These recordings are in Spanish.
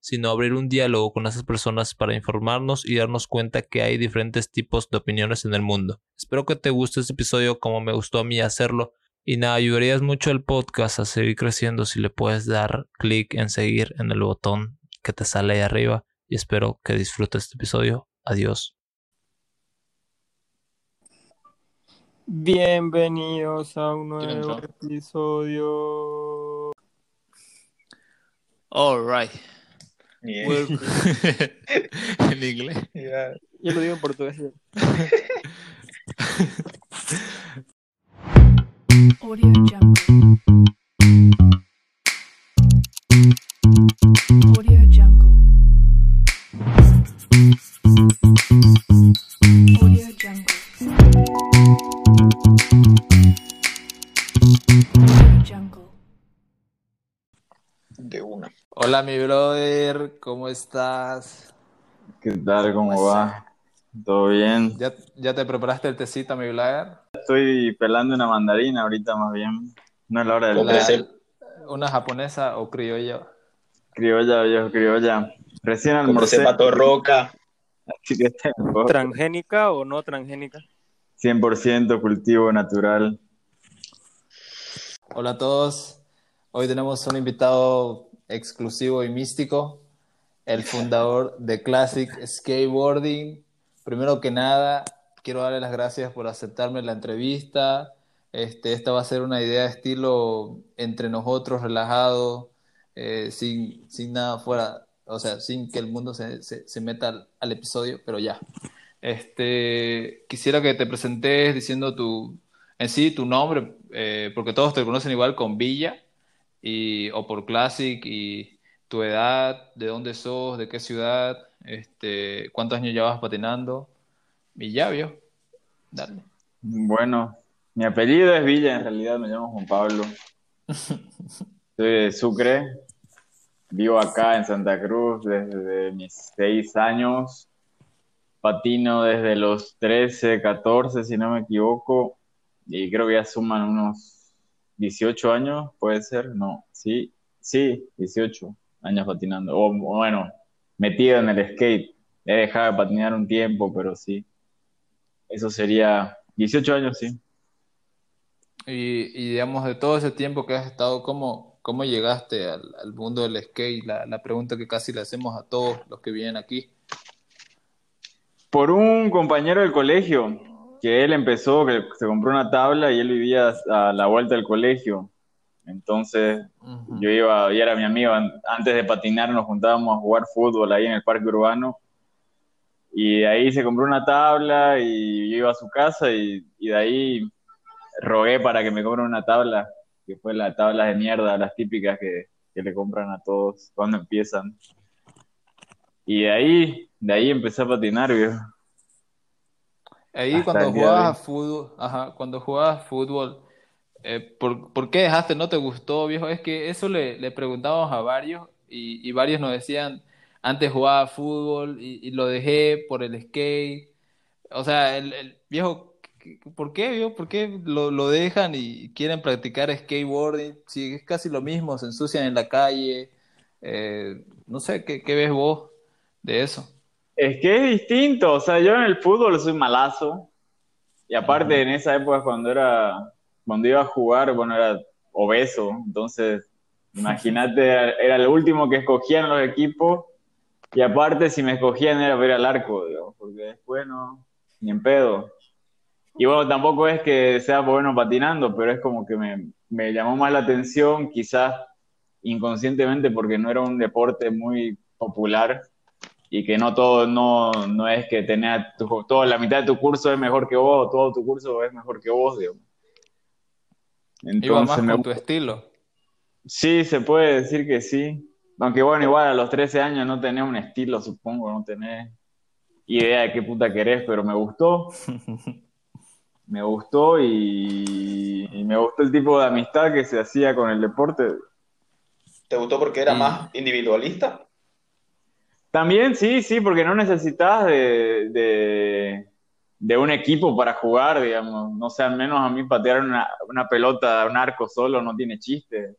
sino abrir un diálogo con esas personas para informarnos y darnos cuenta que hay diferentes tipos de opiniones en el mundo. Espero que te guste este episodio como me gustó a mí hacerlo. Y nada, ayudarías mucho al podcast a seguir creciendo si le puedes dar clic en seguir en el botón que te sale ahí arriba. Y espero que disfrutes este episodio. Adiós. Bienvenidos a un nuevo episodio. All right. Bien. en inglés. Ya. Yo lo digo en portugués. Audio. Hola mi brother, ¿cómo estás? ¿Qué tal? ¿Cómo va? ¿Todo bien? ¿Ya, ya te preparaste el tecito, mi brother? Estoy pelando una mandarina ahorita más bien. No es la hora del ¿Cómo té. crece? ¿Una japonesa o criolla? Criolla, viejo, criolla. Recién almorcé, ese pato roca. así que tengo ¿Transgénica o no transgénica? 100% cultivo natural. Hola a todos. Hoy tenemos un invitado exclusivo y místico, el fundador de Classic Skateboarding. Primero que nada, quiero darle las gracias por aceptarme la entrevista. Este, esta va a ser una idea de estilo entre nosotros, relajado, eh, sin, sin nada fuera, o sea, sin que el mundo se, se- meta al, al episodio, pero ya. Este, quisiera que te presentes diciendo tu, en sí tu nombre, eh, porque todos te conocen igual con Villa y, o por Classic y tu edad, de dónde sos, de qué ciudad, este, cuántos años llevas patinando y ya, vio. Dale. Bueno, mi apellido es Villa, en realidad me llamo Juan Pablo. Soy de Sucre. Vivo acá en Santa Cruz desde mis seis años. Patino desde los 13, 14, si no me equivoco. Y creo que ya suman unos 18 años, puede ser. No, sí, sí, 18 años patinando. O bueno, metido en el skate. He dejado de patinar un tiempo, pero sí. Eso sería 18 años, sí. Y, y digamos, de todo ese tiempo que has estado, ¿cómo, cómo llegaste al, al mundo del skate? La, la pregunta que casi le hacemos a todos los que vienen aquí. Por un compañero del colegio, que él empezó, que se compró una tabla y él vivía a la vuelta del colegio. Entonces yo iba, y era mi amigo, an- antes de patinar nos juntábamos a jugar fútbol ahí en el parque urbano. Y de ahí se compró una tabla y yo iba a su casa y, y de ahí rogué para que me compren una tabla, que fue la tabla de mierda, las típicas que, que le compran a todos cuando empiezan. Y de ahí, de ahí empecé a patinar, viejo. Ahí Hasta cuando jugabas a fútbol, ajá, cuando jugabas fútbol, eh, ¿por, por qué dejaste? ¿No te gustó, viejo? Es que eso le, le preguntábamos a varios y, y varios nos decían, antes jugaba fútbol y, y lo dejé por el skate. O sea, el, el viejo, ¿qué- ¿por qué, viejo? ¿Por qué lo, lo dejan y quieren practicar skateboarding? Si es casi lo mismo, se ensucian en la calle. eh, no sé, ¿qué, qué ves vos de eso? Es que es distinto, o sea, yo en el fútbol soy malazo, y aparte en esa época cuando era, cuando iba a jugar, bueno, era obeso, entonces, imagínate, era, era el último que escogían los equipos, y aparte si me escogían era ver al arco, porque después no, ni en pedo. Y bueno, tampoco es que sea bueno patinando, pero es como que me, me llamó más la atención, quizás inconscientemente porque no era un deporte muy popular y que no todo, no, no es que tenés tu, todo, la mitad de tu curso es mejor que vos, o todo tu curso es mejor que vos, digamos. Iba más Entonces, me con tu estilo. sí, se puede decir que sí. Aunque bueno, igual a los 13 años no tenés un estilo, supongo, no tenés idea de qué puta querés, pero me gustó. me gustó y, y me gustó el tipo de amistad que se hacía con el deporte. ¿Te gustó porque era más individualista? También sí, sí, porque no necesitas de, de, un equipo para jugar, digamos. No sé, al menos a mí patear una, una pelota, un arco solo no tiene chiste.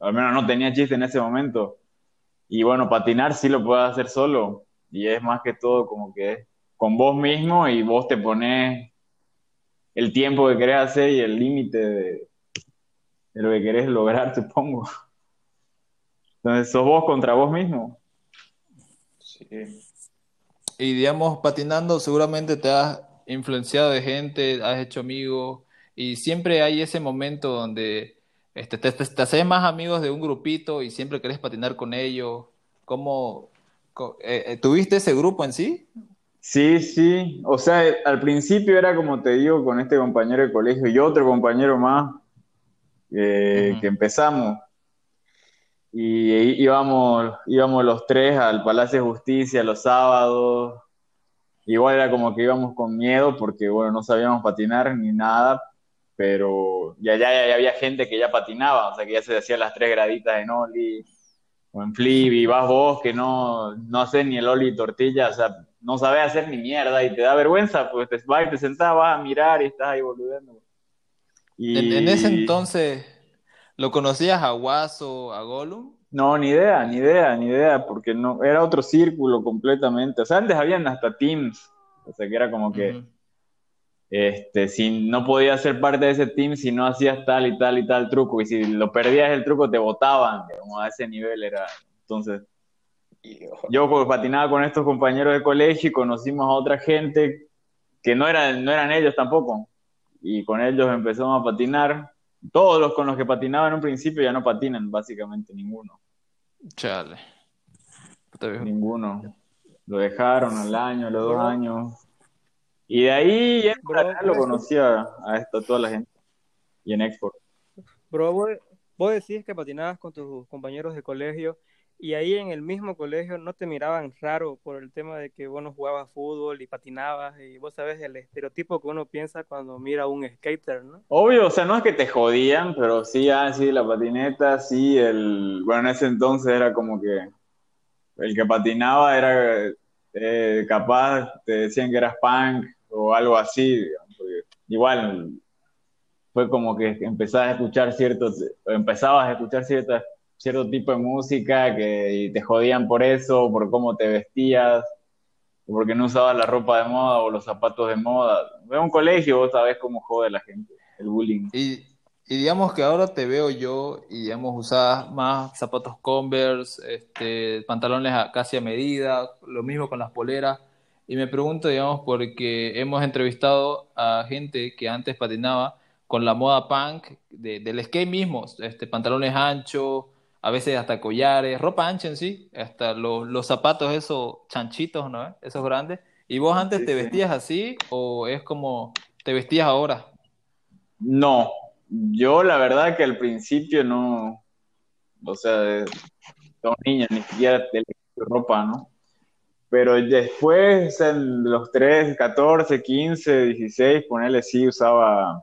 Al menos no tenía chiste en ese momento. Y bueno, patinar sí lo puedes hacer solo. Y es más que todo como que con vos mismo y vos te pones el tiempo que querés hacer y el límite de, de lo que querés lograr, supongo. Entonces, sos vos contra vos mismo. Sí. Y digamos, patinando seguramente te has influenciado de gente, has hecho amigos y siempre hay ese momento donde este, te, te, te haces más amigos de un grupito y siempre querés patinar con ellos. ¿Cómo, eh, eh, ¿tuviste ese grupo en sí? Sí, sí. O sea, al principio era como te digo, con este compañero de colegio y otro compañero más eh, que empezamos. Y íbamos, íbamos los tres al Palacio de Justicia los sábados. Igual era como que íbamos con miedo porque, bueno, no sabíamos patinar ni nada, pero ya, ya, ya había gente que ya patinaba, o sea, que ya se hacía las tres graditas en Oli o en flip y vas vos que no, no haces ni el Oli tortilla, o sea, no sabes hacer ni mierda y te da vergüenza, pues te vas y te sentás, vas a mirar y estás ahí boludeando. Y... En, en ese entonces, ¿lo conocías a Guaso, a Gollum? No, ni idea, ni idea, ni idea, porque no, era otro círculo completamente. O sea, antes habían hasta teams, o sea, que era como que, este, si no podías ser parte de ese team si no hacías tal y tal y tal truco, y si lo perdías el truco te votaban, como a ese nivel era. Entonces, yo pues, patinaba con estos compañeros de colegio y conocimos a otra gente que no eran, no eran ellos tampoco. Y con ellos empezamos a patinar. Todos los con los que patinaba en un principio ya no patinan, básicamente ninguno. Chale. Ninguno. Lo dejaron al año, a los dos años. Y de ahí ya adelante lo conocía a esta, toda la gente. Y en Export. Bro, vos, vos decís que patinabas con tus compañeros de colegio y ahí en el mismo colegio no te miraban raro por el tema de que vos no jugabas fútbol y patinabas y vos sabes el estereotipo que uno piensa cuando mira a un skater, ¿no? Obvio, o sea, no es que te jodían, pero sí, ah, sí, la patineta, sí, el... Bueno, en ese entonces era como que el que patinaba era eh, capaz, te decían que eras punk o algo así, igual fue como que empezabas a escuchar ciertos, empezabas a escuchar ciertas, cierto tipo de música que te jodían por eso, por cómo te vestías, porque no usabas la ropa de moda o los zapatos de moda. En un colegio vos sabés cómo jode la gente, el bullying. Y, y digamos que ahora te veo yo y digamos usas más zapatos Converse, este, pantalones a- casi a medida, lo mismo con las poleras. Y me pregunto, digamos, porque hemos entrevistado a gente que antes patinaba con la moda punk de- del skate mismo, este, pantalones anchos, a veces hasta collares, ropa ancha en sí, hasta los, los zapatos esos chanchitos, ¿no? Esos grandes. ¿Y vos antes Sí, te sí. vestías así o es como te vestías ahora? No, yo la verdad que al principio no, o sea, dos niños, ni siquiera te ropa, ¿no? Pero después, en los 3, 14, 15, 16, ponerle sí, usaba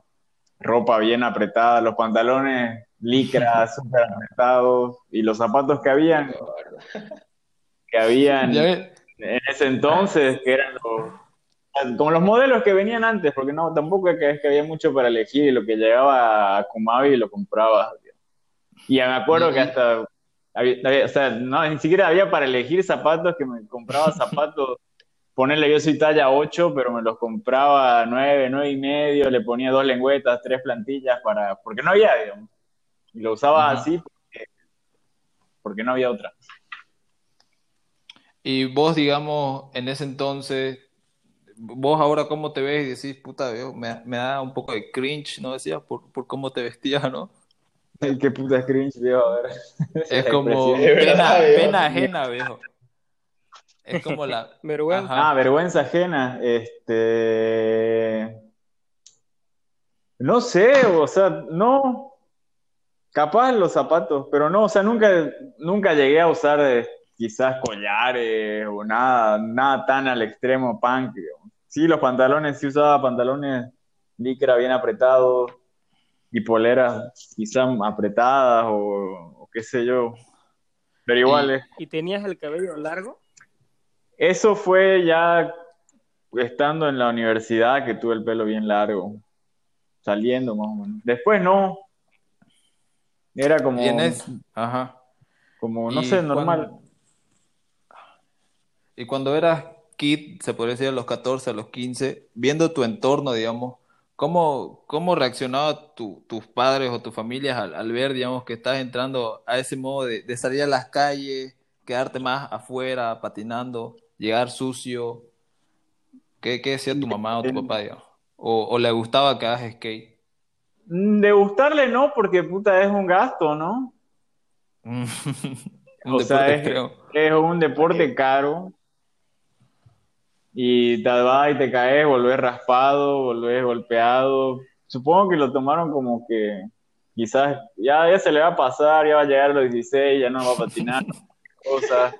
ropa bien apretada, los pantalones licra súper apretados y los zapatos que habían, que habían en ese entonces, que eran los, como los modelos que venían antes, porque no, tampoco es que, había mucho para elegir y lo que llegaba a Kumabi lo compraba. Y ya me acuerdo que hasta, había- había- o sea, no, ni siquiera había para elegir zapatos, que me compraba zapatos, ponerle yo soy talla 8, pero me los compraba 9, 9 y medio, le ponía dos lengüetas, tres plantillas para, porque no había, digamos. Y lo usaba Ajá. así porque, porque no había otra. Y vos, digamos, en ese entonces, vos ahora cómo te ves y decís, puta, viejo, me, me da un poco de cringe, ¿no? Decías, por, por cómo te vestías, ¿no? Ay, qué puta cringe, viejo, a ver. Es como pena, ajena, viejo. Es como la... Vergüenza. Ajá. Ah, vergüenza ajena. Este. No sé, o sea, no. Capaz los zapatos, pero no, o sea, nunca, nunca llegué a usar eh, quizás collares o nada, nada tan al extremo punk. digamos. Sí, los pantalones, sí usaba pantalones licra bien apretado y poleras quizá apretadas o, o qué sé yo. Pero igual, Y- es- ¿Y tenías el cabello largo? eso fue ya estando en la universidad que tuve el pelo bien largo, saliendo más o menos. Después no, era como, Y en es- Ajá. como no Y sé, normal. cuando- Y cuando eras kid, se podría decir a los 14, a los 15, viendo tu entorno, digamos, ¿cómo, cómo reaccionaban tu- tus padres o tus familias al, al ver, digamos, que estás entrando a ese modo de, de salir a las calles, quedarte más afuera, patinando, llegar sucio? ¿Qué, qué decía tu mamá o tu papá, digamos? ¿O, o le gustaba que hagas skate? De gustarle no, porque puta es un gasto, ¿no? Un O sea, deporte es-. Es un deporte caro y te vas y te caes, volvés raspado, volvés golpeado. Supongo que lo tomaron como que quizás ya, ya se le va a pasar, ya va a llegar a los 16, ya no va a patinar, cosas.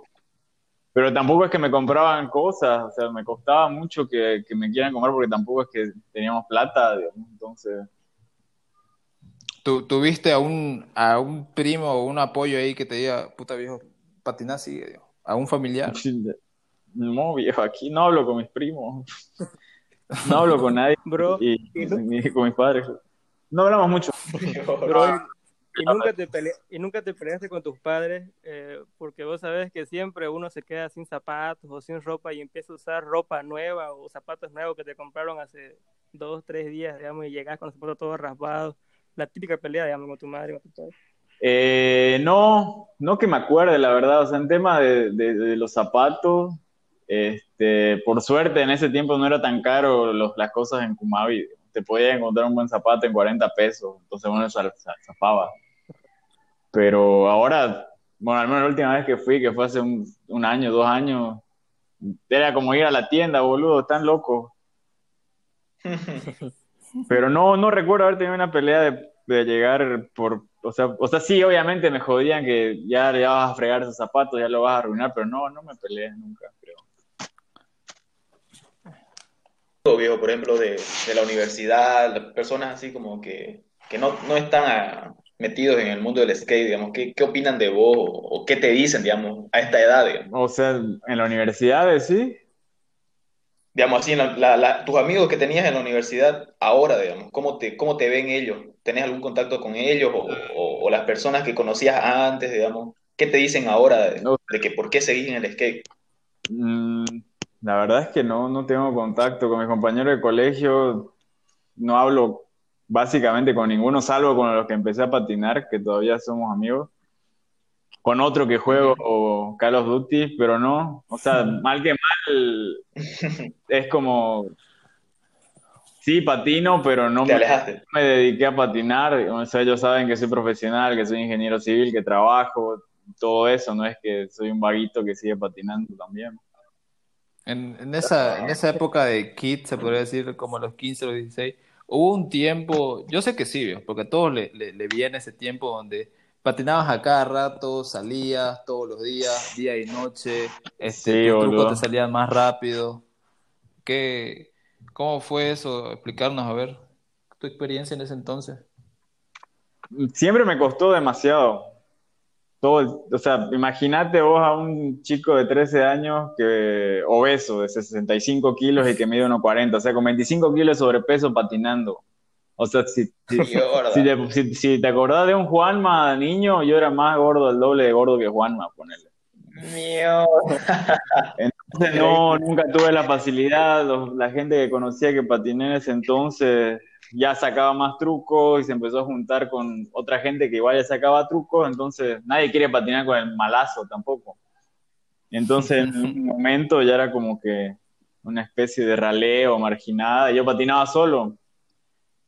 Pero tampoco es que me compraban cosas, o sea, me costaba mucho que, que me quieran comprar porque tampoco es que teníamos plata, digamos, entonces... ¿Tu- ¿Tuviste a un, a un primo o un apoyo ahí que te diga, puta viejo, patinar sigue, digo? ¿A un familiar? No, viejo, aquí no hablo con mis primos, no hablo con nadie Bro, y, ni con mis padres. No hablamos mucho. Bro, y, y nunca te pele- y nunca te peleaste con tus padres eh, porque vos sabes que siempre uno se queda sin zapatos o sin ropa y empieza a usar ropa nueva o zapatos nuevos que te compraron hace dos, tres días, digamos, y llegas con los zapatos todos raspados. La típica pelea, digamos, con tu madre y con tu padre. Eh, no, no que me acuerde, la verdad. O sea, en tema de, de- de los zapatos, este, por suerte en ese tiempo no era tan caro los- las cosas en Kumabi. Te podías encontrar un buen zapato en 40 pesos, entonces uno se zafaba. Pero ahora, bueno, al menos la última vez que fui, que fue hace un, un año, dos años, era como ir a la tienda, boludo, están locos. Pero no, no recuerdo haber tenido una pelea de, de llegar por, o sea, o sea, sí, obviamente me jodían que ya, ya vas a fregar esos zapatos, ya lo vas a arruinar, pero no, no me peleé nunca, creo. viejo, por ejemplo, de, de la universidad, las personas así como que, que no, no están metidos en el mundo del skate, digamos, ¿qué, qué opinan de vos o, o qué te dicen, digamos, a esta edad, digamos? O sea, en la universidad, sí, Digamos así, la- la- la- tus amigos que tenías en la universidad ahora, digamos, ¿cómo te, cómo te ven ellos? ¿Tenés algún contacto con ellos o, o- o las personas que conocías antes, digamos? ¿Qué te dicen ahora de, No. de que por qué seguís en el skate? Mm, la verdad es que no, no tengo contacto con mis compañeros de colegio, no hablo básicamente con ninguno, salvo con los que empecé a patinar, que todavía somos amigos. Con otro que juego o Call of Duty, pero no, o sea, mal que mal, es como, sí, patino, pero no me, me dediqué a patinar, o sea, ellos saben que soy profesional, que soy ingeniero civil, que trabajo, todo eso, no es que soy un vaguito que sigue patinando también. En, en esa, en esa época de kid, se podría decir como a los 15 o los 16, hubo un tiempo, yo sé que sí, porque a todos le, le, le viene ese tiempo donde patinabas a cada rato, salías todos los días, día y noche, este, Sí, tus trucos te salían más rápido. ¿Qué, cómo fue eso? Explicarnos, a ver, tu experiencia en ese entonces. Siempre me costó demasiado. Todo, o sea, imagínate vos a un chico de 13 años que obeso, de 65 kilos y que mide 1,40, o sea, con 25 kilos de sobrepeso patinando. O sea, si, si, te, si- si te acordás de un Juanma niño, yo era más gordo, el doble de gordo que Juanma, ponele. Mierda. Entonces no, nunca tuve la facilidad, los- la gente que conocía que patiné en ese entonces ya sacaba más trucos y se empezó a juntar con otra gente que igual ya sacaba trucos, entonces nadie quiere patinar con el malazo tampoco. Entonces en un momento ya era como que una especie de raleo marginada, yo patinaba solo,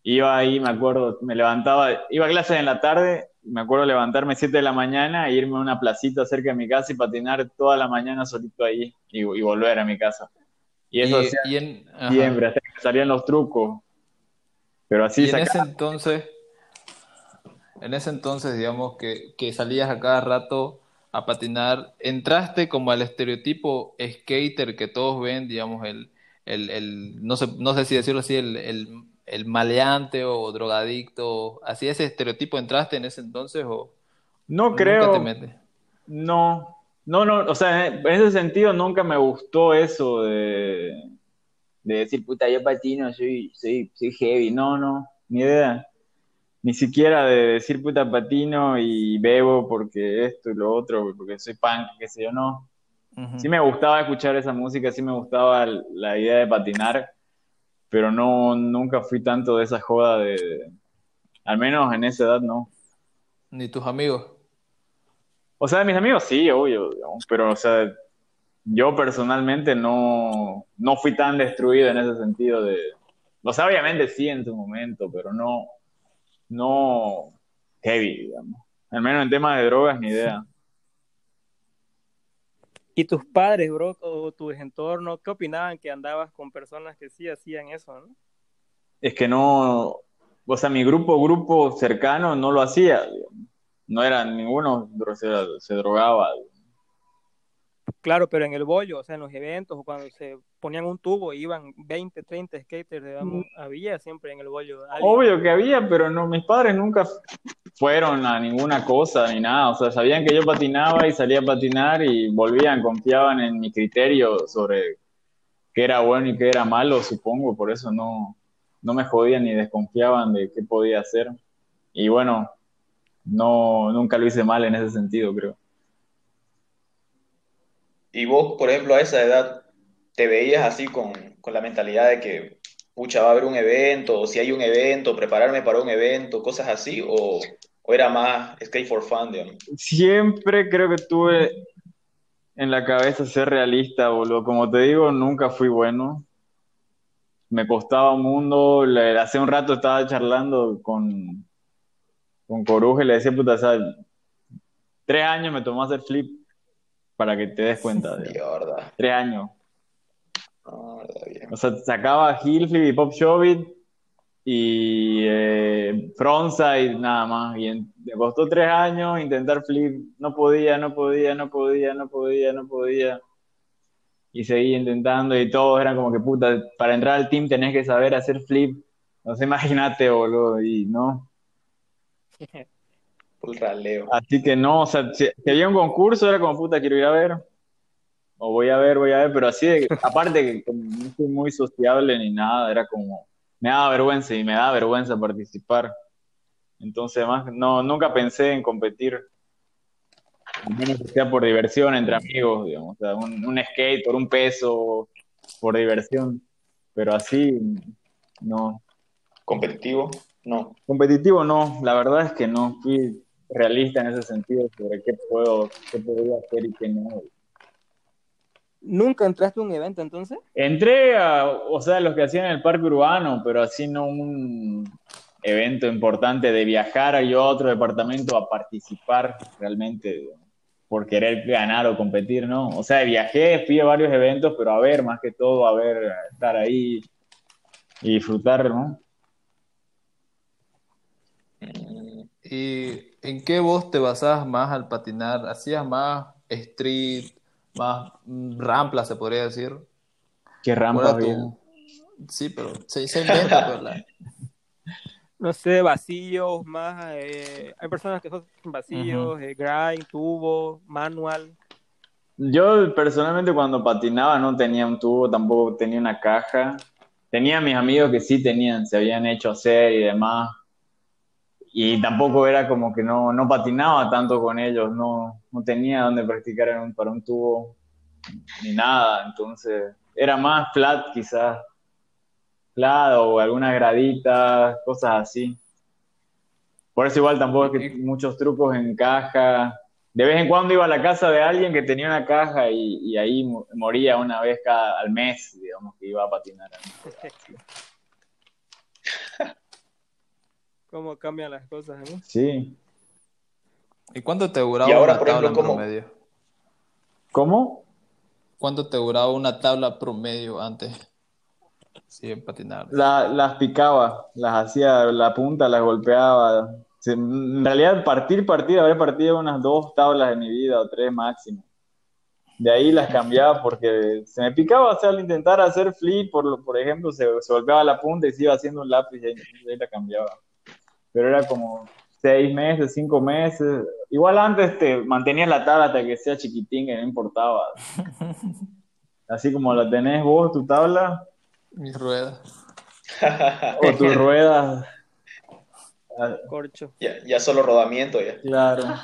iba ahí, me acuerdo, me levantaba, iba a clases en la tarde, me acuerdo levantarme 7 de la mañana e irme a una placita cerca de mi casa y patinar toda la mañana solito ahí y, y volver a mi casa. Y eso Y, hacía y en, siempre, hasta que salían los trucos. Pero así Y en ese entonces, en ese entonces, digamos, que, que salías a cada rato a patinar, entraste como al estereotipo skater que todos ven, digamos, el, el, el no sé, no sé si decirlo así, el, el el maleante o drogadicto? ¿Así ese estereotipo entraste en ese entonces o No nunca creo. te metes? No, no, no, o sea, en ese sentido nunca me gustó eso de, de decir, puta, yo patino, soy, soy, soy heavy. No, no, ni idea. Ni siquiera de decir, puta, patino y bebo porque esto y lo otro, porque soy punk, qué sé yo, no. Ujú. Sí me gustaba escuchar esa música, sí me gustaba la idea de patinar, pero no, nunca fui tanto de esa joda de, al menos en esa edad, no. Ni tus amigos. O sea, de mis amigos sí, obvio, digamos, pero, o sea, yo personalmente no, no fui tan destruido en ese sentido de, o sea, obviamente sí en su momento, pero no, no heavy, digamos. Al menos en temas de drogas, ni idea. ¿Y tus padres, bro, o tu entorno, qué opinaban que andabas con personas que sí hacían eso, no? Es que no, o sea, mi grupo, grupo cercano no lo hacía. No era ninguno se, se drogaba. Claro, pero en el bollo, o sea, en los eventos, o cuando se ponían un tubo, iban 20, 30 skaters, digamos, había siempre en el bollo alguien. Obvio que había, pero no, mis padres nunca fueron a ninguna cosa ni nada. O sea, sabían que yo patinaba y salía a patinar y volvían, confiaban en mi criterio sobre qué era bueno y qué era malo, supongo. Por eso no, no me jodían ni desconfiaban de qué podía hacer. Y bueno, no, nunca lo hice mal en ese sentido, creo. Y vos, por ejemplo, a esa edad, ¿te veías así con, con la mentalidad de que, pucha, va a haber un evento, o si hay un evento, prepararme para un evento, cosas así, o, o era más skate for fun, digamos? Siempre creo que tuve en la cabeza ser realista, boludo. Como te digo, nunca fui bueno. Me costaba un mundo. Hace un rato estaba charlando con, con Coruja y le decía, puta, sea, tres años me tomó hacer flip para que te des cuenta. Mierda, Tres años. O sea, sacaba heel flip y pop shove y eh, y nada más. Y en- me costó tres años intentar flip. No podía, no podía, no podía, no podía, no podía. Y seguía intentando y todos eran como que puta, para entrar al team tenés que saber hacer flip. No sé, imagínate, boludo. Y no. Raleo. Así que no, o sea, si, si había un concurso era como puta, quiero ir a ver. O voy a ver, voy a ver, pero así de, aparte que como no soy muy sociable ni nada, era como, me daba vergüenza y me da vergüenza participar. Entonces, más, no, nunca pensé en competir, al menos que sea por diversión entre amigos, digamos, o sea, un, un skate por un peso, por diversión, pero así, no. ¿Competitivo? No. Competitivo no, la verdad es que no, fui realista en ese sentido sobre qué puedo, qué podría hacer y qué no. ¿Nunca entraste a un evento entonces? Entré a, o sea, los que hacían en el parque urbano, pero así no un evento importante de viajar yo a otro departamento a participar realmente por querer ganar o competir, ¿no? O sea, viajé, fui a varios eventos, pero a ver, más que todo, a ver, a estar ahí y disfrutar, ¿no? Mm, ¿Y en qué vos te basabas más al patinar? ¿Hacías más street, más mm, rampla, se podría decir? Qué ¿Cuál rampa era había. tu- Sí, pero se, se inventa, pues, la- No sé, vacíos, más, eh, hay personas que son vacíos, eh, grind, tubo, manual. Yo personalmente cuando patinaba no tenía un tubo, tampoco tenía una caja. Tenía mis amigos que sí tenían, se habían hecho hacer y demás. Y tampoco era como que no, no patinaba tanto con ellos, no, no tenía donde practicar en un- para un tubo ni nada. Entonces era más flat quizás, flat o alguna gradita, cosas así. Por eso igual tampoco es que muchos trucos en caja. De vez en cuando iba a la casa de alguien que tenía una caja y, y ahí mo- moría una vez cada al mes, digamos, que iba a patinar. ¿Cómo cambian las cosas, no? Sí. ¿Y cuánto te duraba Y ahora, una por ejemplo, tabla promedio? ¿Cómo? ¿Cuánto te duraba una tabla promedio antes? Sí, en patinar. La- las picaba, las hacía la punta, las golpeaba. En realidad, partir, partir, habré partido unas dos tablas de mi vida o tres máximo. de ahí las cambiaba porque se me picaba, o sea, al intentar hacer flip, por, por ejemplo, se, se golpeaba la punta y se iba haciendo un lápiz y ahí, ahí la cambiaba. Pero era como seis meses, cinco meses. Igual antes te mantenías la tabla hasta que sea chiquitín, que no importaba. Así como la tenés vos, tu tabla, Mis ruedas. o tus ruedas. Ah, Corcho. ya, ya solo rodamiento ya. Claro.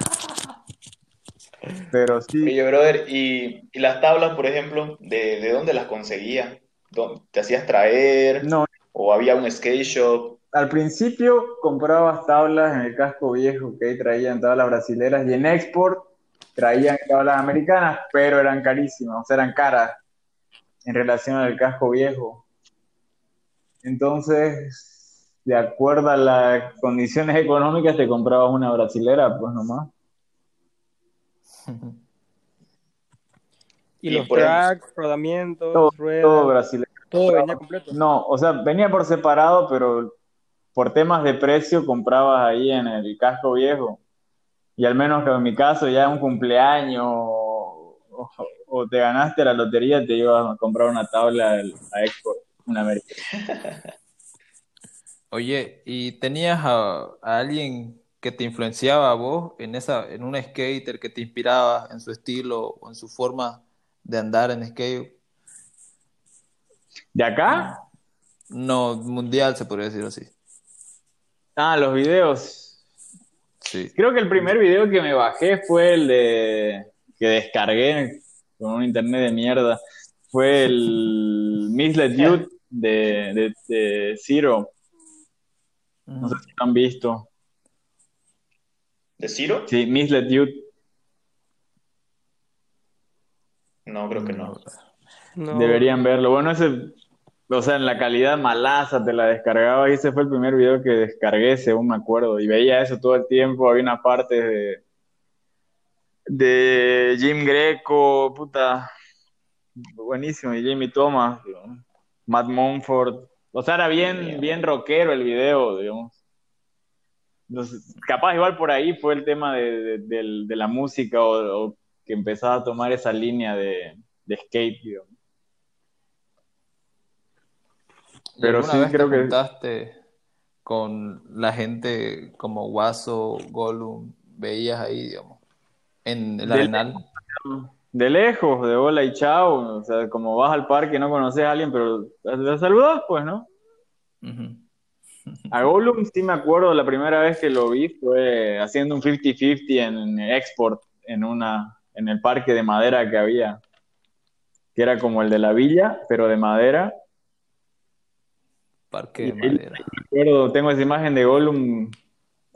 Pero sí, Oye, brother, y, y las tablas, por ejemplo, ¿de, de dónde las conseguías? ¿Dó- ¿Te hacías traer? no, ¿O había un skate shop? al principio comprabas tablas en el casco viejo que ahí traían tablas brasileras y en export traían tablas americanas, pero eran carísimas, o sea, eran caras en relación al casco viejo. Entonces, de acuerdo a las condiciones económicas, te comprabas una brasilera, pues nomás. Y, Y los tracks, rodamientos, Todo, ruedas, todo todo, venía completo. No, o sea, venía por separado, pero por temas de precio comprabas ahí en el casco viejo. Y al menos que en mi caso ya un cumpleaños o, te ganaste la lotería, te ibas a comprar una tabla al- a Export, una americana. Oye, ¿y tenías a, a alguien que te influenciaba a vos en esa, en un skater que te inspiraba en su estilo o en su forma de andar en skate? ¿De acá? No, mundial se podría decir así. Ah, los videos. Sí. Creo que el primer video que me bajé fue el de que descargué con un internet de mierda. Fue el Mislet Youth de, de, de Zero. No sé si lo han visto. ¿De Ciro? Sí, Mislet Youth. No, creo que no. No. Deberían verlo. Bueno, ese, o sea, en la calidad malaza te la descargaba y ese fue el primer video que descargué, según me acuerdo. Y veía eso todo el tiempo. Había una parte de, de Jim Greco, puta, buenísimo. Y Jamie Thomas. Matt Monfort. O sea, era bien, bien rockero el video, digamos. Entonces, capaz igual por ahí fue el tema de, de- la música o, o que empezaba a tomar esa línea de, de skate, digamos. ¿Y Pero sí, vez te que- juntaste con la gente como Guaso, Gollum, veías ahí, digamos, en el Arenal? De lejos, de hola y chao. O sea, como vas al parque no conoces a alguien, pero la saludas, pues, ¿no? A Gollum sí me acuerdo, la primera vez que lo vi fue haciendo un 50-50 en export en una en el parque de madera que había, que era como el de la villa, pero de madera. Parque de madera. Me acuerdo, tengo esa imagen de Gollum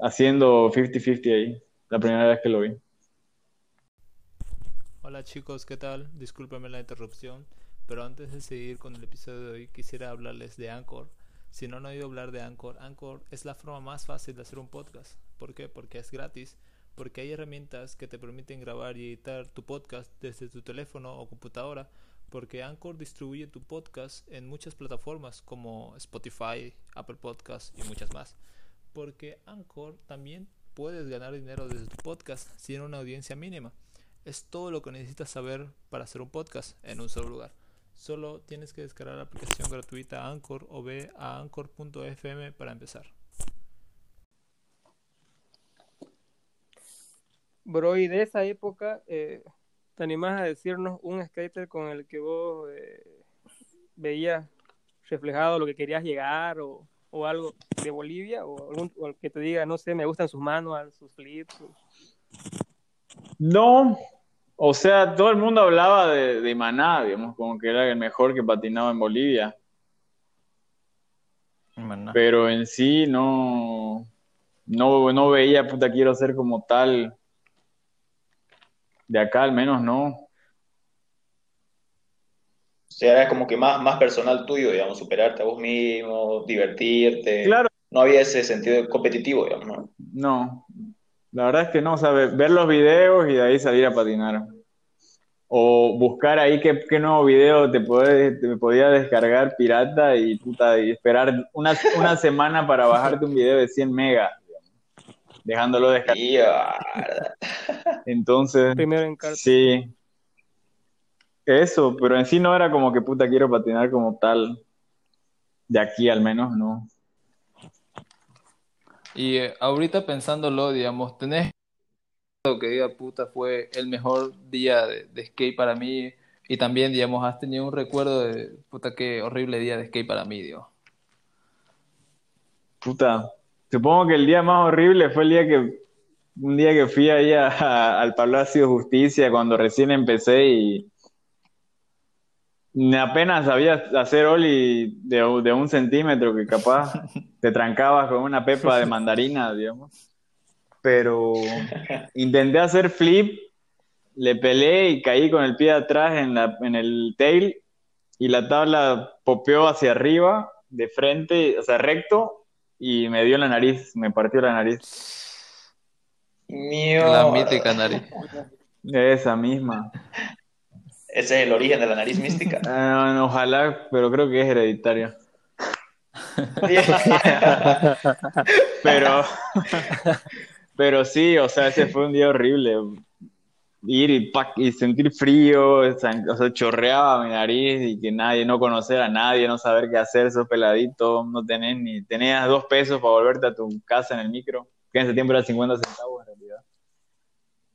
haciendo 50-50 ahí, la primera vez que lo vi. Hola chicos, ¿qué tal? Discúlpenme la interrupción, pero antes de seguir con el episodio de hoy quisiera hablarles de Anchor. Si no han oído hablar de Anchor, Anchor es la forma más fácil de hacer un podcast. ¿Por qué? Porque es gratis, porque hay herramientas que te permiten grabar y editar tu podcast desde tu teléfono o computadora, porque Anchor distribuye tu podcast en muchas plataformas como Spotify, Apple Podcast y muchas más. Porque Anchor también puedes ganar dinero desde tu podcast si tiene una audiencia mínima. Es todo lo que necesitas saber para hacer un podcast en un solo lugar. Solo tienes que descargar la aplicación gratuita Anchor o ve a anchor.fm para empezar. Bro, y de esa época, eh, ¿te animás a decirnos un skater con el que vos eh, veías reflejado lo que querías llegar o, o algo de Bolivia? O, algún, o el que te diga, no sé, me gustan sus manos, sus flips. No, o sea, todo el mundo hablaba de, de Maná, digamos, como que era el mejor que patinaba en Bolivia, Maná. pero en sí no, no, no veía, puta, quiero ser como tal, de acá al menos no. O sea, era como que más, más personal tuyo, digamos, superarte a vos mismo, divertirte. Claro, No había ese sentido competitivo, digamos, ¿no? no, la verdad es que no, o ver los videos y de ahí salir a patinar. O buscar ahí qué, qué nuevo video te, puede, te podía descargar pirata y, puta, y esperar una, una semana para bajarte un video de 100 megas, dejándolo ah, Entonces, Primero en carta. sí. eso, pero en sí no era como que puta quiero patinar como tal. De aquí al menos, no. Y eh, ahorita pensándolo, digamos, tenés lo que diga puta fue el mejor día de, de skate para mí y también, digamos, has tenido un recuerdo de puta qué horrible día de skate para mí, digo. Puta, supongo que el día más horrible fue el día que, un día que fui ahí a- a- al Palacio de Justicia cuando recién empecé y apenas sabía hacer ollie de, de un centímetro que capaz te trancabas con una pepa de mandarina, digamos. Pero intenté hacer flip, le peleé y caí con el pie de atrás en la, en el tail y la tabla popeó hacia arriba, de frente, o sea, recto, y me dio la nariz, me partió la nariz. Mío. La mítica nariz. Esa misma. Ese es el origen de la nariz mística. Ah, ojalá, pero creo que es hereditaria. Pero, pero sí, o sea, ese fue un día horrible. Ir y, y sentir frío, o sea, chorreaba mi nariz y que nadie, no conocer a nadie, no saber qué hacer, sos peladito, no tenés ni, tenías dos pesos para volverte a tu casa en el micro, que en ese tiempo era 50 centavos en realidad.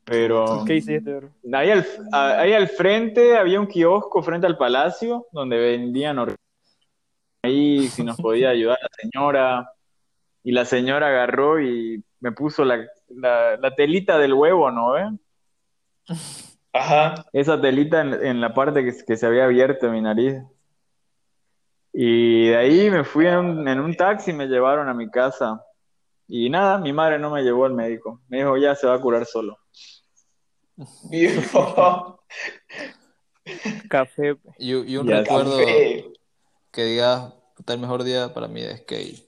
Pero ¿Qué hiciste, bro? ahí al, a- ahí al frente había un kiosco frente al palacio donde vendían ahí si nos podía ayudar la señora y la señora agarró y me puso la, la, la telita del huevo, ¿no ve? Ajá. Esa telita en, en la parte que, que se había abierto en mi nariz. Y de ahí me fui en un, en un taxi y me llevaron a mi casa. Y nada, mi madre no me llevó al médico. Me dijo, ya se va a curar solo. Viejo. Café. Y, y un Ya, recuerdo Café. que digas, puta, el mejor día para mí de skate.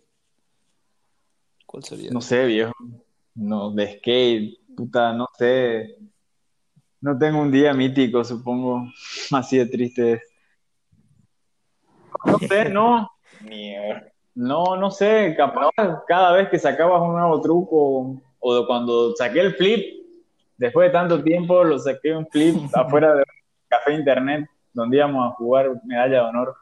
¿Cuál sería? No sé, viejo. No, de skate, puta, no sé. No tengo un día mítico, supongo. Así de triste. es. No sé, no. No, no sé. Capaz cada vez que sacabas un nuevo truco o cuando saqué el flip, después de tanto tiempo, lo saqué un flip afuera de un café internet donde íbamos a jugar medalla de honor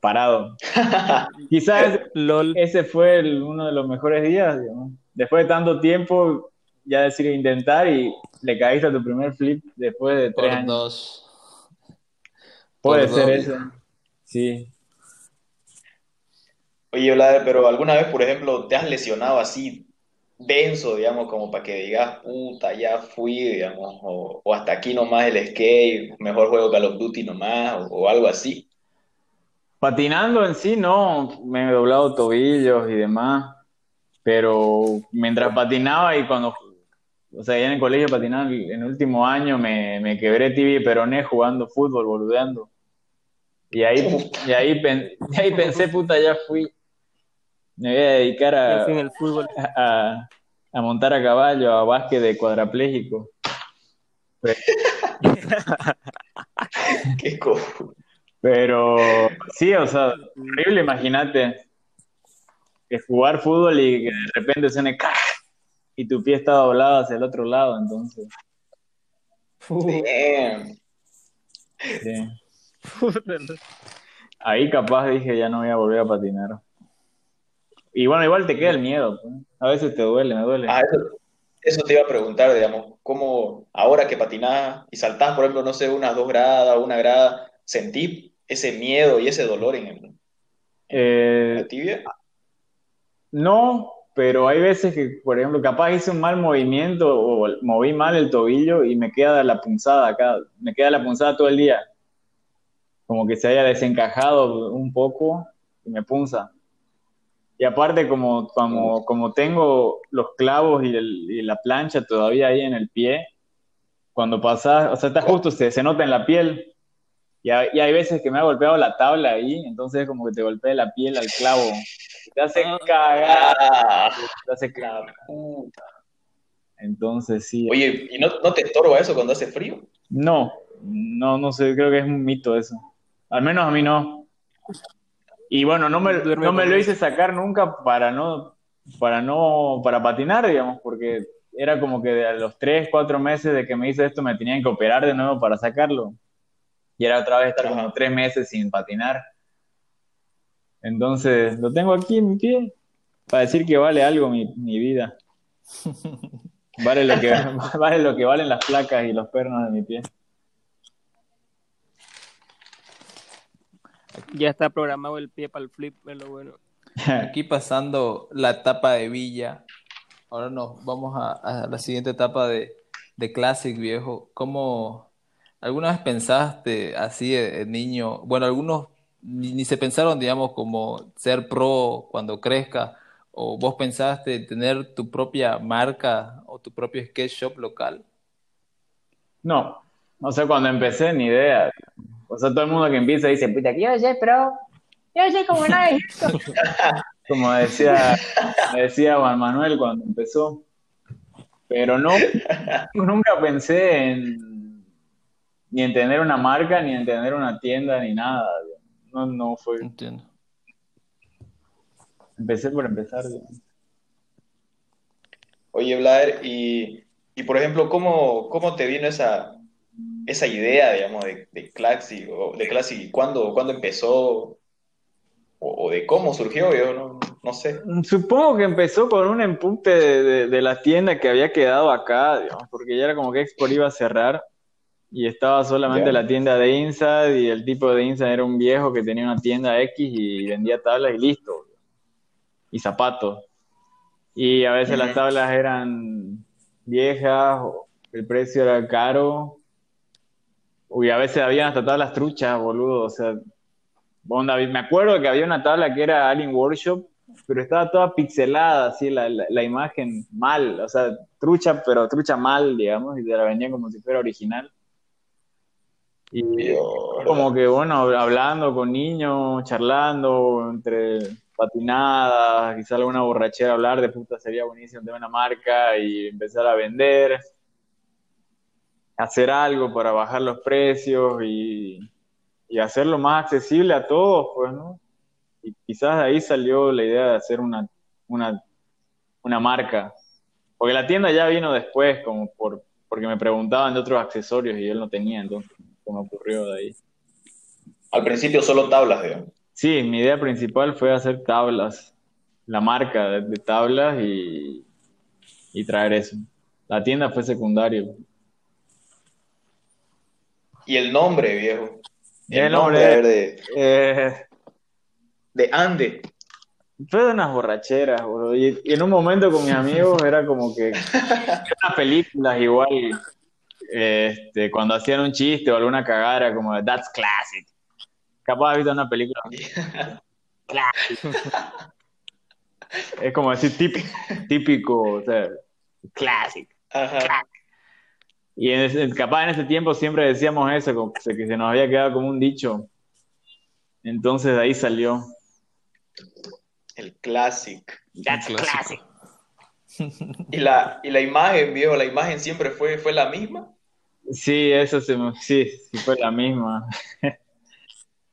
parado. Quizás LOL. ese fue el- uno de los mejores días, digamos. Después de tanto tiempo, ya decir intentar y le caíste a tu primer flip después de tres Por años. dos. Puede por ser doble. eso. Sí. Oye, Vlad, pero alguna vez, por ejemplo, te has lesionado así denso, digamos, como para que digas, puta, ya fui, digamos, o, o hasta aquí nomás el skate, mejor juego Call of Duty nomás, o, o algo así. Patinando en sí, no, me he doblado tobillos y demás, pero mientras patinaba y cuando, o sea, ya en el colegio patinaba, en el último año me, me quebré tibia y peroné jugando fútbol, boludeando. Y ahí, y ahí, pen- y ahí pensé, puta, ya fui. Me voy a dedicar a, fin el fútbol. a, a montar a caballo, a básquet de cuadrapléjico. Qué co... Pero sí, o sea, horrible, imagínate que jugar fútbol y que de repente suene ¡cac! Y tu pie está doblado hacia el otro lado, entonces, Damn. sí. Ahí capaz dije ya no voy a volver a patinar. Y bueno, igual te queda el miedo, pues. A veces te duele, me duele. Ah, eso, eso te iba a preguntar, digamos, cómo ahora que patinás y saltás, por ejemplo, no sé, unas dos gradas, una grada, ¿sentí ese miedo y ese dolor en, el- en Eh, la tibia? No, pero hay veces que, por ejemplo, capaz hice un mal movimiento o moví mal el tobillo y me queda la punzada acá, me queda la punzada todo el día. Como que se haya desencajado un poco y me punza. Y aparte, como, como, como tengo los clavos y, la plancha todavía ahí en el pie, cuando pasas, o sea, está justo, se, se nota en la piel. Y hay, y hay veces que me ha golpeado la tabla ahí, entonces es como que te golpea la piel al clavo. Te hace cagar, Ah, te hace cagar. la puta. Entonces sí. Oye, ¿y no, no te estorba eso cuando hace frío? No, no, no sé, creo que es un mito eso. Al menos a mí no. Y bueno, no me, no me lo hice sacar nunca para no, para no, para patinar, digamos, porque era como que a los tres, cuatro meses de que me hice esto me tenían que operar de nuevo para sacarlo. Y era otra vez estar Ajá. como tres meses sin patinar. Entonces, lo tengo aquí en mi pie para decir que vale algo mi, mi vida. Vale lo, que, vale lo que valen las placas y los pernos de mi pie. Ya está programado el pie para el flip, es lo bueno. Aquí pasando la etapa de Villa, ahora nos vamos a, a la siguiente etapa de, de Classic, viejo. ¿Cómo alguna vez pensaste así de, niño? Bueno, algunos ni, ni se pensaron, digamos, como ser pro cuando crezca, o vos pensaste tener tu propia marca o tu propio sketch shop local. No, o sea, cuando empecé, ni idea. O sea, todo el mundo que empieza dice, puta, que yo soy pro, yo soy como nadie. como decía, decía Juan Manuel cuando empezó. Pero no, nunca pensé en ni en tener una marca, ni en tener una tienda, ni nada. No, no fue. Entiendo. Empecé por empezar. digamos. Oye, Blair, y, y por ejemplo, ¿cómo, cómo te vino esa, esa idea, digamos, de, de Classic, o de Classic, y cuándo, cuándo empezó, o, o de cómo surgió, yo no, no sé. Supongo que empezó con un empute de, de, de la tienda que había quedado acá, digamos, porque ya era como que Export iba a cerrar y estaba solamente la tienda de Inside y el tipo de Inside era un viejo que tenía una tienda X y vendía tablas y listo. Y zapatos. Y a veces las tablas eran viejas, el precio era caro. Uy, a veces había hasta tablas truchas, boludo. O sea, onda, me acuerdo que había una tabla que era Alien Workshop, pero estaba toda pixelada, así, la, la, la imagen mal. O sea, trucha, pero trucha mal, digamos, y te la vendían como si fuera original. Y como que, bueno, hablando con niños, charlando, entre patinadas, quizá alguna borrachera, hablar de puta sería buenísimo tener una marca y empezar a vender, hacer algo para bajar los precios y, y hacerlo más accesible a todos, pues, ¿no? Y quizás de ahí salió la idea de hacer una, una, una marca. Porque la tienda ya vino después, como por, porque me preguntaban de otros accesorios y yo no tenía, entonces me ocurrió de ahí. Al principio solo tablas, digamos. Sí, mi idea principal fue hacer tablas, la marca de, de tablas y, y traer eso. La tienda fue secundario. Y el nombre, viejo. El, El nombre, de, Eh, de Ande. fue de unas borracheras, boludo. Y, y en un momento con mis amigos era como que unas películas igual, este, cuando hacían un chiste o alguna cagada, era como That's Classic. Capaz de visto una película. Classic. Es como decir típico, típico, o sea, Classic. Ajá. Y en ese- capaz en ese tiempo siempre decíamos eso, como que se, que se nos había quedado como un dicho. Entonces de ahí salió. El Classic. That's classic. Y la, y la imagen, viejo, la imagen siempre fue, fue la misma. Sí, eso se me- sí, sí fue la misma.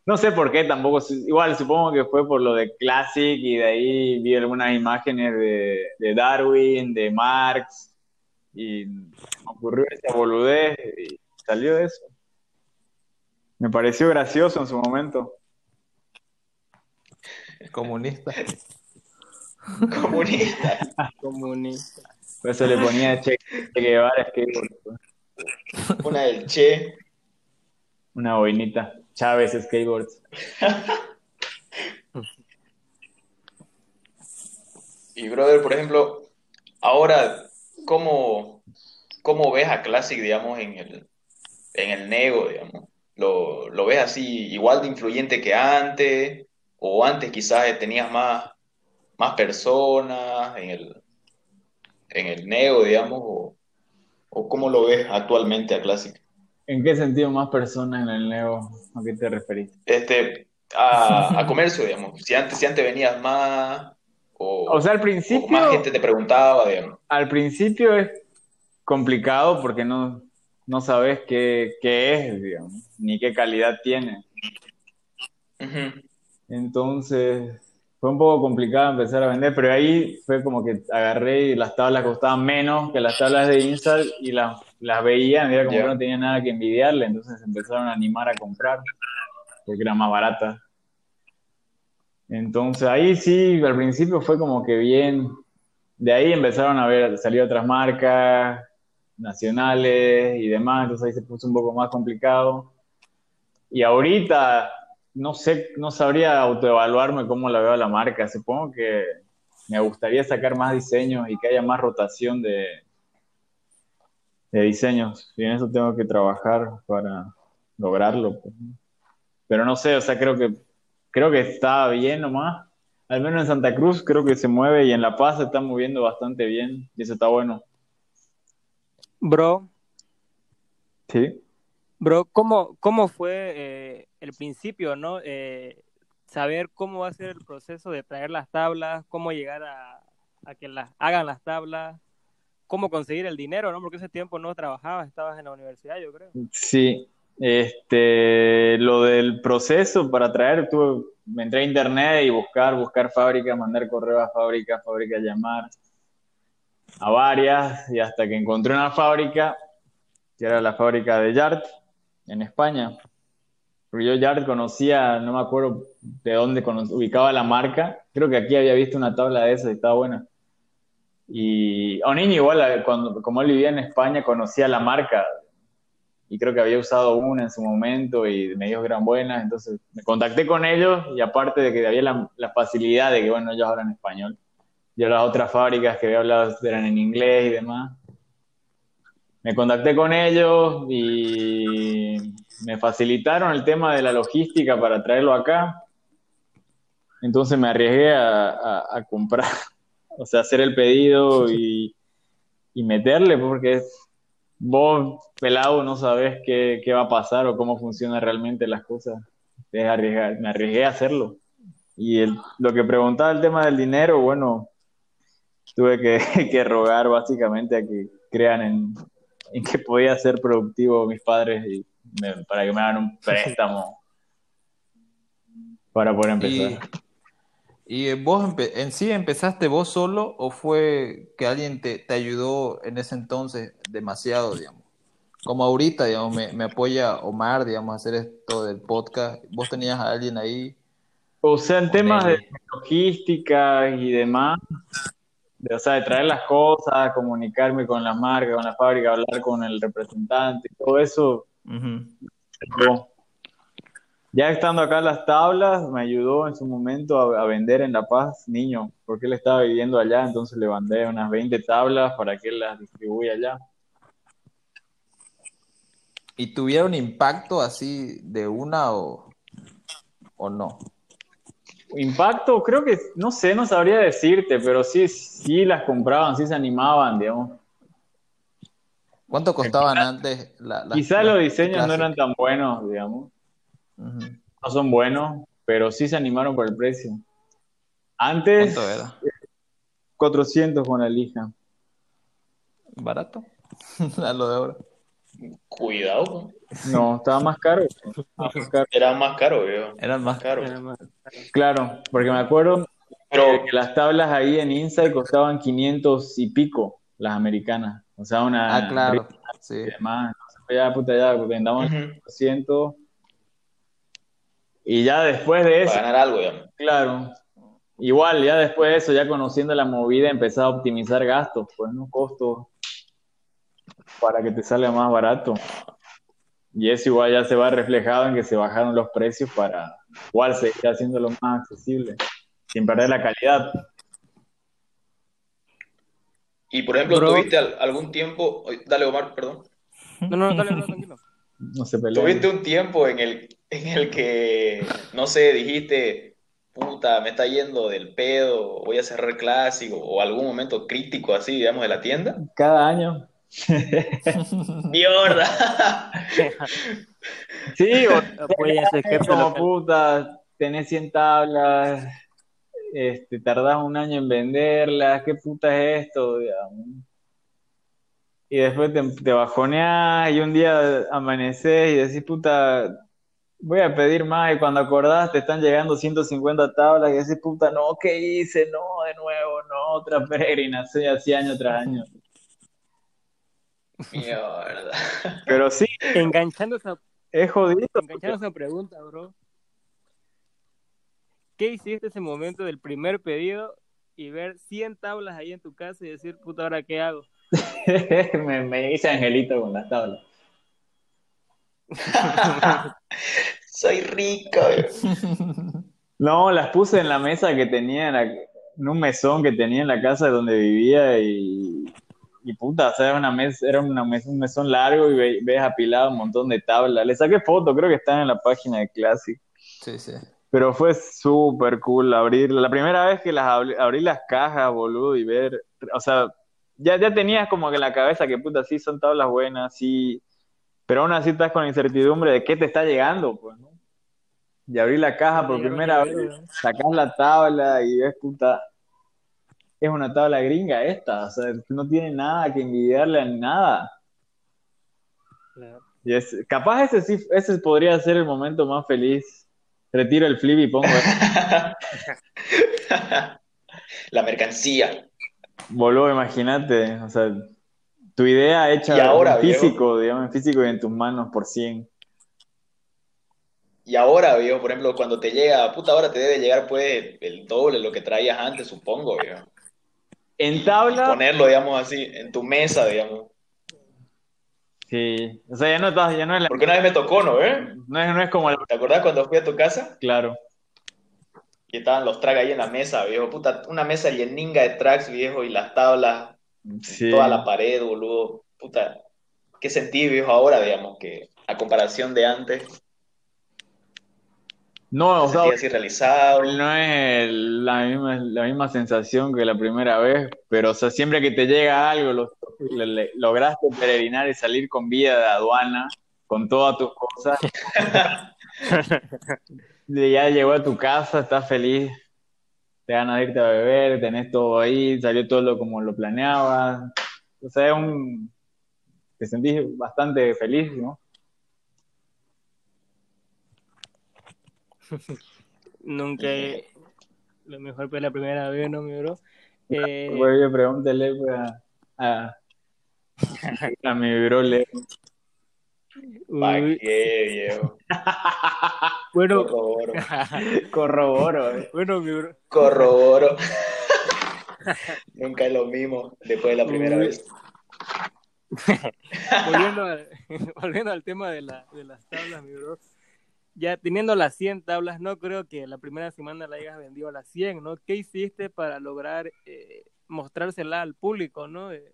No sé por qué tampoco, igual supongo que fue por lo de Classic y de ahí vi algunas imágenes de, de Darwin, de Marx y me ocurrió esa boludez y salió de eso. Me pareció gracioso en su momento. Comunista. Comunista. Comunista. Por eso le ponía Che Che Guevara pues. Una del Che. una boinita. Chávez Skateboards. Y brother, por ejemplo, ahora, ¿cómo, cómo ves a Classic, digamos, en el, en el nego, digamos? ¿Lo, lo ves así igual de influyente que antes? ¿O antes quizás tenías más, más personas en el, en el nego, digamos? ¿O, o cómo lo ves actualmente a Classic? ¿En qué sentido más personas en el Neo? ¿A qué te referís? Este, a, a comercio, digamos. Si antes, si antes venías más, o, O sea, al principio, más gente te preguntaba, digamos. al principio es complicado porque no, no sabes qué, qué es, digamos, ni qué calidad tiene. Entonces, fue un poco complicado empezar a vender, pero ahí fue como que agarré y las tablas costaban menos que las tablas de Install y las las veían era como que no tenía nada que envidiarle, entonces empezaron a animar a comprar porque eran más baratas. Entonces ahí sí, al principio fue como que bien. De ahí empezaron a ver, salir otras marcas nacionales y demás, entonces ahí se puso un poco más complicado. Y ahorita no sé, no sabría autoevaluarme cómo la veo a la marca. Supongo que me gustaría sacar más diseños y que haya más rotación de, de diseños. Y en eso tengo que trabajar para lograrlo. pues. Pero no sé, o sea, creo que creo que está bien nomás. Al menos en Santa Cruz creo que se mueve y en La Paz se está moviendo bastante bien y eso está bueno. Bro, Sí. Bro, ¿cómo, cómo fue eh, el principio, no? Eh, saber cómo va a ser el proceso de traer las tablas, cómo llegar a, a que las hagan las tablas, cómo conseguir el dinero, ¿no? Porque ese tiempo no trabajabas, estabas en la universidad, yo creo. Sí, este, lo del proceso para traer, tuve, me entré a internet y buscar, buscar fábricas, mandar correo a fábricas, fábricas llamar a varias y hasta que encontré una fábrica que era la fábrica de Yard en España. Porque yo Yard conocía, no me acuerdo de dónde ubicaba la marca, creo que aquí había visto una tabla de esas y estaba buena. Y Onini igual, eh, cuando, como él vivía en España, conocía la marca. Y creo que había usado una en su momento y me dijo que eran buenas, entonces me contacté con ellos y aparte de que había la, la facilidad de que, bueno, ellos hablan español, yo las otras fábricas que había hablado eran en inglés y demás, me contacté con ellos y me facilitaron el tema de la logística para traerlo acá, entonces me arriesgué a, comprar, o sea, hacer el pedido y, y meterle porque vos, pelado, no sabes qué, qué va a pasar o cómo funcionan realmente las cosas. Es arriesgar, me arriesgué a hacerlo. Y el- lo que preguntaba el tema del dinero, bueno, tuve que, que rogar básicamente a que crean en, en que podía ser productivo mis padres y me- para que me hagan un préstamo para poder empezar. y vos en sí empezaste vos solo o fue que alguien te, te ayudó en ese entonces demasiado, digamos? Como ahorita, digamos, me, me apoya Omar, digamos, a hacer esto del podcast. ¿Vos tenías a alguien ahí? O sea, en temas de logística y demás, de, o sea, de traer las cosas, comunicarme con las marcas, con la fábrica, hablar con el representante, todo eso, yo. Ya estando acá en las tablas, me ayudó en su momento a, a vender en La Paz, niño, porque él estaba viviendo allá, entonces le mandé unas 20 tablas para que él las distribuya allá. ¿Y tuvieron impacto así de una o, o no? Impacto, creo que, no sé, no sabría decirte, pero sí, sí las compraban, sí se animaban, digamos. ¿Cuánto costaban antes la, Quizá los diseños no eran tan buenos, digamos. No son buenos, pero sí se animaron por el precio. Antes, ¿Cuánto era? 400 con la lija. ¿Barato? A lo de ahora. Cuidado, No, estaba más caro. Estaba más caro. era más caro, viejo. Eran más Caro. Claro, porque me acuerdo Pero, que las tablas ahí en Insight costaban 500 y pico, las americanas. O sea, una... Ah, claro. Sí. Y demás. Entonces, ya, puta, ya, vendamos ujú, 400. Y ya después de eso, para ganar algo, digamos. Claro. Igual, ya después de eso, ya conociendo la movida, empezar a optimizar gastos, pues, ¿no? Costos para que te salga más barato. Y eso igual ya se va reflejado en que se bajaron los precios para igual seguir haciéndolo más accesible, sin perder la calidad. Y por ejemplo, Bro. ¿tuviste al- algún tiempo, dale Omar, perdón, No, no, dale, no, tranquilo. No se pelea. ¿tuviste un tiempo en el, en el que, no sé, dijiste, puta, me está yendo del pedo, voy a cerrar clásico, o algún momento crítico así, digamos, de la tienda? Cada año. ¡Mierda! Sí, o Pues ese jefe como puta, tenés 100 tablas, este, tardás un año en venderlas, ¿qué puta es esto? digamos? Y después te, te bajoneás y un día amanecés y decís, puta, voy a pedir más y cuando acordás te están llegando 150 tablas y decís, puta, no, ¿qué hice? No, de nuevo, no, otra peregrinación así año tras año. Mierda. Pero sí, Enganchando esa, es jodido. enganchando esa pregunta, bro. ¿Qué hiciste ese momento del primer pedido y ver 100 tablas ahí en tu casa y decir, puta, ¿ahora qué hago? me, me hice angelito con las tablas. Soy rico. No, las puse en la mesa que tenía, en, la- en un mesón que tenía en la casa donde vivía y, y puta, o sea, era, una mesa, era una mes- un mesón largo y ve- ves apilado un montón de tablas. Le saqué foto, creo que están en la página de Classic. Sí, sí. Pero fue súper cool abrir. La primera vez que las abrí, abrí las cajas, boludo, y ver, o sea, ya, ya tenías como que en la cabeza que puta, sí son tablas buenas, sí, pero aún así estás con la incertidumbre de qué te está llegando, pues, ¿no? Y abrí la caja por primera vez, sacás la tabla y ves, puta, es una tabla gringa esta, o sea, no tiene nada que envidiarle a nada. Claro. Y es, capaz ese sí, ese podría ser el momento más feliz. Retiro el flip y pongo La mercancía. Boludo, imagínate, o sea, tu idea hecha Y ahora, en viejo. físico, digamos, en físico y en tus manos por 100. Y ahora, viejo, por ejemplo, cuando te llega, puta, ahora te debe llegar pues el doble de lo que traías antes, supongo, viejo. En tabla, Ponerlo, digamos así, en tu mesa, digamos. sí, o sea, ya no estás, ya no es la- Porque una vez me tocó, ¿no? ¿Eh? no es, no es como la, ¿Te acordás cuando fui a tu casa? claro, Y estaban los tracks ahí en la mesa, viejo. Puta, una mesa lleninga de tracks, viejo, y las tablas, sí. toda la pared, boludo. Puta, ¿qué sentí, viejo, ahora, digamos, que a comparación de antes, No, o sea, así realizado? no es el- la misma, la misma sensación que la primera vez, pero o sea, siempre que te llega algo, lo- lograste peregrinar y salir con vida de aduana, con todas tus cosas. Ya llegó a tu casa, estás feliz, te ganas de irte a beber, tenés todo ahí, salió todo lo- como lo planeabas. O sea, es un... te sentís bastante feliz, ¿no? Nunca he- Lo mejor fue la primera vez, ¿no, mi bro? Eh, Pues yo pues, a, a, a mi bro Leo. ¿Pa' uy, qué, viejo? bueno, Corroboro. Corroboro. eh. bueno, mi bro. Corroboro. Nunca es lo mismo después de la primera Uy. vez. volviendo, al, volviendo al tema de, la, de las tablas, mi bro. Ya teniendo las 100 tablas, no creo que la primera semana la hayas vendido a las 100, ¿no? ¿Qué hiciste para lograr eh, mostrársela al público, ¿no? Eh,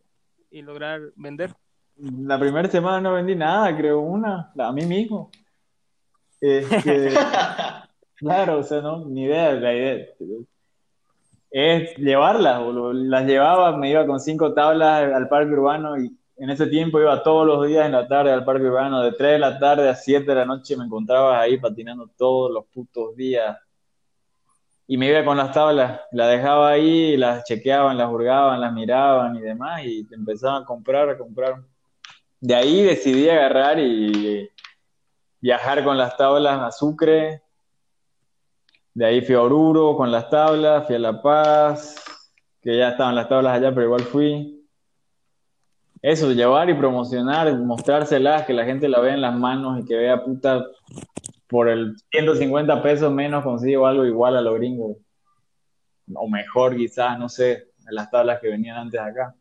y lograr vender. La primera semana no vendí nada, creo, una, a mí mismo. Este, claro, o sea, no, ni idea, la idea es llevarlas, boludo. las llevaba, me iba con cinco tablas al parque urbano y en ese tiempo iba todos los días en la tarde al parque urbano, de 3 de la tarde a 7 de la noche me encontraba ahí patinando todos los putos días. Y me iba con las tablas, las dejaba ahí, las chequeaban, las hurgaban, las miraban y demás, y empezaban a comprar, a comprar. De ahí decidí agarrar y viajar con las tablas a Sucre. De ahí fui a Oruro con las tablas, fui a La Paz, que ya estaban las tablas allá, pero igual fui. Eso, llevar y promocionar, mostrárselas, que la gente la vea en las manos y que vea, puta, por el 150 pesos menos consigo algo igual a los gringos. O mejor quizás, no sé, a las tablas que venían antes acá.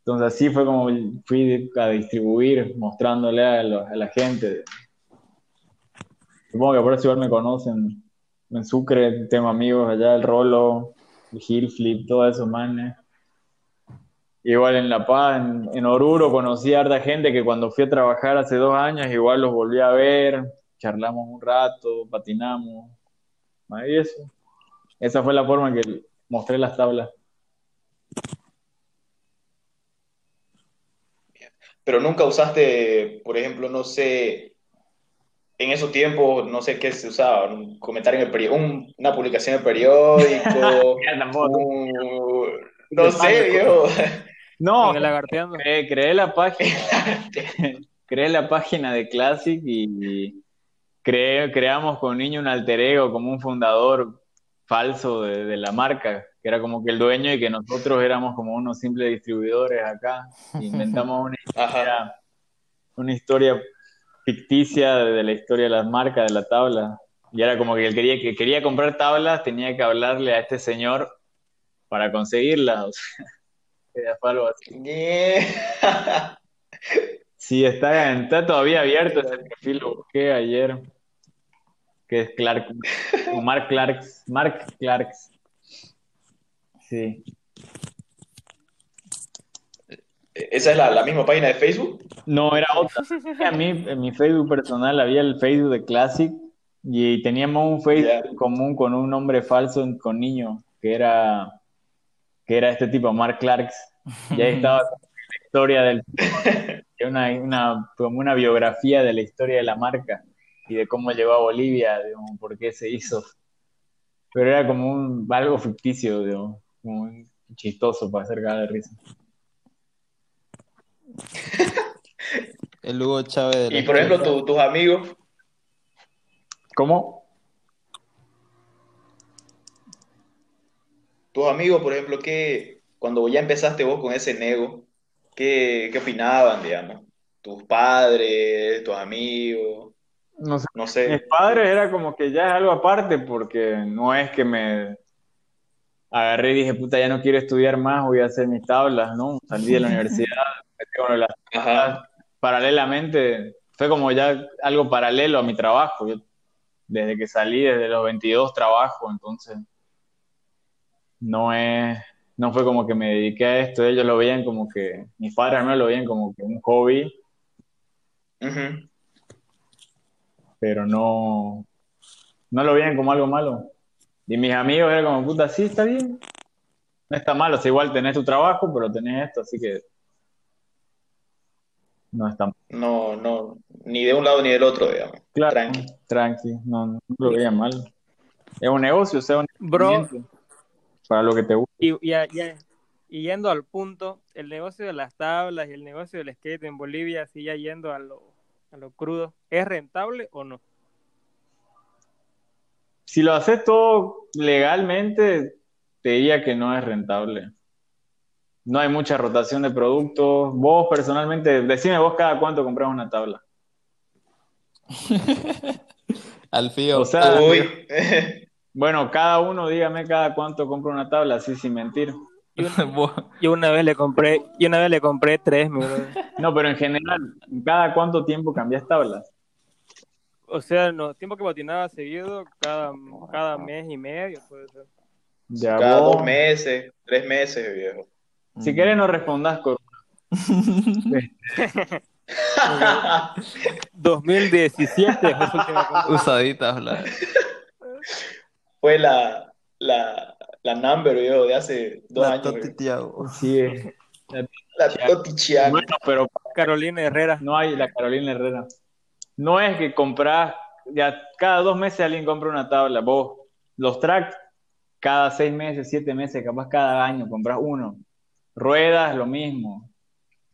Entonces así fue como fui a distribuir, mostrándole a, lo- a la gente. Supongo que por eso igual me conocen. En Sucre tengo amigos allá, el Rolo, el Hillflip, todos esos manes. Igual en La Paz, en, en Oruro conocí a harta gente que cuando fui a trabajar hace dos años igual los volví a ver, charlamos un rato, patinamos. Ahí eso. Esa fue la forma en que mostré las tablas. Pero nunca usaste, por ejemplo, no sé, en esos tiempos, no sé qué se usaba, un comentario en el periódico, una publicación en el periódico, un- no sé, viejo. No, creé, creé la página, creé la página de Classic y creé, creamos con Niño un alter ego como un fundador falso de, de la marca. que era como que el dueño y que nosotros éramos como unos simples distribuidores acá. Inventamos una historia, una historia ficticia de la historia de las marcas de la tabla. Y era como que él quería, que quería comprar tablas, tenía que hablarle a este señor para conseguirlas. O sea, era algo así. Yeah. Sí, está, está todavía abierto ese perfil, lo busqué ayer. Que es Clark, Mark Clarks, Mark Clarks. Sí. ¿Esa es la, la misma página de Facebook? No, era otra. A mí, en mi Facebook personal, había el Facebook de Classic y teníamos un Facebook común con un nombre falso con niño, que era, que era este tipo, Mark Clarks. Y ahí estaba la historia del una, una, como una biografía de la historia de la marca y de cómo llegó a Bolivia, digamos, por qué se hizo. Pero era como un, algo ficticio, digamos, como un chistoso para hacer cada de risa. El Hugo Chávez de Y por ejemplo, tu- tus amigos, ¿Cómo? Tus amigos, por ejemplo, ¿qué, cuando ya empezaste vos con ese nego, ¿qué, qué opinaban, digamos? Tus padres, tus amigos, No sé. no Mis sé. padres era como que ya es algo aparte porque no es que me agarré y dije, puta, ya no quiero estudiar más, voy a hacer mis tablas, ¿no? Salí de la universidad, me metí las paralelamente, fue como ya algo paralelo a mi trabajo. Yo, desde que salí, desde los 22 trabajo, entonces no es, no fue como que me dediqué a esto, ellos lo veían como que, mis padres al menos lo veían como que un hobby, pero no, no lo veían como algo malo. Y mis amigos eran como, puta, sí, está bien, no está malo, o sea, igual tenés tu trabajo, pero tenés esto, así que no está mal. No, no, ni de un lado ni del otro, digamos. Claro, Tranqui. tranqui, no, no lo veía mal. Es un negocio, o sea, un Bro, para lo que te gusta. y, y, y- y yendo al punto, el negocio de las tablas y el negocio del skate en Bolivia, así ya yendo a lo, a lo crudo, ¿es rentable o no? Si lo haces todo legalmente, te diría que no es rentable. No hay mucha rotación de productos. Vos personalmente, decime vos cada cuánto compras una tabla. Al fío. O sea, Uy. bueno, cada uno dígame cada cuánto compra una tabla, así sin mentir. Yo una vez le compré, yo una vez le compré tres, mi brother. No, pero en general, ¿cada cuánto tiempo cambias tablas? O sea, en los tiempos que patinaba seguido, cada, cada mes y medio, puede ser. Ya Cada vos- dos meses, tres meses, viejo. Si querés no respondas con 2017 fue Fue la, la, la number, de hace dos la años. Toti. Tiago. Sí, es. La Toti. Bueno, pero Carolina Herrera. no hay la Carolina Herrera. No es que compras, ya cada dos meses alguien compra una tabla. Vos, los tracks, cada seis meses, siete meses, capaz cada año compras uno. Ruedas, lo mismo.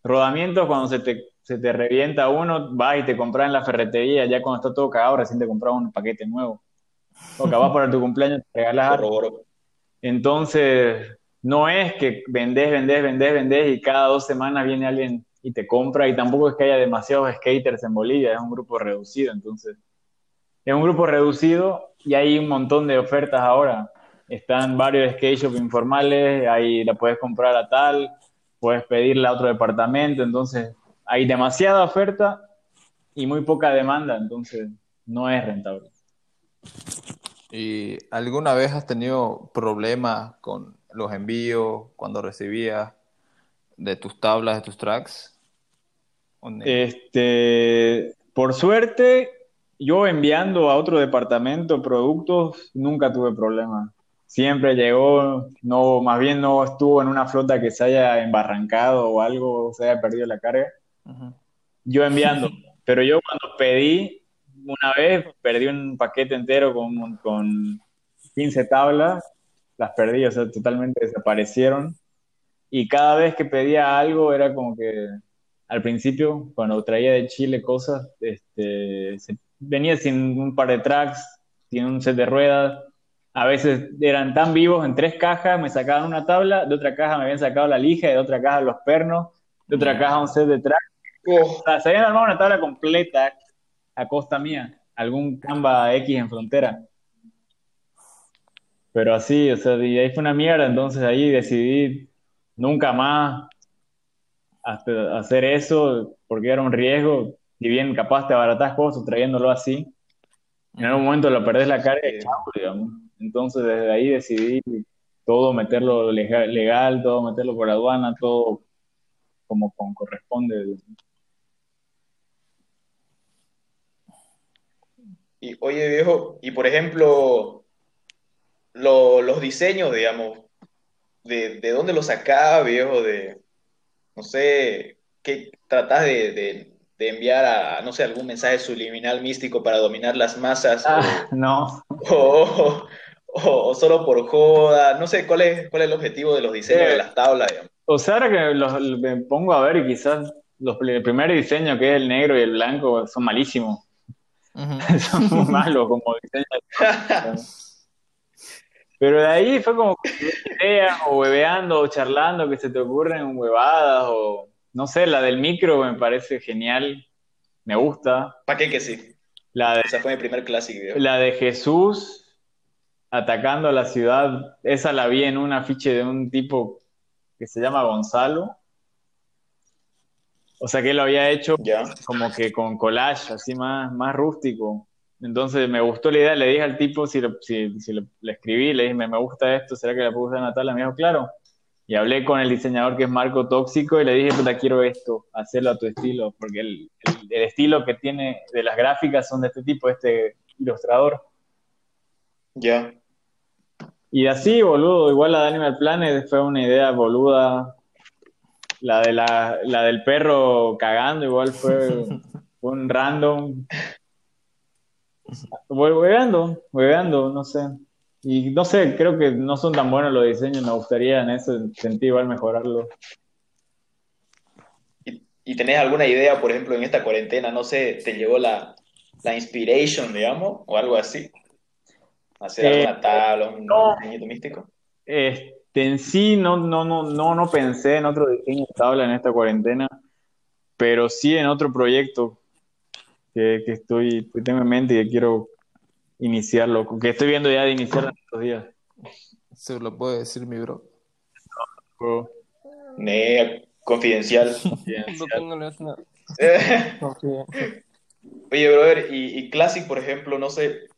Rodamientos, cuando se te, se te revienta uno, vas y te compras en la ferretería. Ya cuando está todo cagado, recién te compras un paquete nuevo. O capaz para tu cumpleaños te regalas algo. Entonces, no es que vendés, vendés, vendés, vendés y cada dos semanas viene alguien y te compra y tampoco es que haya demasiados skaters en Bolivia, es un grupo reducido, entonces es un grupo reducido y hay un montón de ofertas ahora. Están varios skate shop informales, ahí la puedes comprar a tal, puedes pedirla a otro departamento, entonces hay demasiada oferta y muy poca demanda, entonces no es rentable. ¿Y alguna vez has tenido problemas con los envíos cuando recibías de tus tablas, de tus tracks? ¿O ni- Este, por suerte, yo enviando a otro departamento productos nunca tuve problemas. Siempre llegó, no, más bien no estuvo en una flota que se haya embarrancado o algo, se haya perdido la carga. Yo enviando, pero yo cuando pedí, una vez perdí un paquete entero con, con 15 tablas, las perdí, o sea, totalmente desaparecieron. Y cada vez que pedía algo era como que al principio, cuando traía de Chile cosas, este, se- venía sin un par de tracks, sin un set de ruedas, A veces eran tan vivos en tres cajas, me sacaban una tabla, de otra caja me habían sacado la lija, de otra caja los pernos, de otra caja un set de track. Oh, O sea, se habían armado una tabla completa a costa mía, algún Canva X en frontera. Pero así, o sea, y ahí fue una mierda, entonces ahí decidí nunca más hasta hacer eso, porque era un riesgo, si bien capaz te abaratas cosas trayéndolo así, en algún momento lo perdés la carga y chao, digamos. Entonces desde ahí decidí todo meterlo legal, legal, todo meterlo por aduana, todo como, como corresponde. Y oye, viejo, y por ejemplo, lo- los diseños, digamos, de, de dónde los sacás, viejo? De, no sé, ¿qué tratás de, de- de enviar a, no sé, algún mensaje subliminal místico para dominar las masas? Ah, no. O, o- o solo por joda, no sé, ¿cuál es, cuál es el objetivo de los diseños Eh, de las tablas, digamos? O sea, ahora que los, me pongo a ver y quizás los, el primer diseño que es el negro y el blanco son malísimos. Ujú. Son muy malos como diseño. Pero de ahí fue como ideas o hueveando o charlando que se te ocurren huevadas o no sé, la del micro me parece genial, me gusta. ¿Para qué que sí? La de, Esa fue mi primer clásico, la de Jesús atacando a la ciudad, esa la vi en un afiche de un tipo que se llama Gonzalo. O sea que lo había hecho como que con collage, así más, más rústico. Entonces me gustó la idea, le dije al tipo si, lo- si, si lo- le escribí, le dije, me, gusta esto, ¿será que la puedo usar en la tabla? Me dijo, claro. Y hablé con el diseñador que es Marco Tóxico y le dije, puta, quiero esto, hacerlo a tu estilo, porque el, el- el estilo que tiene de las gráficas son de este tipo, este ilustrador. Ya. Y así, boludo, igual la de Animal Planet fue una idea boluda. La, de la, la del perro cagando igual fue, un random. Hue- Hueveando, hueveando, no sé. Y no sé, creo que no son tan buenos los diseños, me gustaría en ese sentido igual mejorarlo. ¿Y, y tenés alguna idea, por ejemplo, en esta cuarentena, no sé, te llegó la, la inspiration, digamos, o algo así? Hacer Eh, alguna tabla, un no. diseñito místico. Este, en sí no, no, no, no, no pensé en otro diseño de tabla en esta cuarentena, pero sí en otro proyecto que, que estoy, que tengo en mente y que quiero iniciarlo, que estoy viendo ya de iniciar en estos días. Se lo puede decir mi bro. Juego Ne, confidencial. confidencial. No, no Oye, brother, y, y Classic, por ejemplo, no sé,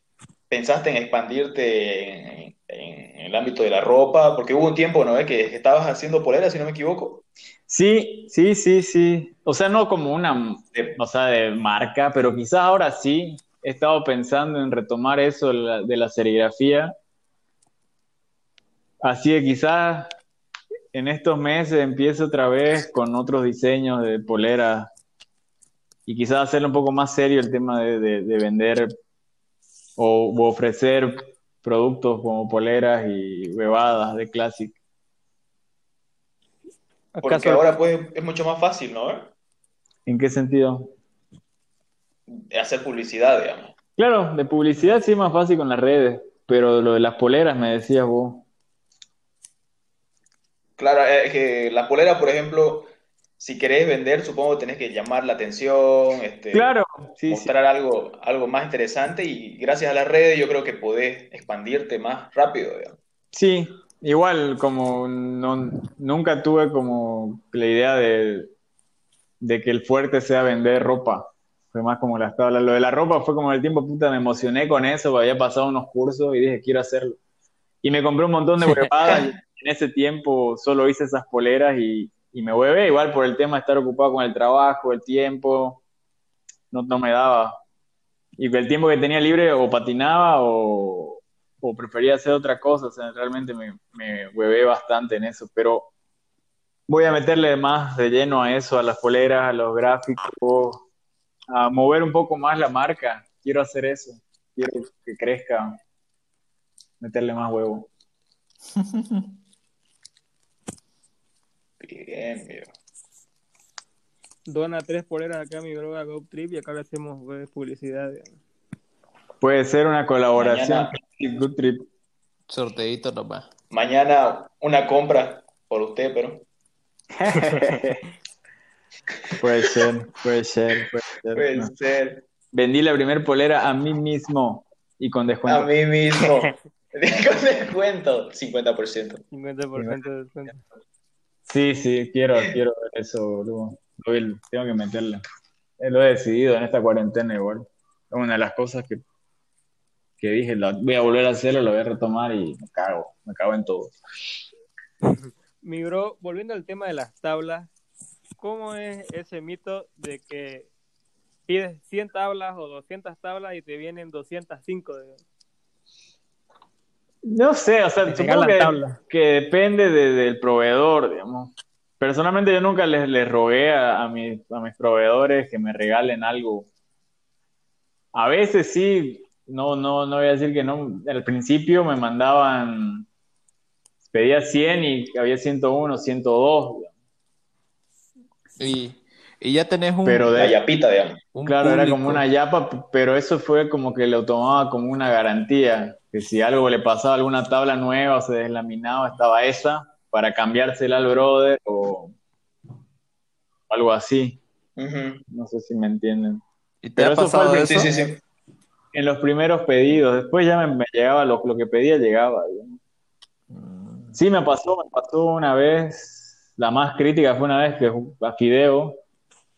¿pensaste en expandirte en, en el ámbito de la ropa? Porque hubo un tiempo, ¿no? Que estabas haciendo poleras, si no me equivoco. Sí, sí, sí, sí. O sea, no como una, o sea, de marca, pero quizás ahora sí. He estado pensando en retomar eso de la, de la serigrafía. Así que quizás en estos meses empiece otra vez con otros diseños de poleras y quizás hacerlo un poco más serio el tema de, de- de vender o ofrecer productos como poleras y bebadas de Classic. Porque ¿Acaso ahora pues es mucho más fácil, ¿no? ¿En qué sentido? Hacer publicidad, digamos. Claro, de publicidad sí es más fácil con las redes, pero lo de las poleras me decías vos. Claro, es que la polera, por ejemplo, si querés vender, supongo que tenés que llamar la atención, este, Claro, sí, sí. mostrar algo, algo más interesante y gracias a las redes yo creo que podés expandirte más rápido, digamos. Sí, igual como no, nunca tuve como la idea de, de que el fuerte sea vender ropa. Fue más como las tablas. Lo de la ropa fue como el tiempo, puta, me emocioné con eso, había pasado unos cursos y dije, quiero hacerlo. Y me compré un montón de huevadas en ese tiempo solo hice esas poleras y, y me huevé, igual por el tema de estar ocupado con el trabajo, el tiempo, no, no me daba. Y el tiempo que tenía libre o patinaba o, o prefería hacer otra cosa, realmente me, me huevé bastante en eso, pero voy a meterle más de lleno a eso, a las poleras, a los gráficos, a mover un poco más la marca. Quiero hacer eso, quiero que crezca, meterle más huevo. Bien, viejo. dona tres poleras acá a mi bro a Go Trip y acá le hacemos pues, publicidad. digamos. Puede ser una colaboración Mañana. Good Trip. Sorteito nomás. Mañana una compra por usted, pero Puede ser, puede ser, puede ser. puede No. ser Vendí la primer polera a mí mismo y con a descuento. mí mismo. Con descuento, 50%. 50% de descuento. Sí, sí, quiero, quiero ver eso, boludo. Lo Tengo que meterle. Eh, Lo he decidido en esta cuarentena igual. Es una de las cosas que, que dije, voy a volver a hacerlo, lo voy a retomar y me cago, me cago en todo. Mi bro, volviendo al tema de las tablas, ¿cómo es ese mito de que pides 100 tablas o 200 tablas y te vienen 205? de- No sé, o sea, supongo que, que depende de- del proveedor, digamos. Personalmente yo nunca les, les rogué a, a mis, a mis proveedores que me regalen algo. A veces sí, no, no, no voy a decir que no. Al principio me mandaban, pedía 100 y había 101, 102. digamos. Y, y ya tenés un, Pero La de, yapita, digamos. un Claro, era como una yapa, pero eso fue como que le tomaba como una garantía, que si algo le pasaba, alguna tabla nueva o se deslaminaba, estaba esa, para cambiársela al brother o algo así. No sé si me entienden. ¿Y te Pero ha eso fue pasado al eso? Sí, sí, sí. En los primeros pedidos, después ya me, me llegaba lo, lo que pedía, llegaba. digamos. Mm, Sí, me pasó, me pasó una vez, la más crítica fue una vez que a Fideo,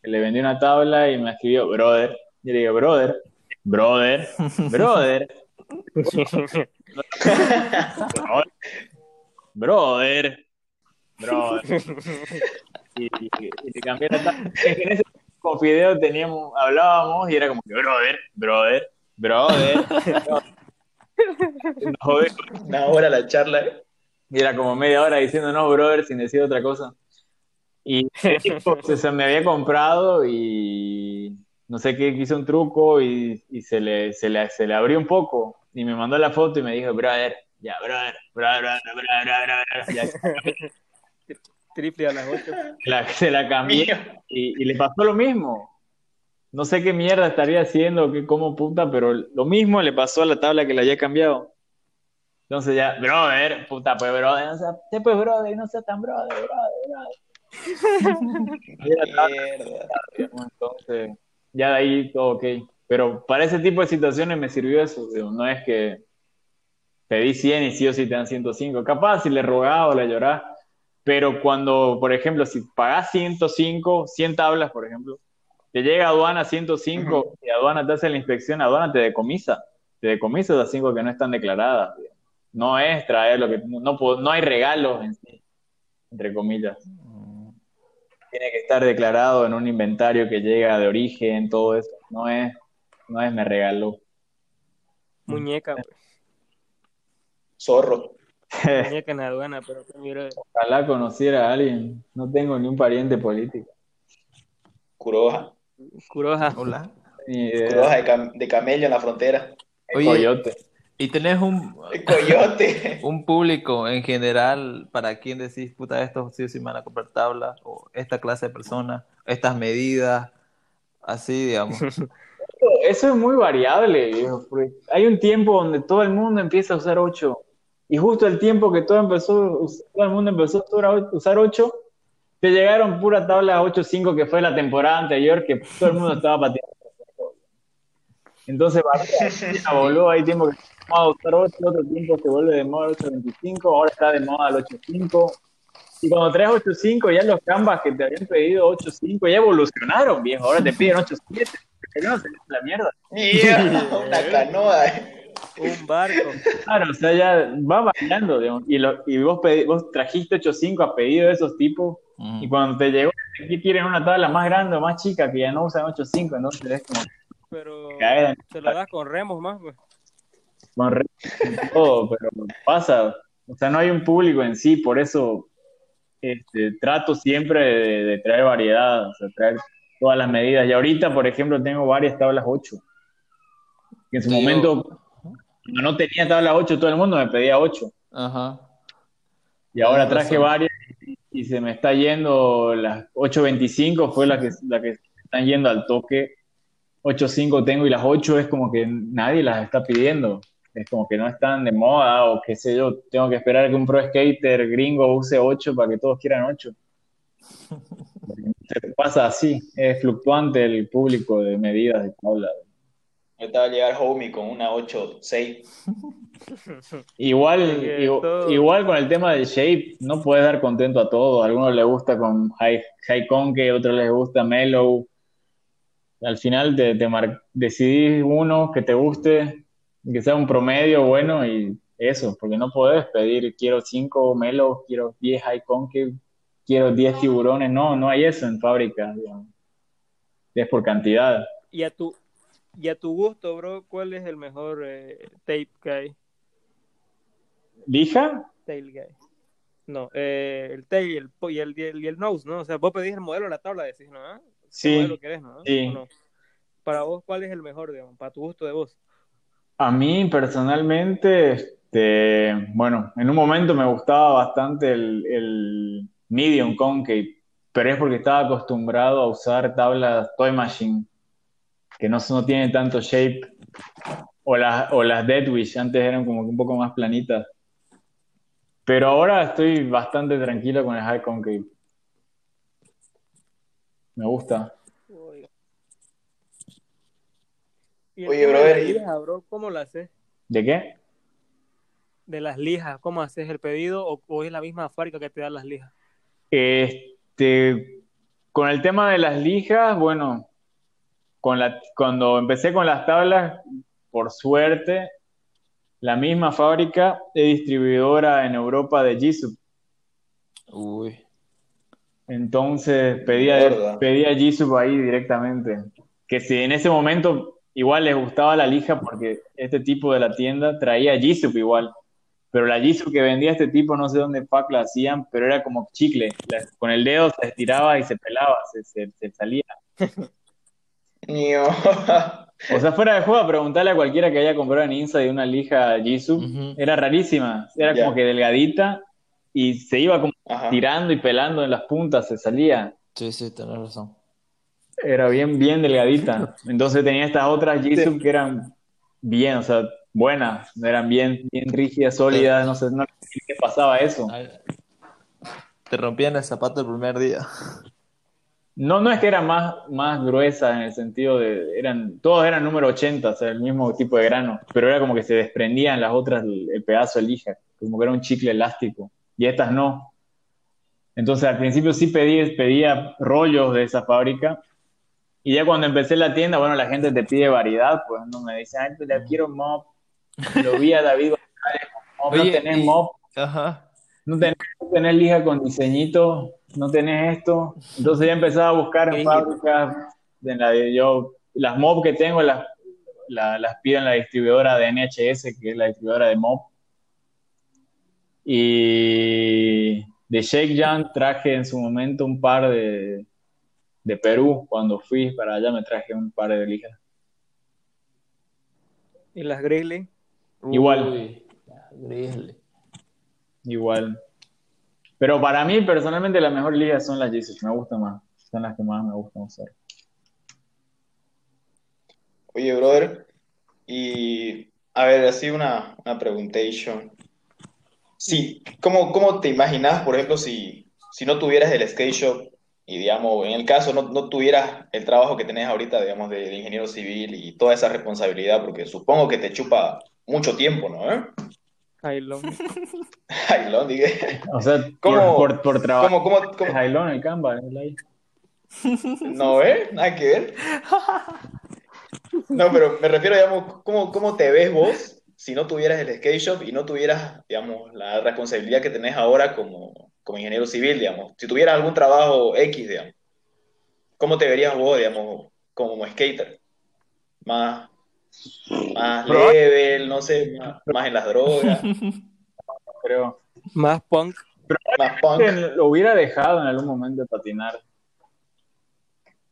que le vendí una tabla y me escribió, brother. Y le digo, brother, brother, brother, brother, brother. Y, y, y cambié la. Es que en ese con Fideo teníamos, hablábamos y era como que, brother, brother, brother. Una hora la charla. ¿eh? Y era como media hora diciendo no, brother, sin decir otra cosa. Y se me había comprado y no sé qué, hizo un truco y, y se, le, se, le, se le abrió un poco. Y me mandó la foto y me dijo, brother, ya, brother, brother, brother, brother, brother, ya, Triple a las 8. la- se la cambié y, y le pasó lo mismo. No sé qué mierda estaría haciendo, qué como puta, pero lo mismo le pasó a la tabla que le había cambiado. Entonces ya, brother, puta, pues brother, no seas, pues brother, no seas tan brother, brother, brother. Mierda. Entonces, ya de ahí todo ok. Pero para ese tipo de situaciones me sirvió eso, digo, no es que pedí 100 y sí o sí te dan 105. Capaz si le rogás o le llorás, pero cuando, por ejemplo, si pagás 105, 100 tablas, por ejemplo, te llega aduana 105 y aduana te hace la inspección, aduana te decomisa, te decomisa esas 5 que no están declaradas. No es traer lo que, no, no hay regalos en sí, entre comillas. Tiene que estar declarado en un inventario que llega de origen, todo eso. No es, no es me regaló. Muñeca, pues. Zorro. Muñeca en la aduana, pero pues, mira, Ojalá conociera a alguien. No tengo ni un pariente político. Curoja. Curoja. Hola. Curoja de, cam- de camello en la frontera. Oye, Coyote. Y tenés un, Coyote. un público en general para quien decís, puta, estos sí o sí me van a comprar tablas, o esta clase de personas, estas medidas, así, digamos. Eso es muy variable, viejo, porque hay un tiempo donde todo el mundo empieza a usar 8. Y justo el tiempo que todo, empezó, todo el mundo empezó a usar 8, te llegaron pura tabla 8.5 que fue la temporada anterior que todo el mundo estaba pateando. Entonces, varía, boludo, hay tiempo que se moda a usar 8, otro tiempo se vuelve de moda el 8.25, ahora está de moda el 8.5. Y cuando traes 8.5, ya los canvas que te habían pedido 8.5 ya evolucionaron, viejo. Ahora te piden 8.7. Que no se la mierda. Mierda, una canoa. Un barco. Claro, o sea, ya va variando, digamos. Y, lo- y vos, pedi- vos trajiste 8.5 a pedido de esos tipos, Mm. y cuando te llegó, aquí quieren una tabla más grande o más chica que ya no usan 8.5, entonces es como Pero se lo das con remos más, pues. con re- todo, pero pasa. O sea, no hay un público en sí, por eso este, trato siempre de, de traer variedad, o sea, traer todas las medidas. Y ahorita, por ejemplo, tengo varias tablas 8. Que en su momento, cuando no tenía tabla 8, todo el mundo me pedía 8. Ajá. Y ahora Tienes traje razón. varias y, y se me está yendo las 8.25 fue la que, la que están yendo al toque. 8.5 tengo y las 8 es como que nadie las está pidiendo. es como que no están de moda o qué sé yo, tengo que esperar que un pro skater gringo use 8 para que todos quieran 8. Se pasa así, es fluctuante el público de medidas de tabla. Ahorita va a llegar Homie con una 8-6. Igual, que igu- todo- igual con el tema del shape, no puedes dar contento a todos. A algunos les gusta con high, high conke, a otros les gusta mellow. Al final te, te mar- decidís uno que te guste, que sea un promedio bueno y eso, porque no puedes pedir quiero 5 mellow, quiero 10 high conke, quiero 10 tiburones. No, no hay eso en fábrica, digamos. Es por cantidad. Y a tu, y a tu gusto, bro, ¿cuál es el mejor eh, tape que hay? ¿Lija? Tail guy. No, eh, el tail y el, po- y, el, y, el, y el nose, ¿no? O sea, vos pedís el modelo de la tabla, decís, ¿no? ¿Ah? ¿Qué Sí. no? Sí. Para vos, ¿cuál es el mejor, digamos? Para tu gusto de vos. A mí personalmente, este, bueno, en un momento me gustaba bastante el, el medium concave, pero es porque estaba acostumbrado a usar tablas Toy Machine, que no, no tienen tanto shape, o las, o las Dead Wish, antes eran como que un poco más planitas. Pero ahora estoy bastante tranquilo con el high concave. Me gusta. Oye, de brother, lijas, bro, ¿cómo lo haces? ¿De qué? De las lijas, ¿cómo haces el pedido o, o es la misma fábrica que te da las lijas? Este, con el tema de las lijas, bueno, con la, cuando empecé con las tablas, por suerte, la misma fábrica es distribuidora en Europa de Jisoo. Uy. Entonces pedía, pedía Jisoo ahí directamente. Que si en ese momento igual les gustaba la lija porque este tipo de la tienda traía Jisoo igual. Pero la Jisoo que vendía este tipo, no sé dónde fuck la hacían, pero era como chicle. La- con el dedo se estiraba y se pelaba, se, se- se salía. O sea, fuera de juego, preguntarle a cualquiera que haya comprado en Inside una lija Jisoo. Ujú. Era rarísima. Era como que delgadita y se iba como Ajá. tirando y pelando en las puntas, se salía. Sí, sí, tenés razón. Era bien, bien delgadita. Entonces tenía estas otras Jisoo que eran bien, o sea, buenas, eran bien, bien rígidas, sólidas, no sé, no sé qué pasaba eso. Te rompían el zapato el primer día. No, no es que eran más, más gruesas en el sentido de, eran, todos eran número 80, o sea, el mismo tipo de grano, pero era como que se desprendían las otras el, el pedazo de lija, como que era un chicle elástico, y estas no. Entonces al principio sí pedí, pedía rollos de esa fábrica, y ya cuando empecé la tienda, bueno, la gente te pide variedad, pues no me dice, ay, pues ya quiero mop, lo vi a David González con mop, no tenés y- mop, Ajá. no tenés, no tenés lija con diseñito, no tenés esto. Entonces ya empezaba a buscar en fábricas, en la de yo, las MOB que tengo las, la- las pido en la distribuidora de NHS, que es la distribuidora de MOB. Y de Shake Jan traje en su momento un par de, de Perú, cuando fui para allá me traje un par de lijas. ¿Y las Grizzly? Igual. Uy, Grizzly. Igual. Pero para mí, personalmente, las mejores ligas son las Jesus, me gustan más. Son las que más me gustan usar. Oye, brother, y a ver, así una, una preguntation. Sí, ¿cómo, cómo te imaginas, por ejemplo, si, si no tuvieras el skate shop y, digamos, en el caso no, no tuvieras el trabajo que tenés ahorita, digamos, de, de ingeniero civil y toda esa responsabilidad, porque supongo que te chupa mucho tiempo, ¿no? ¿Eh? Jailón. Lo dije. O sea, ¿Cómo- por, por, por trabajo. ¿Cómo, cómo, cómo? Jailón, el Canva, el. No, ¿eh? Nada que ver. No, pero me refiero, digamos, ¿cómo, cómo te ves vos si no tuvieras el skate shop y no tuvieras, digamos, la responsabilidad que tenés ahora como, como ingeniero civil, digamos? Si tuvieras algún trabajo X, digamos, ¿cómo te verías vos, digamos, como skater? Más, más level, no sé, más, más en las drogas, Pero Más punk. más punk. lo hubiera dejado en algún momento de patinar.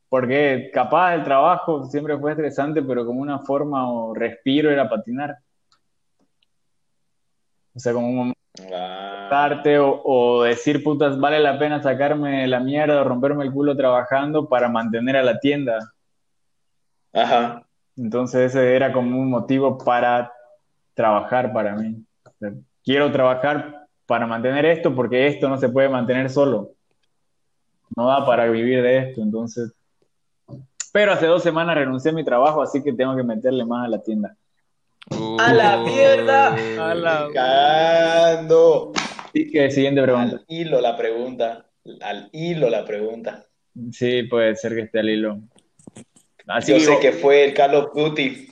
Porque capaz el trabajo siempre fue estresante, pero como una forma o respiro era patinar. O sea, como un momento Ah, o, o decir, putas, vale la pena sacarme la mierda o romperme el culo trabajando para mantener a la tienda. Ajá. Entonces ese era como un motivo para trabajar para mí. O sea, quiero trabajar para mantener esto porque esto no se puede mantener solo. No da para vivir de esto, entonces. Pero hace dos semanas renuncié a mi trabajo, así que tengo que meterle más a la tienda. ¡A la mierda! A la- Cagando. Así que siguiente pregunta. Al hilo la pregunta. Al hilo la pregunta. Sí, puede ser que esté al hilo. Así Yo sé que fue el Call of Duty.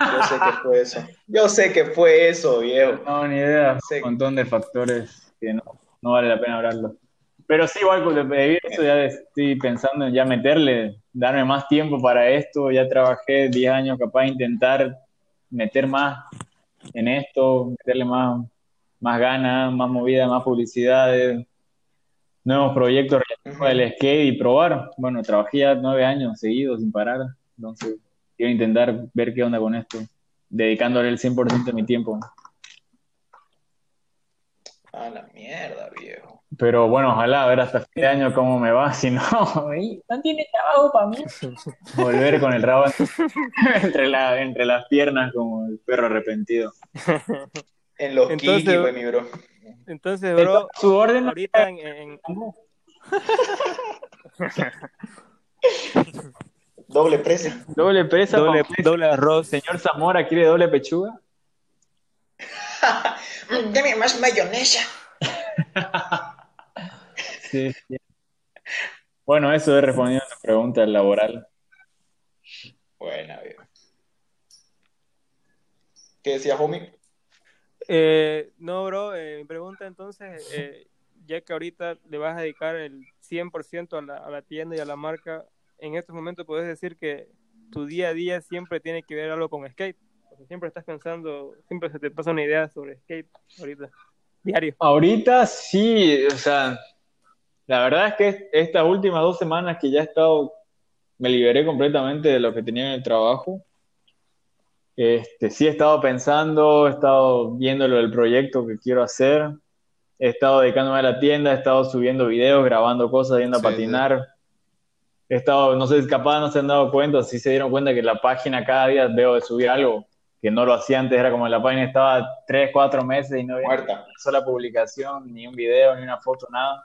Yo sé que fue eso. Yo sé que fue eso, viejo. No, ni idea. Sí. Un montón de factores que no, no vale la pena hablarlo. Pero sí, igual de eso ya estoy pensando en ya meterle, darme más tiempo para esto. Ya trabajé 10 años capaz de intentar meter más en esto, meterle más, más ganas, más movida, más publicidades, nuevos proyectos relacionados con el skate y probar. Bueno, trabajé ya nueve años seguidos sin parar, entonces quiero intentar ver qué onda con esto, dedicándole el 100% de mi tiempo. A la mierda, viejo. Pero bueno, ojalá a ver hasta fin de año cómo me va, si no, no tiene trabajo para mí. Volver con el rabo entre, la, entre las piernas como el perro arrepentido. En los Entonces- Kiki, pues, mi bro. Entonces, bro, Su orden ahorita en, en- Doble presa. doble presa, doble arroz. señor Zamora quiere doble pechuga. Dame más mayonesa. Sí, sí. Bueno, eso he respondido a tu pregunta laboral. Buena, viejo. ¿Qué decía, homie? Eh, no, bro, eh, mi pregunta entonces, eh, ya que ahorita le vas a dedicar el 100% a la, a la tienda y a la marca, en estos momentos puedes decir que tu día a día siempre tiene que ver algo con skate. Siempre estás pensando, siempre se te pasa una idea sobre skate ahorita, diario. Ahorita sí, o sea, la verdad es que estas últimas dos semanas que ya he estado, me liberé completamente de lo que tenía en el trabajo. Este, sí he estado pensando, he estado viendo lo del proyecto que quiero hacer, he estado dedicándome a la tienda, he estado subiendo videos, grabando cosas, yendo a Sí, patinar. He estado, no sé, capaz no se han dado cuenta, si se dieron cuenta que la página cada día veo de subir algo, que no lo hacía antes, era como la página estaba tres, cuatro meses y no había Muerta. una sola publicación, ni un video, ni una foto, nada.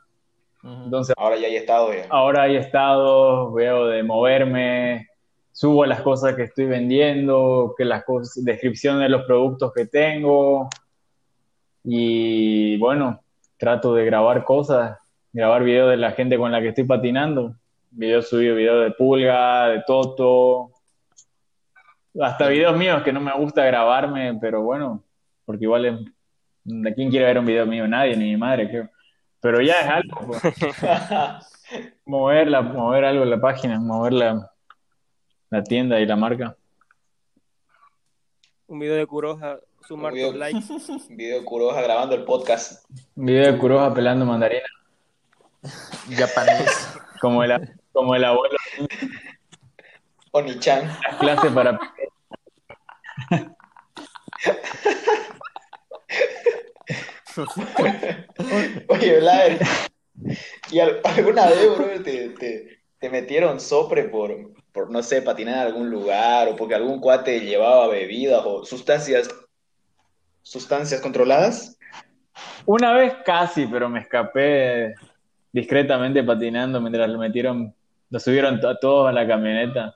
Entonces, Ahora ya hay estado, ya. ahora hay estado, veo de moverme, subo las cosas que estoy vendiendo, que las cosas, descripción de los productos que tengo. Y bueno, trato de grabar cosas, grabar videos de la gente con la que estoy patinando. Videos subido, videos de Pulga, de Toto. Hasta videos míos que no me gusta grabarme, pero bueno, porque igual es- ¿de quién quiere ver un video mío? Nadie, ni mi madre, creo. Pero ya es algo, pues mover, la, mover algo en la página, mover la, la tienda y la marca. Un video de Kuroja, sumar Un video- likes. De Kuroja grabando el podcast. Un video de Kuroha pelando mandarina, Japanés. como el, como el abuelo Oni-chan. en las clases para... Oye, Vlad, ¿y al- alguna vez, bro, te, te, te metieron sopre por, por, no sé, patinar en algún lugar o porque algún cuate llevaba bebidas o sustancias, sustancias controladas? Una vez casi, pero me escapé discretamente patinando mientras lo metieron, lo subieron a todos a la camioneta.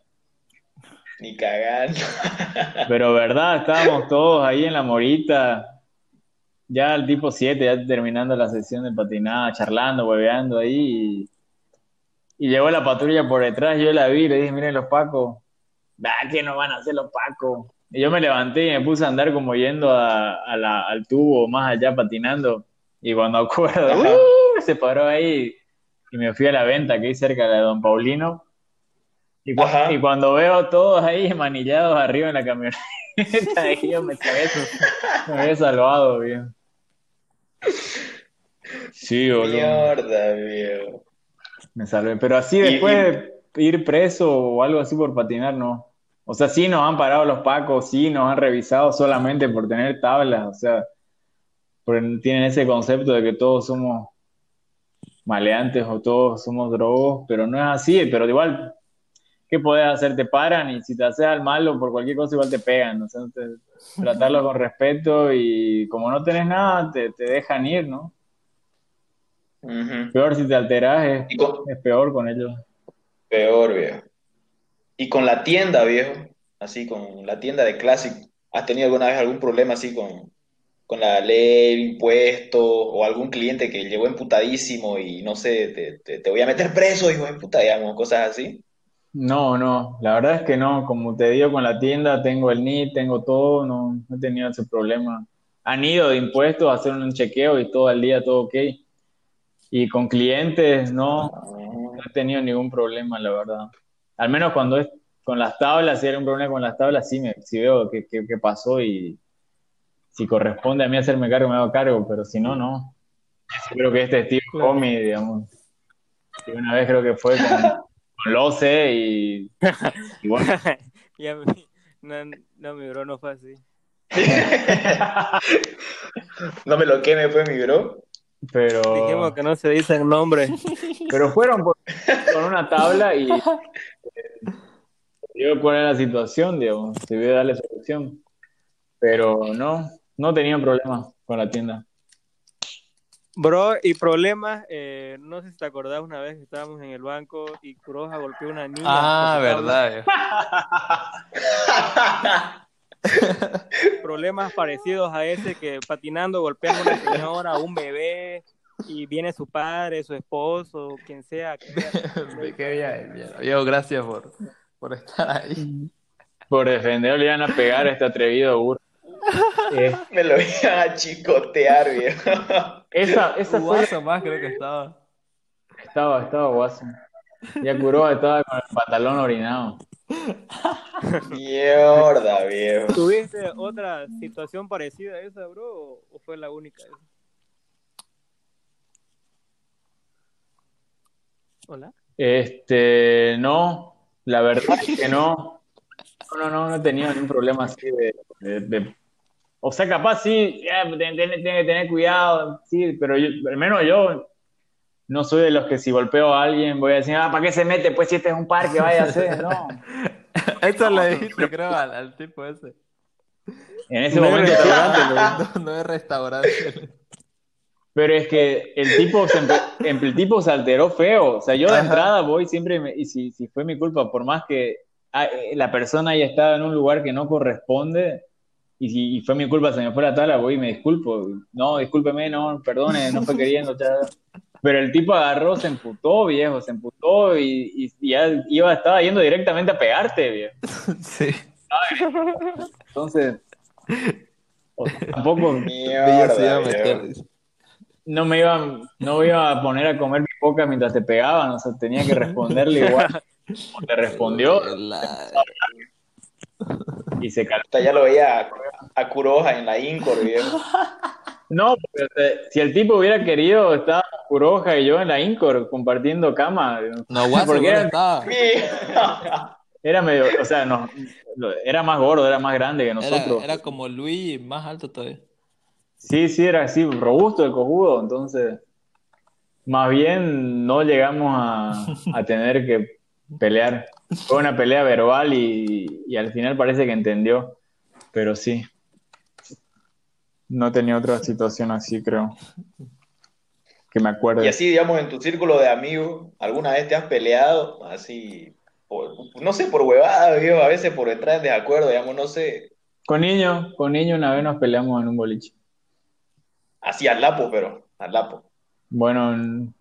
Ni cagando. Pero verdad, estábamos todos ahí en la morita, ya al tipo 7, ya terminando la sesión de patinada, charlando, hueveando ahí. Y, y llegó la patrulla por detrás, yo la vi y le dije, miren los pacos, ¿qué nos van a hacer los pacos? Y yo me levanté y me puse a andar como yendo a, a la- al tubo más allá patinando. Y cuando acuerdo. ¡uh! se paró ahí y me fui a la venta que hay cerca de Don Paulino. Y, cu- Ajá. y cuando veo todos ahí manillados arriba en la camioneta, ahí yo me había, me había salvado, bien. Sí, boludo. Mierda, viejo. Me salvé. Pero así Y- después y- de ir preso o algo así por patinar, no. O sea, sí nos han parado los pacos, sí nos han revisado solamente por tener tablas, o sea, porque tienen ese concepto de que todos somos maleantes o todos somos drogos, pero no es así, pero igual ¿qué podés hacer? Te paran y si te haces al malo por cualquier cosa igual te pegan, ¿no? Entonces, tratarlo con respeto y como no tenés nada, te, te dejan ir, ¿no? Peor si te alteras, es, Y con- es peor con ellos. Peor, viejo. Y con la tienda, viejo, así con la tienda de Classic, ¿has tenido alguna vez algún problema así con, con la ley, impuesto, o algún cliente que llegó emputadísimo y no sé, te, te, te voy a meter preso, hijo de puta, digamos, cosas así? No, no, la verdad es que no, como te digo con la tienda, tengo el NIT, tengo todo, no, no he tenido ese problema. Han ido de impuestos a hacer un chequeo y todo el día, todo ok. Y con clientes, no, no he tenido ningún problema, la verdad. Al menos cuando es con las tablas, si hay un problema con las tablas, sí, me, sí veo qué qué- qué pasó y si corresponde a mí hacerme cargo, me hago cargo, pero si no, no. Yo creo que este Steve. Comey, digamos, que una vez creo que fue con, con Loce y, y bueno, Ya me- no, no, mi bro no fue así. No me lo queme, fue mi bro. pero, Dijimos que no se dicen nombres. pero fueron por- con una tabla y eh, yo cuál era la situación, digamos, si voy a darle solución. Pero no, no tenían problemas con la tienda. Bro, y problemas, eh, no sé si te acordás una vez que estábamos en el banco y Kuroja golpeó a una niña. Ah, verdad. Problemas parecidos a ese que patinando golpean a una señora, a un bebé, y viene su padre, su esposo, quien sea. que Qué bien, bien. Viejo, gracias por, por estar ahí. Por defender le iban a pegar a este atrevido burro. Eh, Me lo iban a chicotear, viejo. Esa, esa fue Guaso más creo que estaba. Estaba, estaba guaso. Ya Kuroha estaba con el pantalón orinado. Mierda, viejo. ¿Tuviste otra situación parecida a esa, bro? ¿O, o fue la única? esa? Hola. Este, no, la verdad es que no. No, no, no, no he tenido ningún problema así de, de- de- O sea, capaz sí, tiene que tener cuidado, sí, pero yo, al menos yo no soy de los que si golpeo a alguien voy a decir, ah, ¿para qué se mete? Pues si este es un parque, vaya a hacer, no. Esto le dijiste, creo, al, al tipo ese. En ese No es momento restaurante, No, no es restaurante. Pero es que el tipo se, em- el tipo se alteró feo. O sea, yo de Ajá. entrada voy siempre, me- y si, si fue mi culpa, por más que ah, eh, la persona haya estado en un lugar que no corresponde, y si y fue mi culpa, se me fue la tabla, voy y me disculpo. No, discúlpeme, no, perdone, no fue queriendo. cha. Pero el tipo agarró, se emputó, viejo, se emputó y, y- y ya iba, estaba yendo directamente a pegarte, viejo. Sí. Entonces, o- tampoco Mierda, viejo. no me iba, no me iba a poner a comer pipocas mientras te pegaban, o sea, tenía que responderle igual. como Te respondió La- y se. Hasta ya lo veía a, a Kuroha en la Incor, viejo. No, porque si el tipo hubiera querido, estaba Kuroja y yo en la Incor compartiendo cama. No, guaso, Porque era, estaba. era medio, o sea, no, era más gordo, era más grande que Era, nosotros. era como Luis, más alto todavía. Sí, sí, era así, robusto el cojudo, entonces, más bien no llegamos a, a tener que pelear. Fue una pelea verbal y, y al final parece que entendió, pero sí. No tenía otra situación así, creo. Que me acuerde. Y así, digamos, en tu círculo de amigos, ¿alguna vez te has peleado? Así, por- no sé, por huevada, viejo, a veces por entrar en desacuerdo, digamos, no sé, Con niño, con niño una vez nos peleamos en un boliche. así al lapo, pero al lapo. Bueno,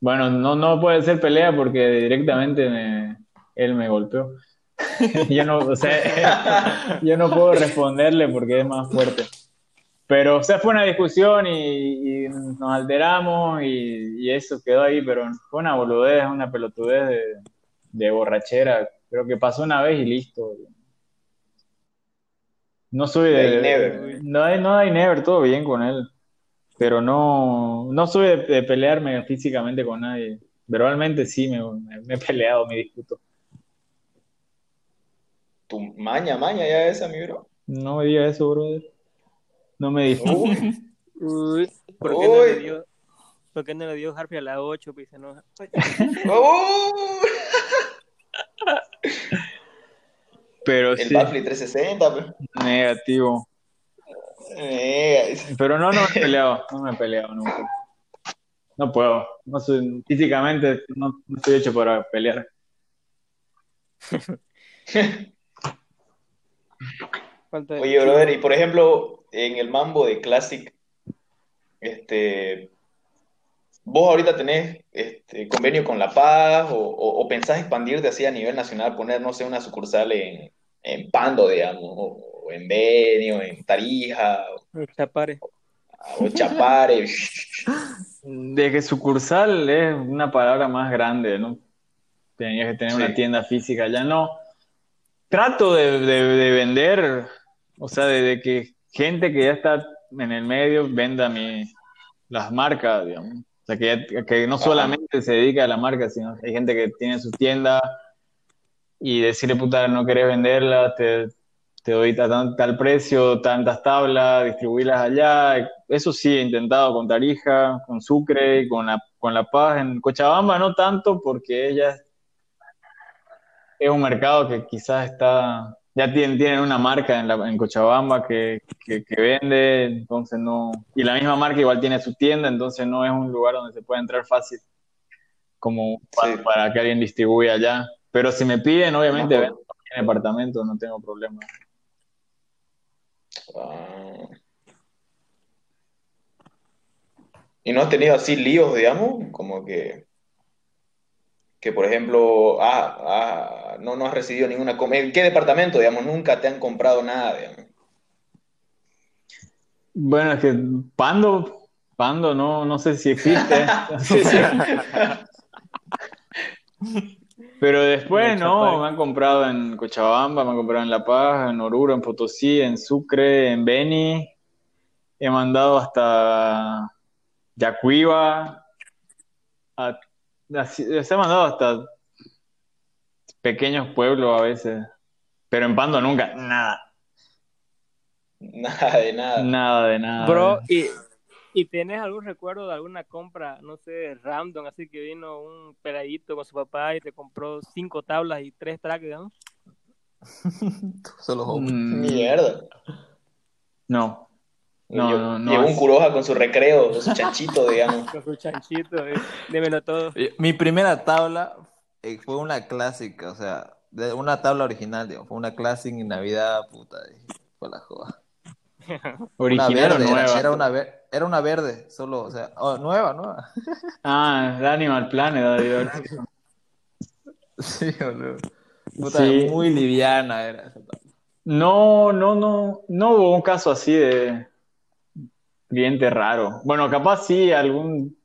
bueno, no, no puede ser pelea porque directamente me- él me golpeó. Yo no, o sea, yo no puedo responderle porque es más fuerte. Pero, o sea, fue una discusión y, y nos alteramos y, y eso quedó ahí, pero fue una boludez, una pelotudez de, de borrachera. Creo que pasó una vez y listo. No soy De de... never. No hay, no hay never, todo bien con él. Pero no, no soy de, de pelearme físicamente con nadie. Verbalmente sí me, me- me he peleado, me discuto. Tu maña, maña ya esa, mi bro. No me diga eso, brother. No me discuto. Uy, Uy, ¿por qué no le dio, por qué no le dio Harpy a la 8? Pues, se enoja. uy. Pero El sí, Backflip 360, pues. negativo. Pero no, no me he peleado, no me he peleado nunca. No puedo, no soy, físicamente no, no estoy hecho para pelear. Oye, brother, y por ejemplo, en el mambo de Classic, este, ¿vos ahorita tenés este, convenio con La Paz o, o- o pensás expandirte así a nivel nacional, poner, no sé, una sucursal en, en Pando, digamos, o, o en Beni, o en Tarija, o, Chapare. o Chapare? De que sucursal es una palabra más grande, ¿no? Tenías que tener Sí. una tienda física, ya no. Trato de, de- de vender, o sea, de, de que gente que ya está en el medio venda mi, las marcas, digamos. O sea, que, ya- que no solamente se dedica a la marca, sino hay gente que tiene su tienda y decirle, puta, no querés venderla, te, te doy tal precio, tantas tablas, distribuirlas allá. Eso sí he intentado con Tarija, con Sucre, con La, con la Paz. En Cochabamba no tanto porque ella es un mercado que quizás está, ya tienen, tienen una marca en, la, en Cochabamba que, que, que vende, entonces no, y la misma marca igual tiene su tienda, entonces no es un lugar donde se puede entrar fácil como para, Sí. para que alguien distribuya allá. Pero si me piden, obviamente Ajá. vendo en departamento, no tengo problema. Ah. ¿Y no has tenido así líos, digamos? Como que, que por ejemplo, ah, ah, no, no has recibido ninguna... ¿En qué departamento, digamos? Nunca te han comprado nada, digamos. Bueno, es que Pando, Pando no, no sé si existe. Sé si- Pero después no, me han comprado en Cochabamba, me han comprado en La Paz, en Oruro, en Potosí, en Sucre, en Beni. He mandado hasta Yacuiba. a- así- se ha mandado hasta pequeños pueblos a veces. Pero en Pando nunca, nada, Nada de nada. nada de nada. Bro, ¿y, ¿y tienes algún recuerdo de alguna compra, no sé, random, así que vino un peladito con su papá y te compró cinco tablas y tres tracks, digamos? Solo. Mm, Mierda. no. No, Yo- no, no, Llegó un curoja con su recreo, con su chanchito, digamos. Con su chanchito, eh, dímelo todo. Mi primera tabla eh, fue una clásica, o sea, una tabla original, digamos, fue una Classic en Navidad, puta, dije, fue la joda. Una Original verde, o era, nueva. era una, ver- era una verde, solo, o sea, oh, nueva, nueva. Ah, de Animal Planet, David. Sí, boludo. Puta, Sí. muy liviana era esa. No, no, no, no hubo un caso así de cliente raro. Bueno, capaz sí algún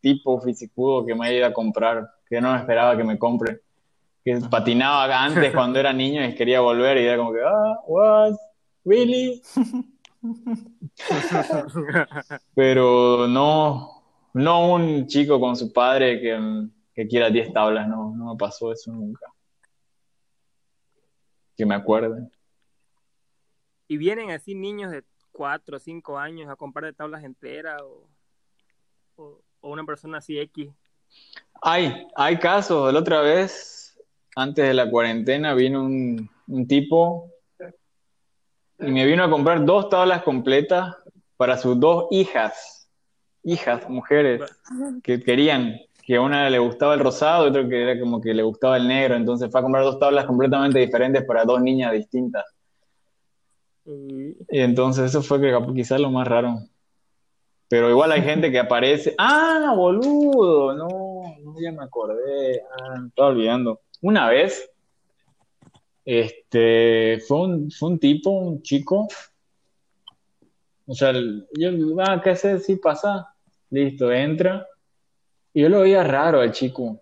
tipo fisicudo que me haya ido a comprar, que no esperaba que me compre. Que patinaba antes cuando era niño y quería volver y era como que, ah, what, really? Pero no, no un chico con su padre que, que quiera 10 tablas, no, no me pasó eso nunca. Que me acuerde. ¿Y vienen así niños de cuatro o cinco años a comprar de tablas enteras o, o, o una persona así X? Hay, hay casos. La otra vez, antes de la cuarentena, vino un, un tipo y me vino a comprar dos tablas completas para sus dos hijas, hijas, mujeres, que querían, que a una le gustaba el rosado y otra que era como que le gustaba el negro. Entonces fue a comprar dos tablas completamente diferentes para dos niñas distintas. Y- entonces eso fue que quizás lo más raro. Pero igual hay gente que aparece. ¡Ah, boludo! No, no, ya me acordé. Ah, me estaba olvidando. Una vez, este, fue un, fue un tipo, un chico. O sea, yo, ah, ¿qué hacer? Sí, pasa. Listo, entra. Y yo lo veía raro al chico.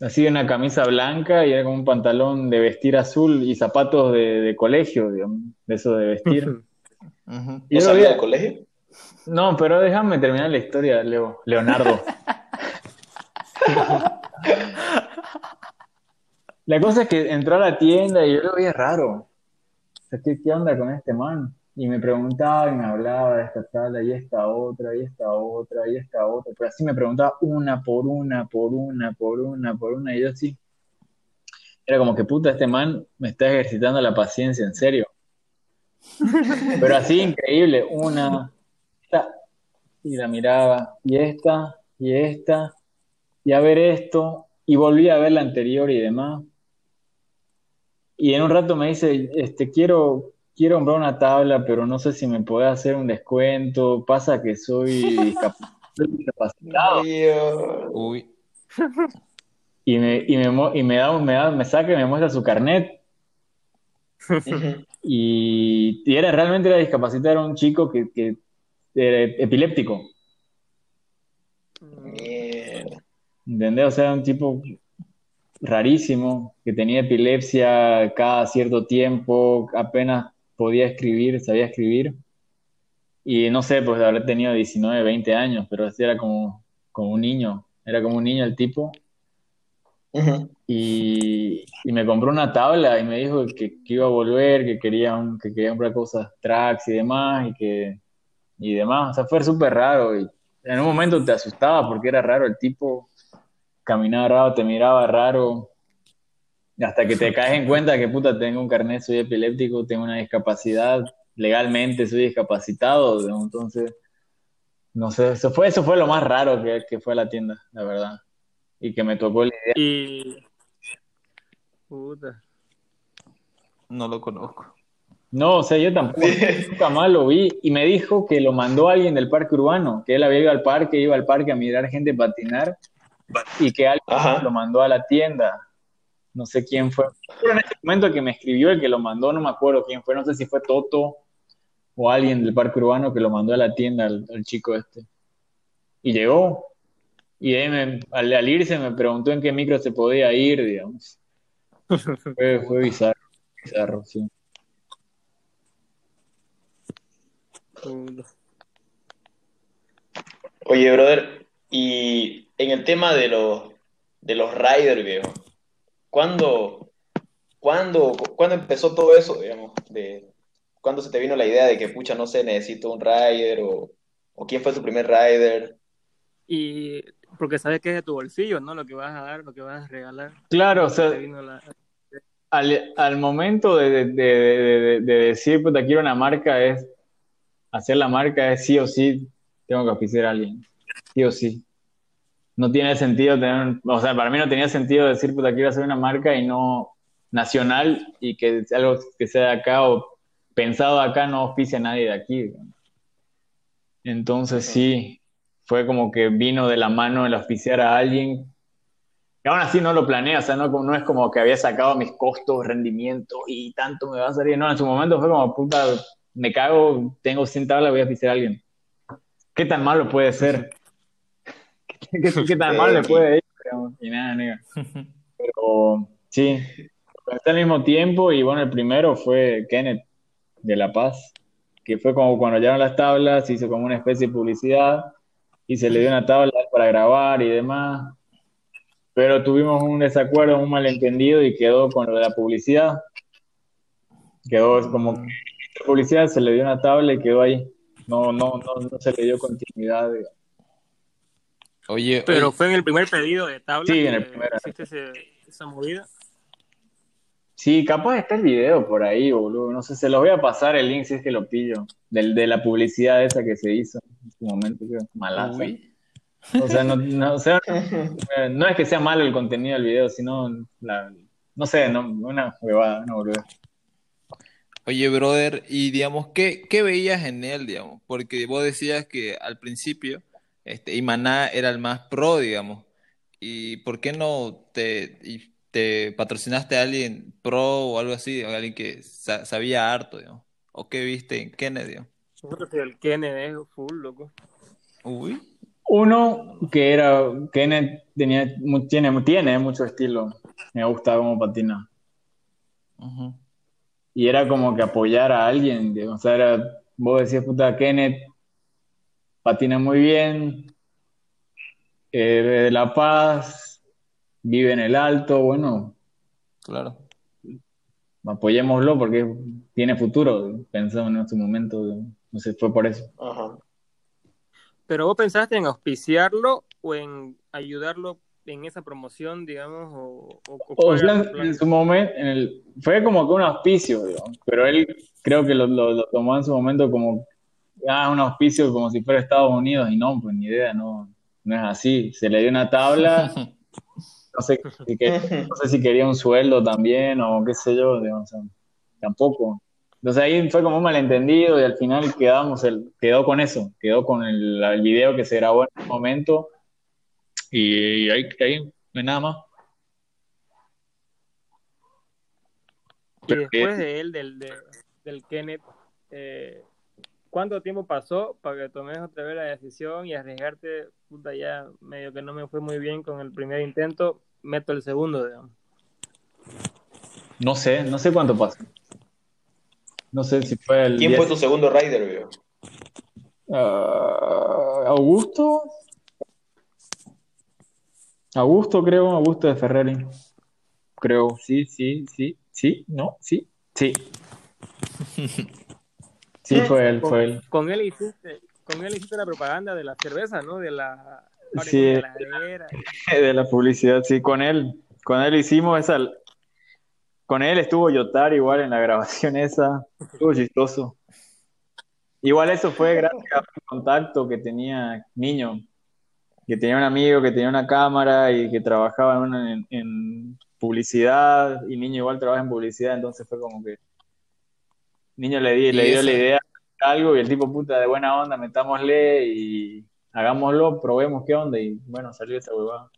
Así una camisa blanca y era como un pantalón de vestir azul y zapatos de, de colegio, digamos, de eso de vestir. Y ¿No yo lo salió veía- del colegio? No, pero déjame terminar la historia, Leo, Leonardo. La cosa es que entró a la tienda y yo lo veía raro. ¿qué, onda con este man? Y me preguntaba y me hablaba de esta tabla y esta otra y esta otra y esta otra. Pero así me preguntaba una por una, por una, por una, por una. Y yo así. Era como que puta, este man me está ejercitando la paciencia, en serio. Pero así increíble, una, esta, y la miraba, y esta, y esta, y a ver esto, y volví a ver la anterior y demás. Y en un rato me dice, este, quiero, quiero comprar una tabla, pero no sé si me puede hacer un descuento. Pasa que soy discap- soy discapacitado. Uy. Y me, y me, y me da, me da, me saca y me muestra su carnet. Y, y era realmente era discapacitado, era un chico que, que era epiléptico. Mierda. ¿Entendés? O sea, un tipo rarísimo, que tenía epilepsia cada cierto tiempo, apenas podía escribir, sabía escribir. Y no sé, pues habrá tenido 19, 20 años, pero así era como, como un niño, era como un niño el tipo. Y, y me compró una tabla y me dijo que, que iba a volver, que quería, un- que quería comprar cosas, tracks y demás, y que y demás. O sea, fue súper raro. Y en un momento te asustaba porque era raro el tipo, caminaba raro, te miraba raro. Hasta que te caes en cuenta que puta, tengo un carnet, soy epiléptico, tengo una discapacidad, legalmente soy discapacitado. Entonces, no sé, eso fue, eso fue lo más raro que, que fue a la tienda, la verdad. Y que me tocó la idea. Y. Puta. No lo conozco. No, o sea, yo tampoco, nunca más lo vi. Y me dijo que lo mandó alguien del parque urbano, que él había ido al parque, iba al parque a mirar gente patinar y que alguien Ajá. lo mandó a la tienda. No sé quién fue. Pero en ese momento que me escribió el que lo mandó, no me acuerdo quién fue, no sé si fue Toto o alguien del parque urbano que lo mandó a la tienda al, al chico este. Y llegó. Y ahí me- al, al irse me preguntó en qué micro se podía ir, digamos. Fue, fue bizarro, bizarro, sí. Oye, brother, y en el tema de los de los riders, viejo, ¿cuándo, cuándo, cuándo empezó todo eso, digamos? De, ¿cuándo se te vino la idea de que, pucha, no sé, necesito un rider o, o quién fue tu primer rider? Y. Porque sabes que es de tu bolsillo, ¿no? Lo que vas a dar, lo que vas a regalar. Claro, o sea, Te vino la- al, al momento de, de- de- de- de decir, puta, quiero una marca, es hacer la marca, es sí o sí, tengo que auspiciar a alguien, sí o sí. No tiene sentido tener, o sea, para mí no tenía sentido decir, puta, quiero hacer una marca y no nacional y que algo que sea de acá o pensado acá no auspicia a nadie de aquí. Entonces sí, fue como que vino de la mano el auspiciar a alguien y aún así no lo planeé, o sea, no, no es como que había sacado mis costos, rendimiento y tanto me va a salir. No, en su momento fue como, puta, me cago, tengo 100 tablas, voy a pisar a alguien. ¿Qué tan malo puede ser? ¿Qué, tan mal le puede ir? Digamos, Y nada, nega. Pero sí, está al mismo tiempo y bueno, el primero fue Kenneth de La Paz, que fue como cuando llegaron las tablas, hizo como una especie de publicidad y se le dio una tabla para grabar y demás pero tuvimos un desacuerdo, un malentendido y quedó con lo de la publicidad. Quedó como que la publicidad se le dio una tabla y quedó ahí. No, no, no, no se le dio continuidad. digamos. Oye, Pero oye, fue en el primer pedido de tabla Sí, que en el primero. hiciste ese- esa movida. Sí, capaz está el video por ahí, boludo. No sé, se los voy a pasar el link si es que lo pillo. Del, de la publicidad esa que se hizo en su momento, creo. Malaza. uy. O sea, no, no, o sea, no es que sea malo el contenido del video, sino la, no sé, no, una huevada, una boludez. Oye, brother, y digamos, ¿qué, qué veías en él, digamos? Porque vos decías que al principio, este, Imaná era el más pro, digamos. ¿Y por qué no te, y te patrocinaste a alguien pro o algo así, o alguien que sa- sabía harto, digamos? ¿O qué viste en Kennedy, digamos? Seguro que el Kennedy es full, loco. Uy, Uno que era, Kenneth tenía, tiene, tiene mucho estilo. Me gusta cómo patina. Y era como que apoyar a alguien. digamos. O sea, era, vos decías, puta, Kenneth patina muy bien, eh, de La Paz, vive en el Alto. Bueno, claro. apoyémoslo porque tiene futuro. Pensamos en su momento. No sé, fue por eso. Ajá. Pero vos pensaste en auspiciarlo o en ayudarlo en esa promoción, digamos, o, o, o sea, en su momento, en el, fue como que un auspicio, digamos, pero él creo que lo, lo- lo tomó en su momento como, ah, un auspicio como si fuera Estados Unidos, y no, pues ni idea, no, no es así. Se le dio una tabla, no sé, si que- no sé si quería un sueldo también, o qué sé yo, digamos, o sea, tampoco. Entonces ahí fue como un malentendido y al final quedamos, el, quedó con eso, quedó con el, el video que se grabó en ese momento y ahí, ahí no hay nada más. Y después de él, del, de- del Kenneth, eh, ¿cuánto tiempo pasó para que tomes otra vez la decisión y arriesgarte? Puta, ya medio que no me fue muy bien con el primer intento, meto el segundo, digamos. No sé, no sé cuánto pasó. No sé si fue el ¿Quién 10. fue tu segundo rider, viejo? Ah, Augusto. Augusto, creo, Augusto de Ferrari. Creo, sí, sí, sí, sí, no, sí, sí. Sí, fue él, fue él. Con él hiciste, con él hiciste la propaganda de la cerveza, ¿no? De la Sí. de la heladera. De la publicidad, sí, con él. Con él hicimos esa. Con él estuvo Yotar igual en la grabación esa. Estuvo chistoso. Igual eso fue gracias a un contacto que tenía niño. Que tenía un amigo que tenía una cámara y que trabajaba en, en- en publicidad. Y niño igual trabaja en publicidad, entonces fue como que. Niño le, le dio la idea de algo y el tipo puta de buena onda, metámosle y hagámoslo, probemos qué onda. Y bueno, salió esa huevada.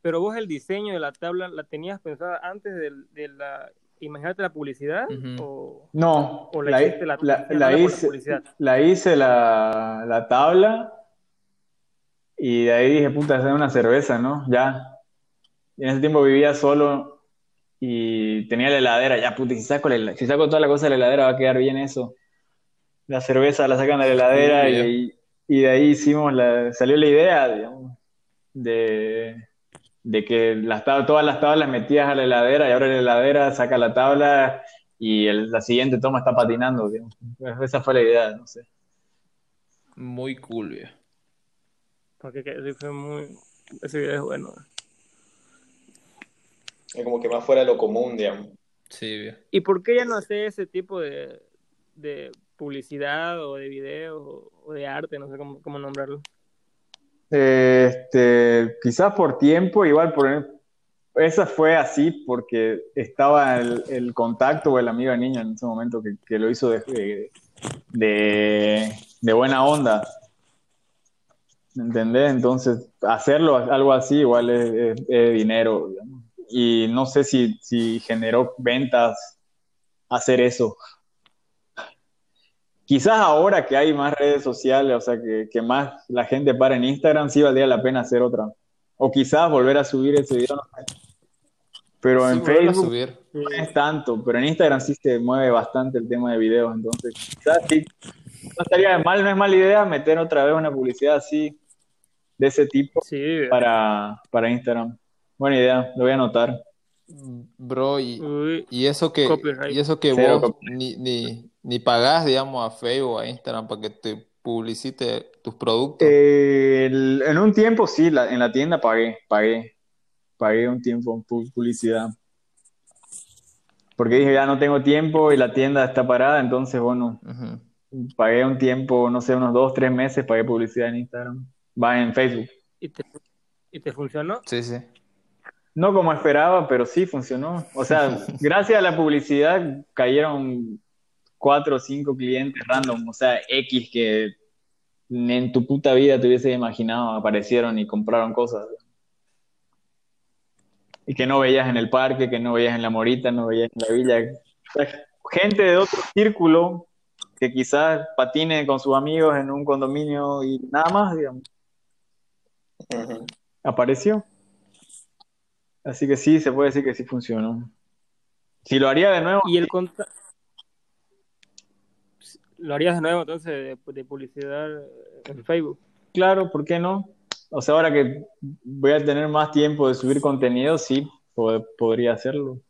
Pero vos el diseño de la tabla la tenías pensada antes del- de, la imaginarte la publicidad o, No, o la, la, hiciste la, hice, publicidad. la hice la, la tabla y de ahí dije, puta, hacer una cerveza, ¿no? Ya. Y en ese tiempo vivía solo y tenía la heladera, ya, puta, y si saco, la- si saco toda la cosa de la heladera va a quedar bien eso. La cerveza la sacan de la heladera y, y de ahí hicimos la, salió la idea, digamos, de, de que las todas las tablas metías a la heladera y ahora la heladera saca la tabla y el- la siguiente toma está patinando, digamos. Esa fue la idea, no sé. Muy cool, viejo. Porque fue muy. Ese video es bueno. Es como que más fuera de lo común, digamos. Sí, viejo. ¿Y por qué ya no hace ese tipo de, de publicidad o de videos o, o de arte? No sé cómo, cómo nombrarlo. Este, quizás por tiempo, igual por esa fue así porque estaba el, el contacto o el amigo de niño en ese momento que, que lo hizo de, de, de- de buena onda. ¿Entendés? Entonces, hacerlo algo así igual es, es- es dinero, digamos. Y no sé si, si generó ventas hacer eso. Quizás ahora que hay más redes sociales, o sea, que, que más la gente para en Instagram, sí valdría la pena hacer otra. O quizás volver a subir ese video, no sé. Pero Sí, en Facebook subir. no es tanto, pero en Instagram sí se mueve bastante el tema de videos, entonces quizás sí, no estaría mal, no es mala idea meter otra vez una publicidad así, de ese tipo, Sí. para, para Instagram. Buena idea, lo voy a anotar. Bro, y, Uy, y eso que, Copyright. y eso que Cero vos ni, ni, ni pagás, digamos, a Facebook o a Instagram para que te publicite tus productos. Eh, el- en un tiempo sí, la- en la tienda pagué, pagué, pagué un tiempo en pu- publicidad. Porque dije, ya no tengo tiempo y la tienda está parada, entonces, bueno, Ujú. pagué un tiempo, no sé, unos dos, tres meses, pagué publicidad en Instagram. Va en Facebook. ¿y te, y te funcionó? Sí, sí. No como esperaba, pero sí funcionó. O sea, gracias a la publicidad cayeron cuatro o cinco clientes random, o sea, X que en tu puta vida te hubieses imaginado, aparecieron y compraron cosas. Y que no veías en el parque, que no veías en la morita, no veías en la villa. O sea, gente de otro círculo que quizás patine con sus amigos en un condominio y nada más, digamos, apareció. Así que sí, se puede decir que sí funcionó. Si lo haría de nuevo, ¿Y el conta- ¿Lo harías de nuevo entonces de, de publicidad en Facebook? claro, ¿por qué no? O sea, ahora que voy a tener más tiempo de subir contenido, sí, po- podría hacerlo.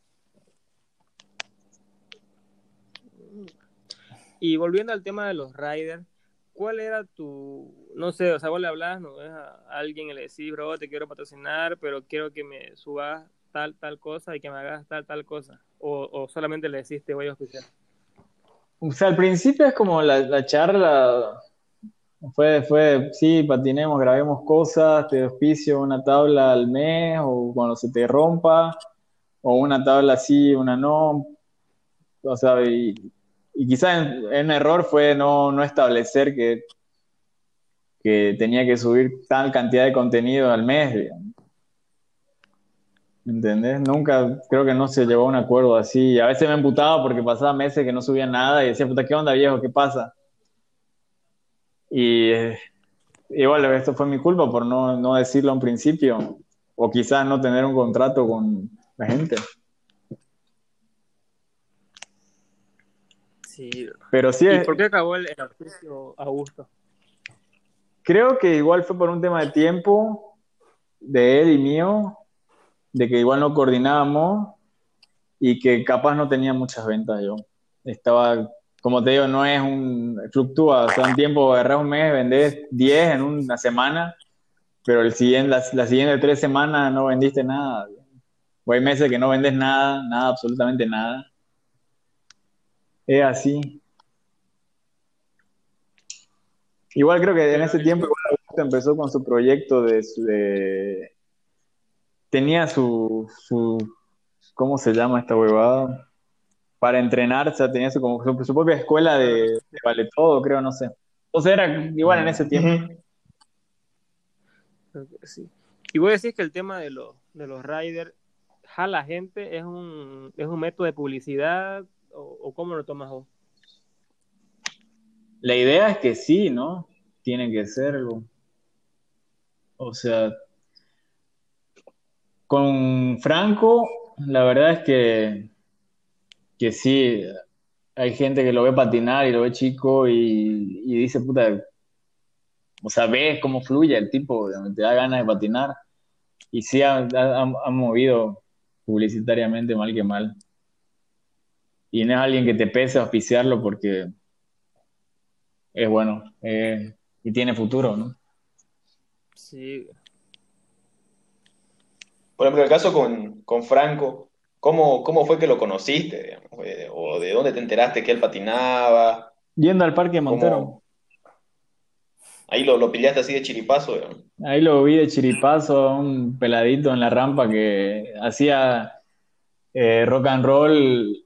Y volviendo al tema de los riders, cuál era tu, no sé, o sea, vos le hablas, no ves a alguien y le decís, bro, te quiero patrocinar, pero quiero que me subas tal, tal cosa y que me hagas tal, tal cosa? O, solamente le decís, te voy a auspiciar. O sea, al principio es como la, la charla, fue, fue, sí, patinemos, grabemos cosas, te auspicio una tabla al mes o cuando se te rompa, o una tabla sí, una no. O sea, y, y quizás en error fue no, no establecer que, que tenía que subir tal cantidad de contenido al mes, digamos. ¿Entendés? Nunca, creo que no se llegó a un acuerdo así. A veces me emputaba porque pasaba meses que no subía nada y decía, puta, ¿qué onda, viejo? ¿Qué pasa? Y eh, igual esto fue mi culpa por no, no decirlo un principio o quizás no tener un contrato con la gente. Sí. Pero sí, ¿Y es- por qué acabó el, auspicio Augusto? creo que igual fue por un tema de tiempo de él y mío, de que igual no coordinábamos y que capaz no tenía muchas ventas yo. Estaba, como te digo, no es un, fluctúa, o sea, un tiempo agarrás un mes, vendés 10 en una semana, pero el siguiente, las, las siguientes tres semanas no vendiste nada. O hay meses que no vendes nada, nada, absolutamente nada. Es así. Igual creo que en ese tiempo igual empezó con su proyecto de, de- tenía su, su ¿cómo se llama esta huevada? Para entrenar, o sea, tenía su, como su, propia escuela de, vale todo, creo, no sé. O sea, era igual en ese tiempo. Sí. Y voy a decir que el tema de los, de los riders, jala gente, es un, es un método de publicidad, o, cómo lo tomas vos? La idea es que sí, ¿no? Tiene que serlo. O sea, con Franco, la verdad es que, que sí, hay gente que lo ve patinar y lo ve chico y, y dice, puta, o sea, ves cómo fluye el tipo, te da ganas de patinar. Y sí, ha, ha- ha movido publicitariamente mal que mal. Y no es alguien que te pese auspiciarlo porque es bueno eh, y tiene futuro, ¿no? Sí. Por ejemplo, el caso con, con Franco, ¿cómo, cómo fue que lo conociste? digamos? Eh, ¿O de dónde te enteraste que él patinaba? Yendo al Parque Montero. ¿Cómo? Ahí lo, lo pillaste así de chiripazo. digamos. Ahí lo vi de chiripazo, a un peladito en la rampa que hacía eh, rock and roll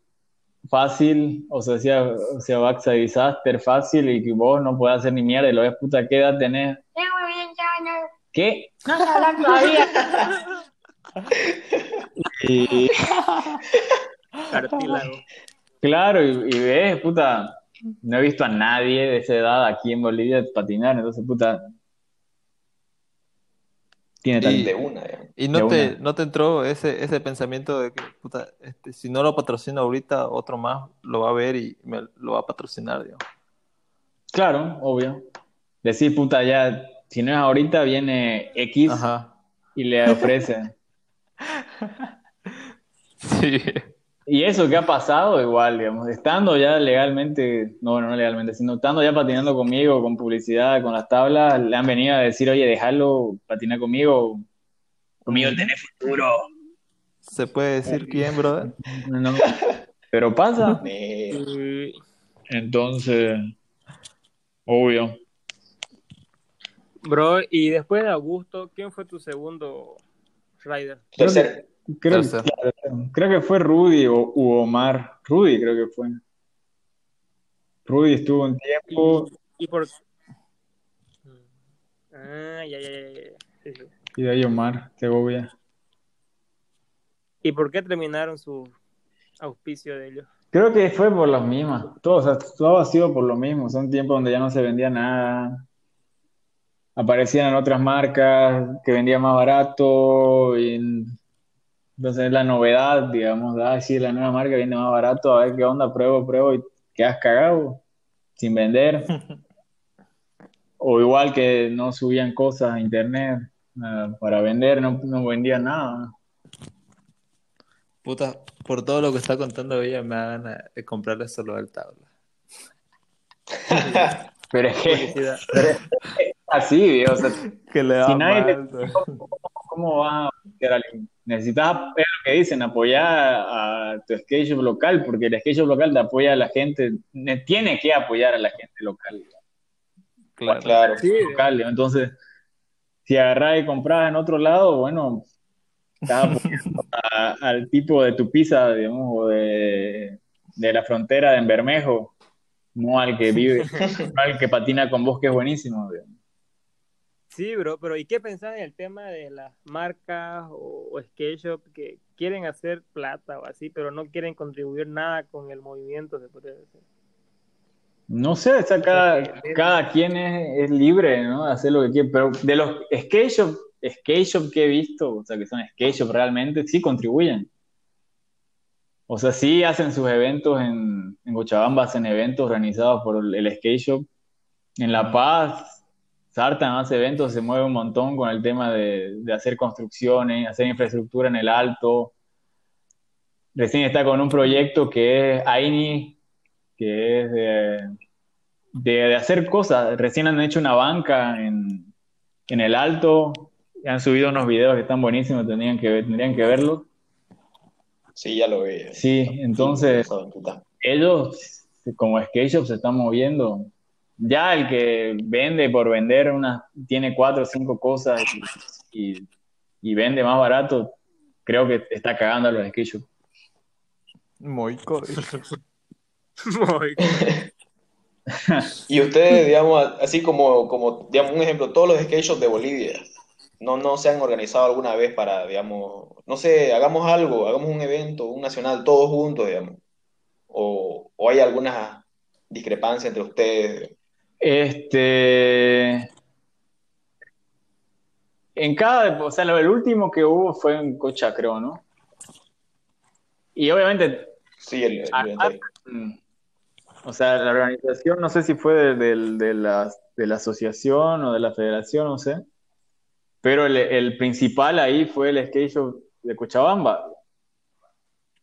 fácil, o sea, hacía, o sea, Baxa Disaster fácil y que vos no podés hacer ni mierda y lo ves, puta, ¿qué edad tenés? ¿Qué? No sé hablar todavía. Y Cartílago. claro, y, y ves, puta, no he visto a nadie de esa edad aquí en Bolivia patinar, entonces, puta, tiene talento. De una. ¿Y no De te, una. no te entró ese, ese pensamiento de que, puta, este, si no lo patrocino ahorita, otro más lo va a ver y me lo va a patrocinar, digamos? Claro, obvio. Decir, puta, ya, si no es ahorita, viene X Ajá. y le ofrece. Sí. Y eso que ha pasado, igual, digamos, estando ya legalmente, no, bueno, no legalmente, sino estando ya patinando conmigo, con publicidad, con las tablas, le han venido a decir, oye, déjalo patinar conmigo, conmigo tenés futuro. ¿Se puede decir quién, brother? No, pero pasa. Entonces, obvio. Bro, y después de Augusto, ¿quién fue tu segundo rider? tercer, Creo, claro, creo que fue Rudy o u Omar. Rudy creo que fue. Rudy estuvo un tiempo Y por... Ah, ya, ya, ya, ya. Sí, sí. y de ahí Omar, Segovia. ¿Y por qué terminaron su auspicio de ellos? Creo que fue por los mismos. Todo, o sea, todo ha sido por lo mismo. Son tiempos donde ya no se vendía nada. Aparecían otras marcas que vendían más barato. Y entonces es la novedad, digamos. Ah, sí, la nueva marca viene más barato. A ver qué onda, pruebo, pruebo. Y quedas cagado sin vender. O igual que no subían cosas a internet ah, para vender, no, no vendían nada. Puta, por todo lo que está contando ella, me da ganas de comprarle solo el tabla. Pero es que Publicidad. pero es así, o sea, Que le Si nadie mal. ¿cómo vas a a alguien? Necesitas, es lo que dicen, apoyar a tu shop local, porque el shop local te apoya a la gente, ne- tiene que apoyar a la gente local. Claro. Claro. Sí, local. Entonces, si agarras y compras en otro lado, bueno, estás apoyando a- al tipo de tu pizza, digamos, o de, de la frontera de Bermejo, no al que vive, no al que patina con vos, que es buenísimo. digamos. Sí, bro, pero ¿y qué pensás en el tema de las marcas o, o skate que quieren hacer plata o así, pero no quieren contribuir nada con el movimiento, se podría decir? No sé, sea, cada, cada quien es, libre, ¿no? De hacer lo que quiere, pero de los skate shop, que he visto, o sea, que son skate shop realmente, sí contribuyen. O sea, sí hacen sus eventos en, en Cochabamba, hacen eventos organizados por el, el skate shop. En La Paz, Sartan hace eventos, se mueve un montón con el tema de, de hacer construcciones, hacer infraestructura en el alto. Recién está con un proyecto que es AINI, que es de, de, de hacer cosas. Recién han hecho una banca en, en el alto, han subido unos videos que están buenísimos, tendrían que, tendrían que verlos. Sí, ya lo vi. Sí, entonces Sí, ellos, como skate shop, se están moviendo. Ya el que vende por vender una, tiene cuatro o cinco cosas y, y- y vende más barato, creo que está cagando a los skate shop. Muy. Muy- Y ustedes, digamos, así como, como, digamos, un ejemplo, todos los skate shops de Bolivia, no, no se han organizado alguna vez para, digamos, no sé, hagamos algo, hagamos un evento, un nacional, todos juntos, digamos. O, o hay alguna discrepancia entre ustedes. Este. En cada, o sea, el último que hubo fue en Cocha, creo, ¿no? Y obviamente, Sí, el, el Ah, mm, o sea, la organización, no sé si fue de, la, de la asociación o de la federación, no sé, pero el, el principal ahí fue el skate shop de Cochabamba.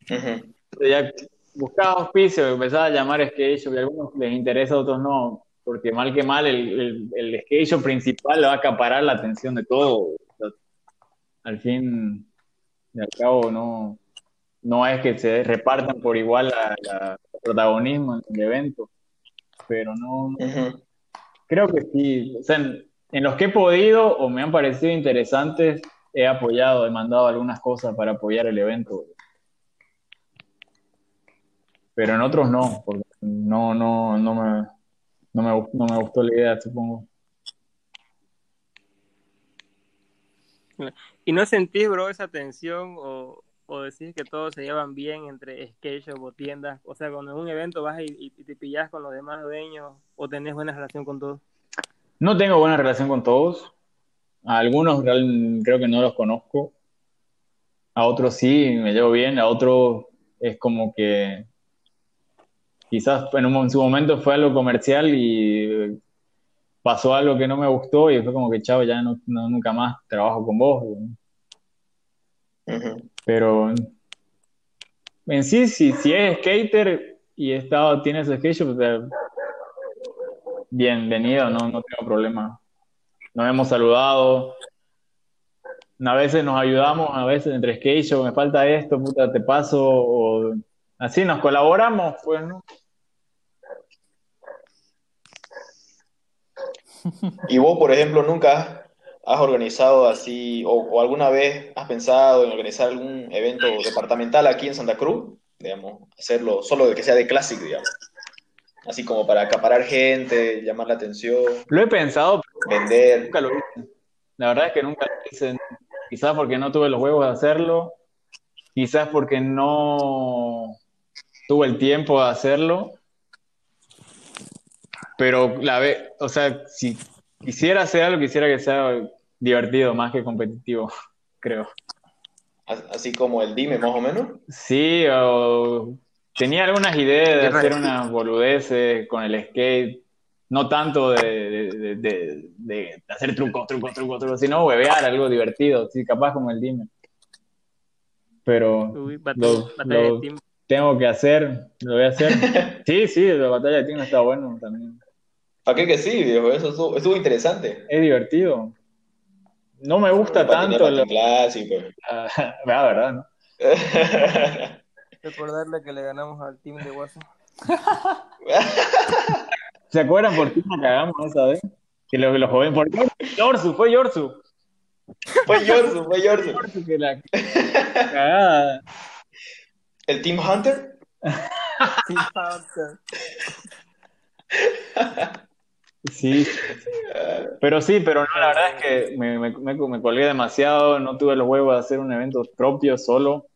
Ujú. ya buscaba auspicio, empezaba a llamar skate shop y a algunos les interesa, a otros no, porque mal que mal el, el, el skate principal va a acaparar la atención de todo. O sea, al fin y al cabo no, no es que se repartan por igual el protagonismo en el evento, pero no, creo que sí, o sea, en, en los que he podido o me han parecido interesantes, he apoyado, he mandado algunas cosas para apoyar el evento. Pero en otros no, porque no, no, no me, no me, no me gustó la idea, supongo. ¿Y no sentís, bro, esa tensión o, o decís que todos se llevan bien entre skate o tiendas? O sea, cuando en un evento vas y, te pillas con los demás dueños o tenés buena relación con todos. No tengo buena relación con todos. A algunos real- creo que no los conozco. A otros sí, me llevo bien. A otros es como que quizás en, un, en su momento fue algo comercial y pasó algo que no me gustó y fue como que, chao, ya no, no- nunca más trabajo con vos. Pero en sí, si, si es skater y estado, tiene su skate shop, o sea, bienvenido, no, no tengo problema. Nos hemos saludado. A veces nos ayudamos, a veces entre skate shop, me falta esto, puta, te paso, o así nos colaboramos, pues, ¿no? Y vos, por ejemplo, nunca has, organizado así, o, o alguna vez has pensado en organizar algún evento departamental aquí en Santa Cruz, digamos, hacerlo solo de que sea de Classic, digamos. Así como para acaparar gente, llamar la atención, Lo he pensado, pero vender. nunca lo hice. La verdad es que nunca lo hice. Quizás porque no tuve los huevos de hacerlo, quizás porque no tuve el tiempo de hacerlo. Pero la ve, o sea, si quisiera hacer algo, quisiera que sea divertido más que competitivo, creo. As- Así como el Dime, más o menos. Sí, o tenía algunas ideas de hacer unas boludeces con el skate, no tanto de, de- de- de- de hacer trucos, trucos, trucos, trucos, sino huevear algo divertido, sí, capaz como el Dime. Pero Uy, bat- Lo- batalla lo- de team. Tengo que hacer, lo voy a hacer. Sí, sí, la batalla de team está bueno también. ¿Para qué que sí, viejo? Eso estuvo, estuvo interesante. Es divertido. No me gusta tanto. lo- clásico. Ah, la verdad, ¿no? Recordarle que le ganamos al team de WhatsApp. ¿Se acuerdan por qué nos cagamos esa vez? Que lo, lo joven, por Yorsu, fue Yorsu. Fue Yorsu, fue Yorsu. Yorsu que la cagada. ¿El Team Hunter? Sí, Hunter. Sí, pero sí, pero no, la verdad es que me, me, me, me colgué demasiado, no tuve los huevos de hacer un evento propio solo.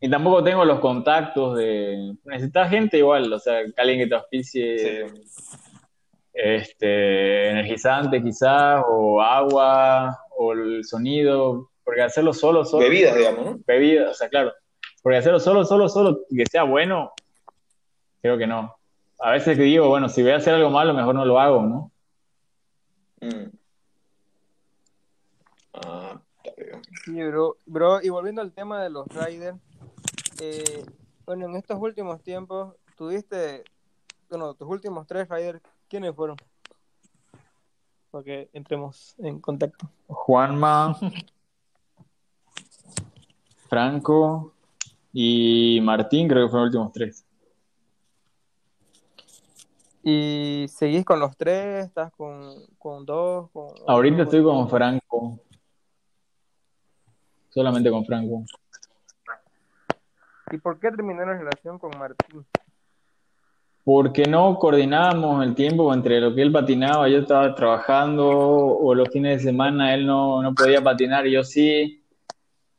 Y tampoco tengo los contactos de... Necesitas gente igual, o sea, que alguien que te auspicie Sí. este, energizante quizás, o agua, o el sonido, porque hacerlo solo, solo... Bebidas, digamos, ¿no? Bebidas, o sea, claro. Porque hacerlo solo, solo, solo, que sea bueno, creo que no. A veces que digo, bueno, si voy a hacer algo malo, mejor no lo hago, ¿no? Mm. Ah. Sí, bro. Bro, y volviendo al tema de los riders, eh, bueno, en estos últimos tiempos, tuviste, bueno, tus últimos tres riders, ¿quiénes fueron? Para que entremos en contacto. Juanma, Franco y Martín, creo que fueron los últimos tres. ¿Y seguís con los tres? ¿Estás con, con dos? Con, Ahorita estoy con Franco. Solamente con Franco. ¿Y por qué terminó la relación con Martín? Porque no coordinábamos el tiempo entre lo que él patinaba, yo estaba trabajando, o los fines de semana él no, no podía patinar, y yo sí.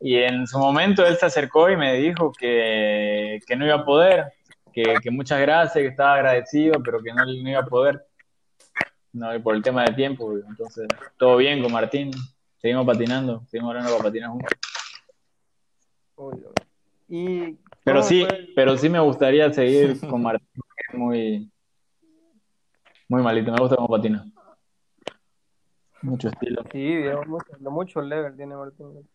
Y en su momento él se acercó y me dijo que, que no iba a poder, que, que muchas gracias, que estaba agradecido, pero que no, no iba a poder. No, y por el tema de tiempo, entonces todo bien con Martín, seguimos patinando, seguimos hablando para patinar juntos. ¿Y Pero sí, el- pero sí me gustaría seguir con Martín, porque es muy, muy malito, me gusta cómo patina. Mucho estilo. Sí, digamos, mucho, lo mucho level tiene Martín.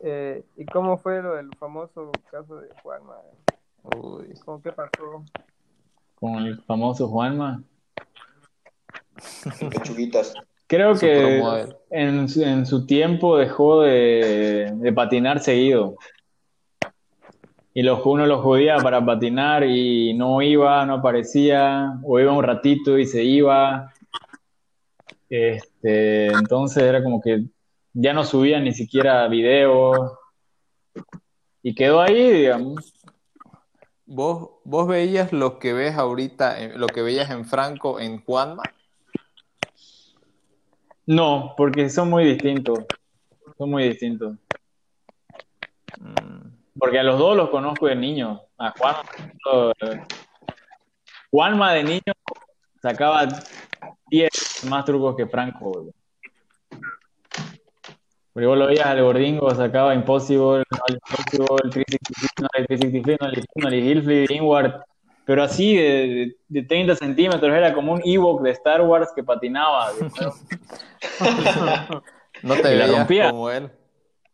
Eh, ¿Y cómo fue lo del famoso caso de Juanma? Uy. ¿Cómo qué pasó? Con el famoso Juanma. Pechuguitas. Creo que en, su- en su tiempo dejó de, de patinar seguido. Y los, uno los jodía para patinar y no iba, no aparecía, o iba un ratito y se iba. Este, entonces era como que ya no subía ni siquiera videos. Y quedó ahí, digamos. ¿Vos, vos veías lo que ves ahorita, eh, lo que veías en Franco en Juanma? No, porque son muy distintos. Son muy distintos. Mm, Porque a los dos los conozco de niño. A Juanma. eh, Juanma de niño sacaba 10 más trucos que Franco. boludo. Porque vos lo veías al gordingo, sacaba Impossible, no el Impossible, el 365, no el 365, no el no el Hill Flip, Inward. Pero así de, de 30 centímetros, era como un Ewok de Star Wars que patinaba. ¿no? Te Y la veías rompía. como él.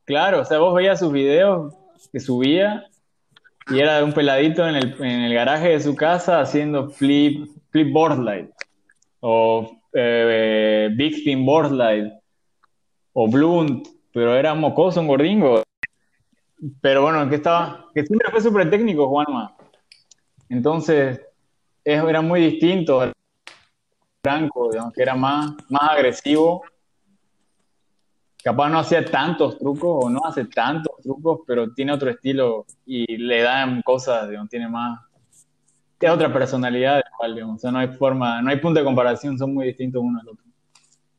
Claro, o sea, vos veías sus videos que subía y era de un peladito en el, en el garaje de su casa haciendo flip, flip board slide o eh, big spin board slide o blunt, pero era mocoso, un gordingo. Pero bueno, que estaba, que siempre fue súper técnico, Juanma. Entonces, es- era muy distinto al Franco, digamos, que era más, más agresivo capaz no hacía tantos trucos o no hace tantos trucos, pero tiene otro estilo y le dan cosas, digamos, tiene más, tiene otra personalidad, igual, digamos, o sea, no hay forma, no hay punto de comparación, son muy distintos uno al otro.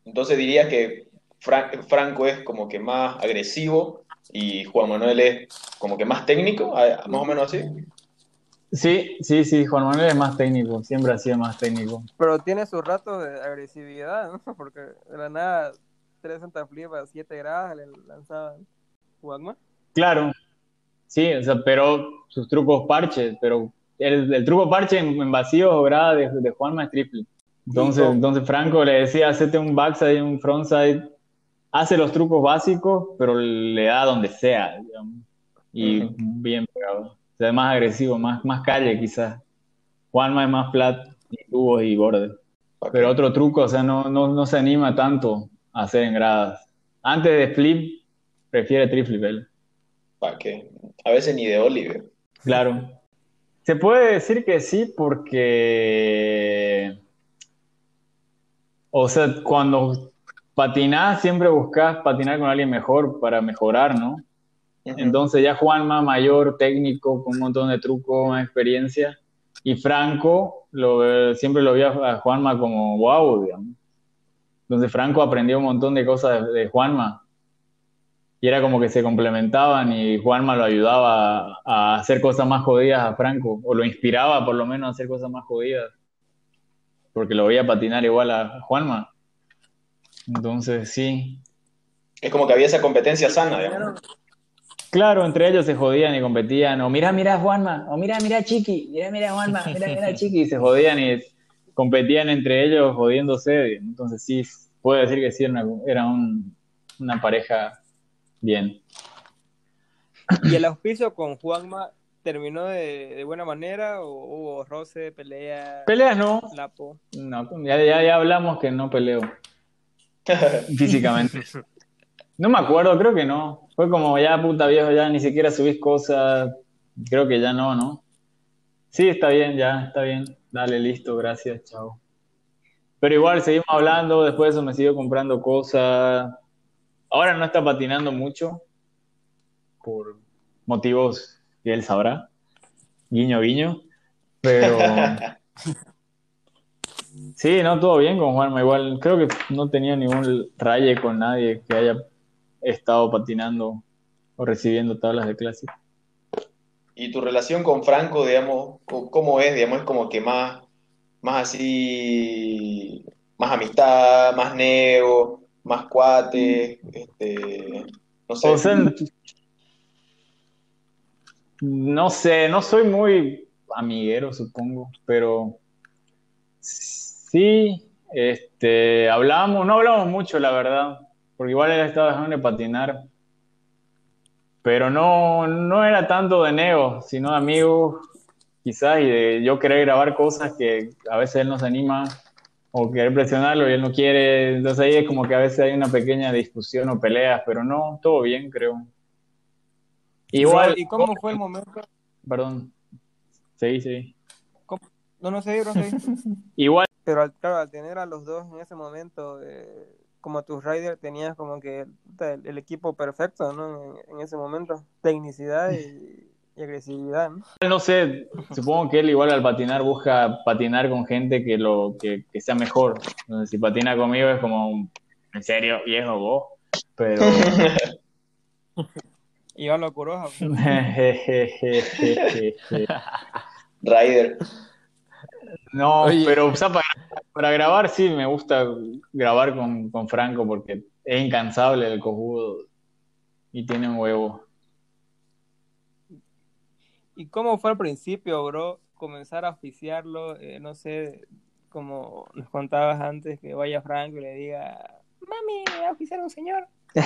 Entonces diría que Fran- Franco es como que más agresivo y Juan Manuel es como que más técnico, más o menos así. Sí, sí, sí, Juan Manuel es más técnico, siempre ha sido más técnico. Pero tiene sus ratos de agresividad, ¿no? Porque de la nada, 360 flip a 7 grados le lanzaban Juanma. Claro, sí, o sea, pero sus trucos parches, pero el, el truco parche en, en vacío o grada de, de Juanma es triple. Entonces, entonces Franco le decía, hacete un backside y un frontside, hace los trucos básicos, pero le da donde sea, digamos, y bien pegado. O sea, es más agresivo, más, más calle quizás. Juanma es más flat, y tubos y bordes. ¿Pa' Pero otro truco, o sea, no, no, no se anima tanto a hacer en gradas. Antes de flip, prefiere triflip él. ¿Pa' qué? A veces ni de Oliver. Claro. Se puede decir que sí porque, o sea, cuando patinás siempre buscas patinar con alguien mejor para mejorar, ¿no? Entonces ya Juanma, mayor, técnico, con un montón de trucos, más experiencia, y Franco, lo, siempre lo vi a a Juanma como wow, digamos. Entonces Franco aprendió un montón de cosas de, de Juanma, y era como que se complementaban y Juanma lo ayudaba a, hacer cosas más jodidas a Franco, o lo inspiraba por lo menos a hacer cosas más jodidas, porque lo veía patinar igual a Juanma. Entonces sí, Es como que había esa competencia sana, digamos. Claro, entre ellos se jodían y competían, o mira, mira Juanma, o mira, mira Chiqui, mira, mira Juanma, mira, mira Chiqui, y se jodían y competían entre ellos jodiéndose. Entonces sí, puedo decir que sí, era, una, era un- una pareja bien. ¿Y el auspicio con Juanma terminó de, de buena manera o hubo roce, pelea, Peleas no, lapo? no, ya, ya, ya hablamos que no peleo físicamente. No me acuerdo, creo que no. Fue como ya puta viejo, ya ni siquiera subís cosas, creo que ya no, ¿no? Sí, está bien, ya, está bien. Dale, listo, gracias, chao. Pero igual seguimos hablando, después de eso me siguió comprando cosas. Ahora no está patinando mucho, por motivos que él sabrá. Guiño, guiño. Pero sí, no, todo bien con Juanma. Igual creo que no tenía ningún raye con nadie que haya estado patinando o recibiendo tablas de clase. Y tu relación con Franco, digamos, ¿cómo es? Digamos, es como que más, más así, más amistad, más nego, más cuate, este, no sé. O sea, no sé, no soy muy amiguero, supongo, pero sí, este, hablamos, no hablamos mucho, la verdad, porque igual él estaba dejando de patinar, pero no, no era tanto de neo, sino de amigos, quizás, y de yo querer grabar cosas que a veces él no se anima, o querer presionarlo y él no quiere, entonces ahí es como que a veces hay una pequeña discusión o peleas, pero no, todo bien, creo. Igual, ¿Y cómo fue el momento? perdón, sí, sí. No, no sé, no sé. Igual, Pero al, claro, al tener a los dos en ese momento, eh, como tus riders, tenías como que puta, el, el equipo perfecto, ¿no? En, en ese momento. Tecnicidad y, y agresividad, ¿no? no sé, supongo que él igual al patinar busca patinar con gente que lo que, que sea mejor. Entonces, si patina conmigo es como, en serio, viejo vos, pero Iván Locuroja. Ryder. no, Oye. pero o sea, para, para grabar sí me gusta grabar con, con Franco porque es incansable el cojudo y tiene un huevo. ¿Y cómo fue al principio, bro? Comenzar a oficiarlo, eh, no sé, como nos contabas antes, que vaya Franco y le diga, mami, a oficiar a un señor.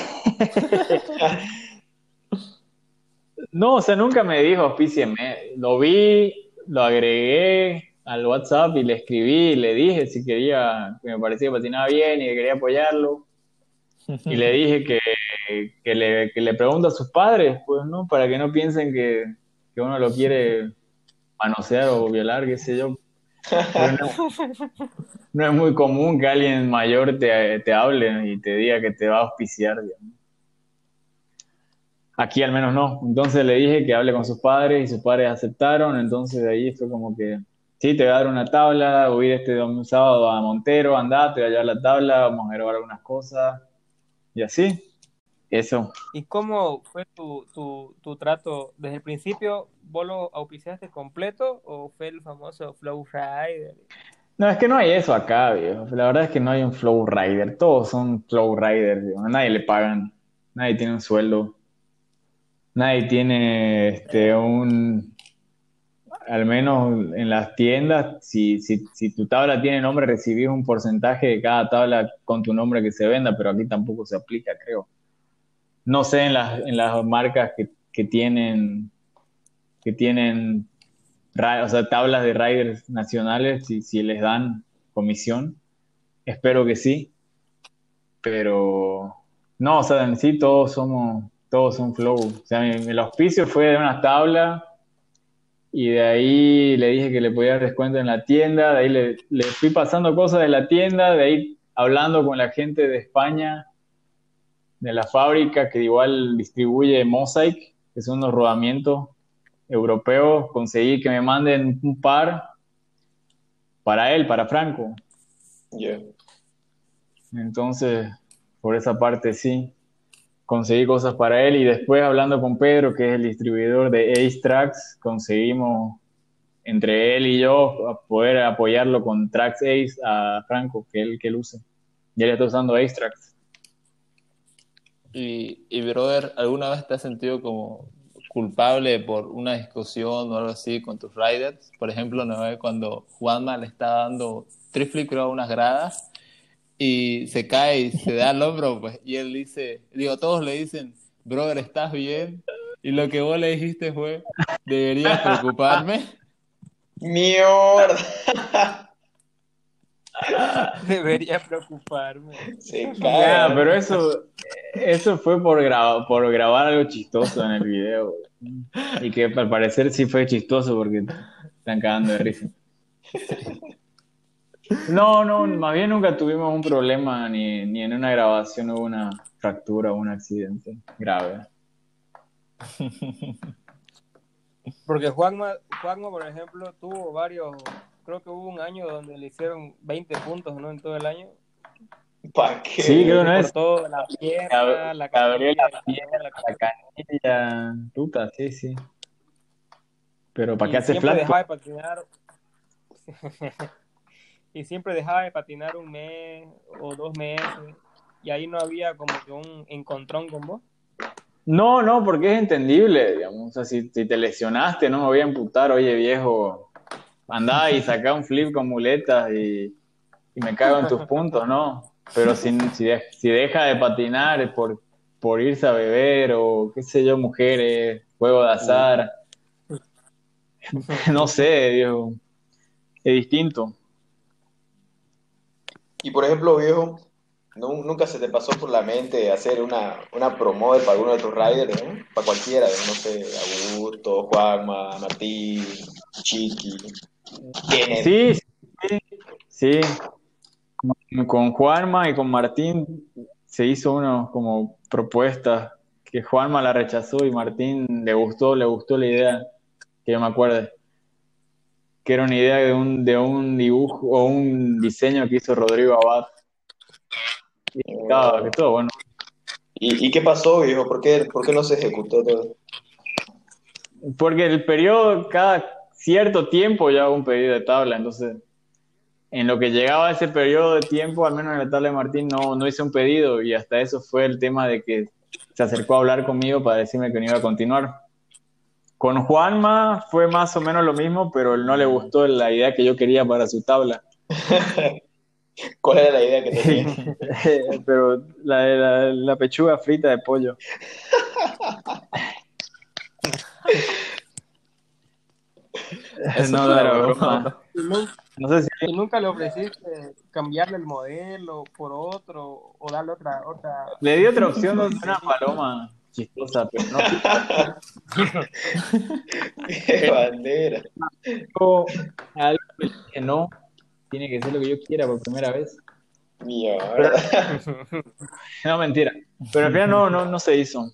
No, o sea, nunca me dijo auspícieme. Lo vi, lo agregué al WhatsApp y le escribí y le dije si quería, que me parecía que patinaba bien y que quería apoyarlo. Y le dije que, que le, que le pregunte a sus padres, pues, ¿no? Para que no piensen que, que uno lo quiere manosear o violar, qué sé yo. No, no es muy común que alguien mayor te, te hable y te diga que te va a auspiciar, digamos. Aquí al menos no. Entonces le dije que hable con sus padres y sus padres aceptaron. Entonces de ahí fue como que, sí, te voy a dar una tabla, voy a ir este sábado a Montero, andá, te voy a llevar la tabla, vamos a grabar algunas cosas. Y así, eso. ¿Y cómo fue tu, tu, tu trato? ¿Desde el principio vos lo auspiciaste completo o fue el famoso Flow Rider? No, es que no hay eso acá, viejo. La verdad es que no hay un flow rider. Todos son flow riders, viejo. A nadie le pagan. Nadie tiene un sueldo. Nadie tiene este un al menos en las tiendas, si, si, si tu tabla tiene nombre, recibís un porcentaje de cada tabla con tu nombre que se venda, pero aquí tampoco se aplica, creo. No sé en las, en las marcas que, que tienen que tienen o sea, tablas de riders nacionales si, si les dan comisión, espero que sí. Pero no, o sea, en sí todos somos, todos son flow. O sea, mi- el auspicio fue de una tabla y de ahí le dije que le podía dar descuento en la tienda, de ahí le, le fui pasando cosas de la tienda, de ahí hablando con la gente de España, de la fábrica que igual distribuye Mosaic, que son unos rodamientos europeos, conseguí que me manden un par para él, para Franco. Ya. Entonces, por esa parte sí, conseguí cosas para él y después hablando con Pedro, que es el distribuidor de Ace Tracks, conseguimos entre él y yo poder apoyarlo con Tracks Ace a Franco, que él, que él use. Y él está usando Ace Tracks. Y, y, brother, ¿alguna vez te has sentido como culpable por una discusión o algo así con tus riders? Por ejemplo, ¿no cuando Juanma le está dando triple creo a unas gradas y se cae y se da al hombro, pues, y él dice, digo, todos le dicen, brother, ¿estás bien? Y lo que vos le dijiste fue, deberías preocuparme. ¡Mierda! Debería preocuparme. Se Ya, caga. pero eso, eso fue por, graba- por grabar algo chistoso en el video. Y que al parecer sí fue chistoso porque están cagando de risa. No, no, más bien nunca tuvimos un problema ni, ni en una grabación hubo una fractura o un accidente grave. Porque Juanma, Juanma, por ejemplo, tuvo varios, creo que hubo un año donde le hicieron 20 puntos, ¿no? En todo el año. ¿Para qué? Sí, creo no Por es. todo, la pierna, la Gabriel, canilla, la pierna, la la canilla, puta, sí, sí. Pero ¿para qué hace siempre flat? dejaba de patinar. y siempre dejaba de patinar un mes o dos meses. Y ahí no había como que un encontrón con vos. No, no, porque es entendible, digamos. O sea, si, si te lesionaste, no me voy a imputar, oye viejo, andá y saca un flip con muletas y, y me cago en tus puntos, ¿no? Pero si, si, de- si deja de patinar por, por irse a beber o qué sé yo, mujeres, juego de azar, no sé, viejo, es distinto. Y por ejemplo, viejo, ¿nu- nunca se te pasó por la mente hacer una, una promo para alguno de tus riders, ¿no? Para cualquiera, no sé, Augusto, Juanma, Martín, Chiqui, Kenneth. Sí, sí, sí. Con- Con Juanma y con Martín se hizo uno como propuestas que Juanma la rechazó y Martín le gustó, le gustó la idea, que yo me acuerde, que era una idea de un, de un dibujo o un diseño que hizo Rodrigo Abad. Y estaba- que todo bueno. ¿Y, y qué pasó, viejo? ¿Por qué, por qué no se ejecutó todo? Porque el periodo, cada cierto tiempo yo hago un pedido de tabla, entonces en lo que llegaba ese periodo de tiempo, al menos en la tabla de Martín, no, no hice un pedido y hasta eso fue el tema de que se acercó a hablar conmigo para decirme que no iba a continuar. Con Juanma fue más o menos lo mismo, pero él no le gustó la idea que yo quería para su tabla. ¿Cuál era la idea que tenía? pero la, la, la pechuga frita de pollo. Eso no, no era una broma. broma. No sé si y nunca le ofreciste cambiarle el modelo por otro o darle otra. otra... le di otra opción de una paloma chistosa, pero no ¡Qué bandera! Algo que no, tiene que ser lo que yo quiera por primera vez. Mierda. No, mentira. Pero al final no, no, no se hizo.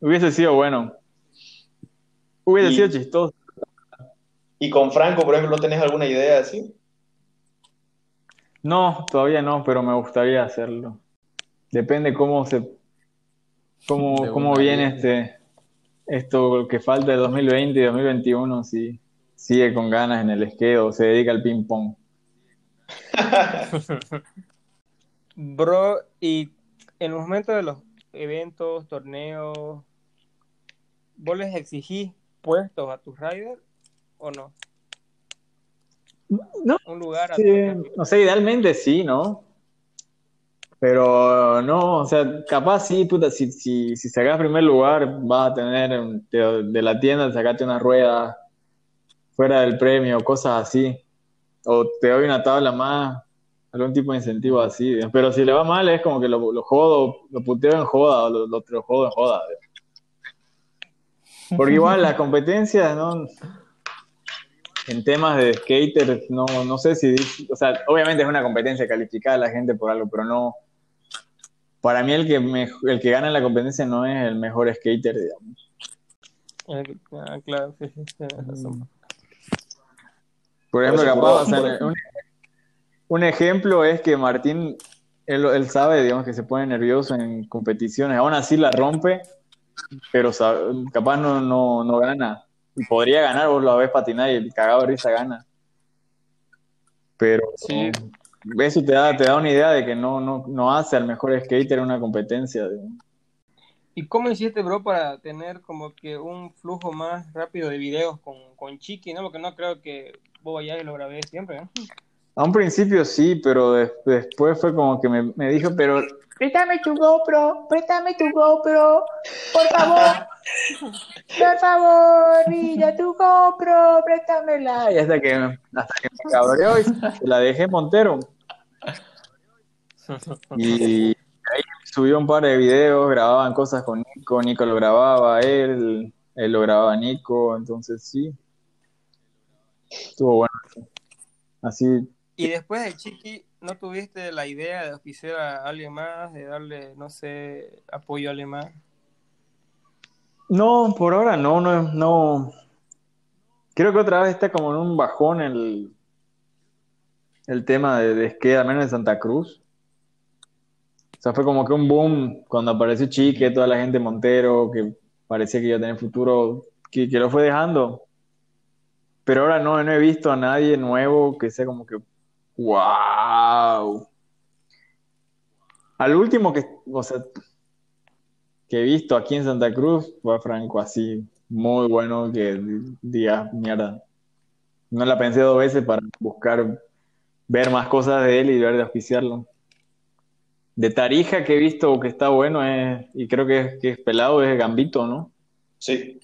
Hubiese sido bueno. Hubiese Y- sido chistoso. ¿Y con Franco, por ejemplo, no tenés alguna idea así? No, todavía no, pero me gustaría hacerlo. Depende cómo se, cómo, cómo viene este, esto que falta de 2020 y 2021, si sigue con ganas en el skate o se dedica al ping pong. Bro, y en los momentos de los eventos, torneos, ¿vos les exigís puestos a tus riders o no? No, Un lugar a Sí, o sea, idealmente sí, ¿no? Pero no, o sea, capaz sí, puta, si, si, si sacas primer lugar, vas a tener de, de la tienda, sacate una rueda fuera del premio, cosas así. O te doy una tabla más algún tipo de incentivo así. Pero si le va mal, es como que lo, lo jodo, lo puteo en joda, o lo, lo, lo jodo en joda. Porque igual las competencias, ¿no? En temas de skater, no, no sé si, o sea, obviamente es una competencia calificada la gente por algo, pero no, para mí el que, me- el que gana en la competencia no es el mejor skater, digamos. Eh, ah, claro, sí, sí, tienes razón. Por ejemplo, capaz, o sea, un, un ejemplo es que Martín, él, él sabe, digamos, que se pone nervioso en competiciones, aún así la rompe, pero sabe- capaz no, no, no gana. Y podría ganar, vos lo ves patinar y el cagado risa gana. Pero Sí. eso te da, te da una idea de que no, no, no hace al mejor skater en una competencia. digamos. ¿Y cómo hiciste, bro, para tener como que un flujo más rápido de videos con, con Chiqui, no? Porque no creo que vos vayas y lo grabé siempre, ¿no? A un principio sí, pero des- después fue como que me, me dijo, pero Préstame tu GoPro, préstame tu GoPro, por favor. Por favor, mira tu GoPro, préstamela. y hasta que, hasta que me cabreó y se la dejé Montero. Y ahí subió un par de videos, grababan cosas con Nico, Nico lo grababa él, él lo grababa Nico, entonces sí. Estuvo bueno. Así, Y después de Chiqui, ¿no tuviste la idea de auspiciar a alguien más, de darle, no sé, apoyo a alguien más? No, por ahora no, no, no. Creo que otra vez está como en un bajón el, el tema de, de menos en Santa Cruz. O sea, fue como que un boom cuando apareció Chique, toda la gente Montero, que parecía que iba a tener futuro, que, que lo fue dejando. Pero ahora no, no he visto a nadie nuevo que sea como que, wow. Al último que, o sea, que he visto aquí en Santa Cruz fue Franco así, muy bueno, que digas, mierda. No la pensé dos veces para buscar ver más cosas de él y ver de auspiciarlo. De Tarija que he visto que está bueno es, y creo que es, que es pelado, es Gambito, ¿no? Sí.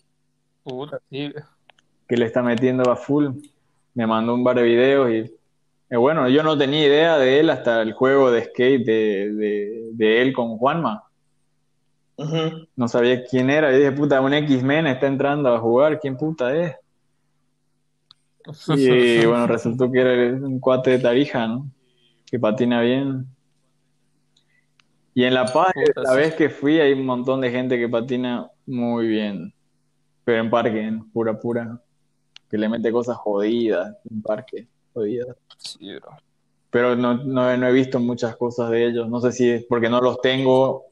Puta, sí. Que le está metiendo a full. Me mandó un par de videos y eh, bueno, yo no tenía idea de él hasta el juego de skate de, de, de él con Juanma. No sabía quién era. Y dije, puta, un X-Men está entrando a jugar. ¿Quién puta es? Y bueno, resultó que era un cuate de Tarija, ¿no? Que patina bien. Y en La Paz, Puta, la sí. vez que fui, hay un montón de gente que patina muy bien. Pero en parque, en pura, pura. Que le mete cosas jodidas en parque, jodidas. Sí, bro. Pero no, no, no he visto muchas cosas de ellos. No sé si es porque no los tengo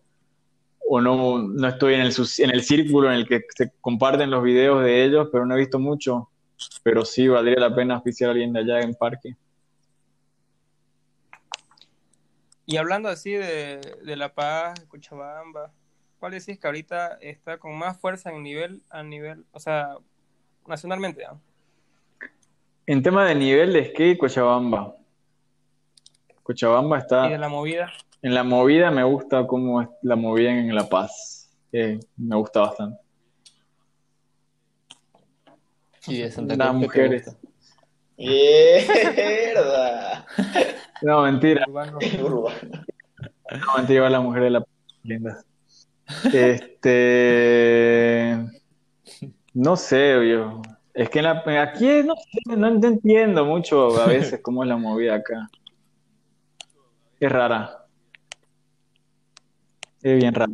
o no, no estoy en el, en el círculo en el que se comparten los videos de ellos, pero no he visto mucho. Pero sí valdría la pena auspiciar a alguien de allá en parque. Y hablando así de, de La Paz, Cochabamba, ¿cuál decís que ahorita está con más fuerza en nivel, a nivel, o sea, nacionalmente? ¿no? En tema de nivel de skate, Cochabamba. Cochabamba Y de está la movida. En la movida, me gusta cómo es la movida en La Paz. Eh, me gusta bastante. Y de Santa Las Cruz, ¿qué te mujeres. Mierda. No, mentira. urbano. Urbano. No, mentira, las mujeres de La Paz lindas. Este. No sé, yo. Es que en la- aquí no, sé, no entiendo mucho a veces cómo es la movida acá. Es rara. Es bien rara.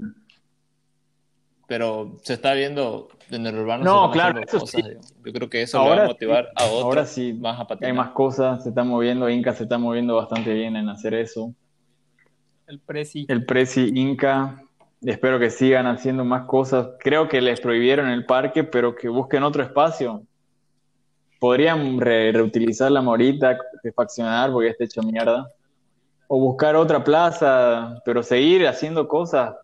Pero se está viendo en el urbano. No, claro, eso cosas, sí. Yo creo que eso va a motivar sí, a otros ahora sí. más a patinar. Hay más cosas, se está moviendo, Inca se está moviendo bastante bien en hacer eso. El Prezi. El Prezi Inca, espero que sigan haciendo más cosas. Creo que les prohibieron el parque, pero que busquen otro espacio. Podrían re- reutilizar la morita, refaccionar porque ya está hecho mierda. O buscar otra plaza, pero seguir haciendo cosas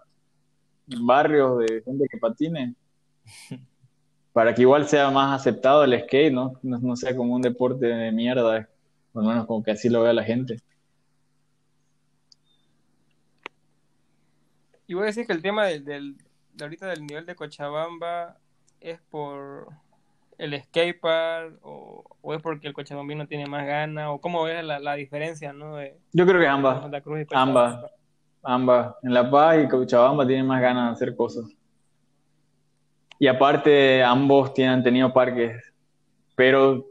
en barrios de gente que patine. Para que igual sea más aceptado el skate, ¿no? No, no sea como un deporte de mierda, por lo menos como que así lo vea la gente. Y voy a decir que el tema del, del- de ahorita del nivel de Cochabamba es por el skatepark o, o es porque el Cochabambino tiene más ganas o cómo ves la, la diferencia, ¿no? De Yo creo que ambas. Ambas. Ambas. En La Paz y Cochabamba tienen más ganas de hacer cosas. Y aparte, ambos tienen, han tenido parques, pero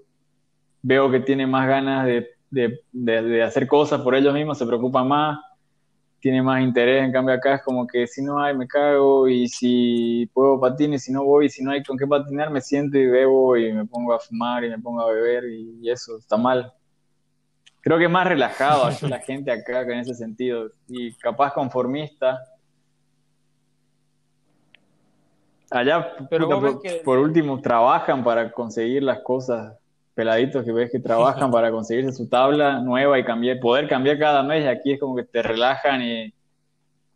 veo que tienen más ganas de, de- de- de hacer cosas por ellos mismos, se preocupan más, tienen más interés. En cambio, acá es como que si no hay, me cago, y si puedo patinar, y si no voy, y si no hay con qué patinar, me siento y bebo y me pongo a fumar y me pongo a beber, y, y eso está mal. Creo que es más relajado la gente acá que en ese sentido y capaz conformista. Allá, Pero puta, vos ves por, que- por último, trabajan para conseguir las cosas. Peladitos que ves que trabajan para conseguirse su tabla nueva y cambiar, poder cambiar cada mes. Y aquí es como que te relajan y,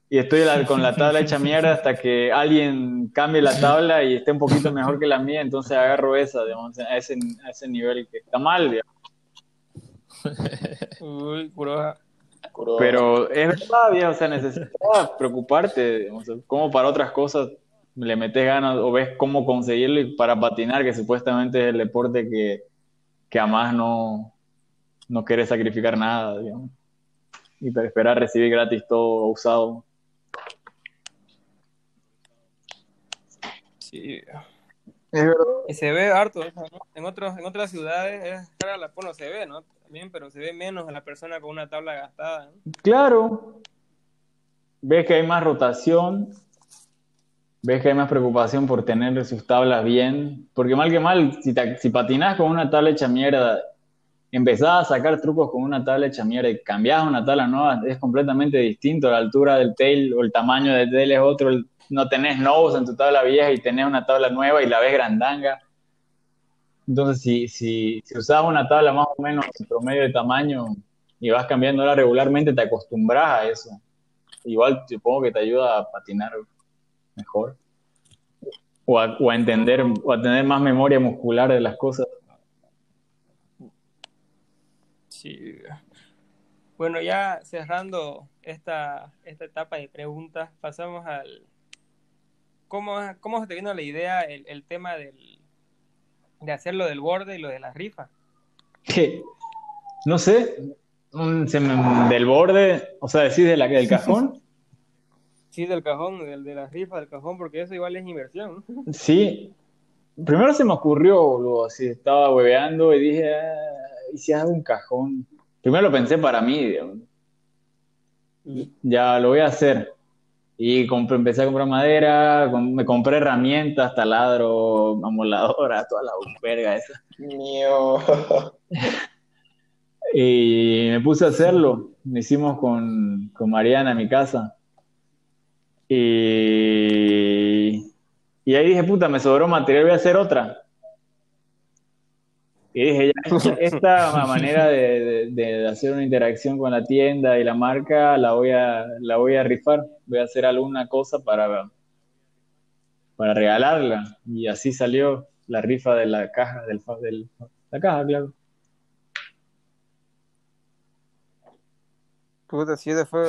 y estoy la- con la tabla hecha mierda hasta que alguien cambie la tabla y esté un poquito mejor que la mía. Entonces agarro esa, digamos, a ese, a ese nivel que está mal, digamos. Uy, Pero es verdad, viejo, o sea, necesitas preocuparte, como para otras cosas le metes ganas o ves cómo conseguirlo y para patinar, que supuestamente es el deporte que, que además no, no quieres sacrificar nada, digamos, y para esperar recibir gratis todo usado. Sí. Es verdad. Y se ve harto, ¿no? En, otros, en otras ciudades es cara la, bueno, se ve, ¿no? También, pero se ve menos a la persona con una tabla gastada, ¿no? Claro, ves que hay más rotación, ves que hay más preocupación por tener sus tablas bien, porque mal que mal, si, te- si patinás con una tabla hecha mierda, empezás a sacar trucos con una tabla hecha mierda y cambiás una tabla nueva, es completamente distinto, la altura del tail o el tamaño del tail es otro, no tenés nose en tu tabla vieja y tenés una tabla nueva y la ves grandanga. Entonces, si, si, si usabas una tabla más o menos en promedio de tamaño y vas cambiándola regularmente, te acostumbras a eso. Igual supongo que te ayuda a patinar mejor. O a, o a entender, o a tener más memoria muscular de las cosas. Sí. Bueno, ya cerrando esta, esta etapa de preguntas, pasamos al... ¿Cómo, cómo se te vino la idea, el, el tema del, de hacer lo del borde y lo de la rifa? Que, no sé, un- se me- del borde, o sea, decís de la, del cajón. Sí, del cajón, del, de la rifa del cajón, porque eso igual es inversión. Sí, primero se me ocurrió, boludo, así estaba hueveando y dije, "Ah, ¿y si hago un cajón? Primero lo pensé para mí, digamos. Ya lo voy a hacer. Y compré- empecé a comprar madera, com- me compré herramientas, taladro, amoladora, toda la verga esa. Mío. Y me puse a hacerlo. Lo hicimos con, con Mariana en mi casa. Y, y ahí dije, puta, me sobró material, voy a hacer otra. Y dije, ya, esta manera de, de- de hacer una interacción con la tienda y la marca la voy a, la voy a rifar. Voy a hacer alguna cosa para, para regalarla. Y así salió la rifa de la caja, del, del- la caja, claro. Puta, esa fue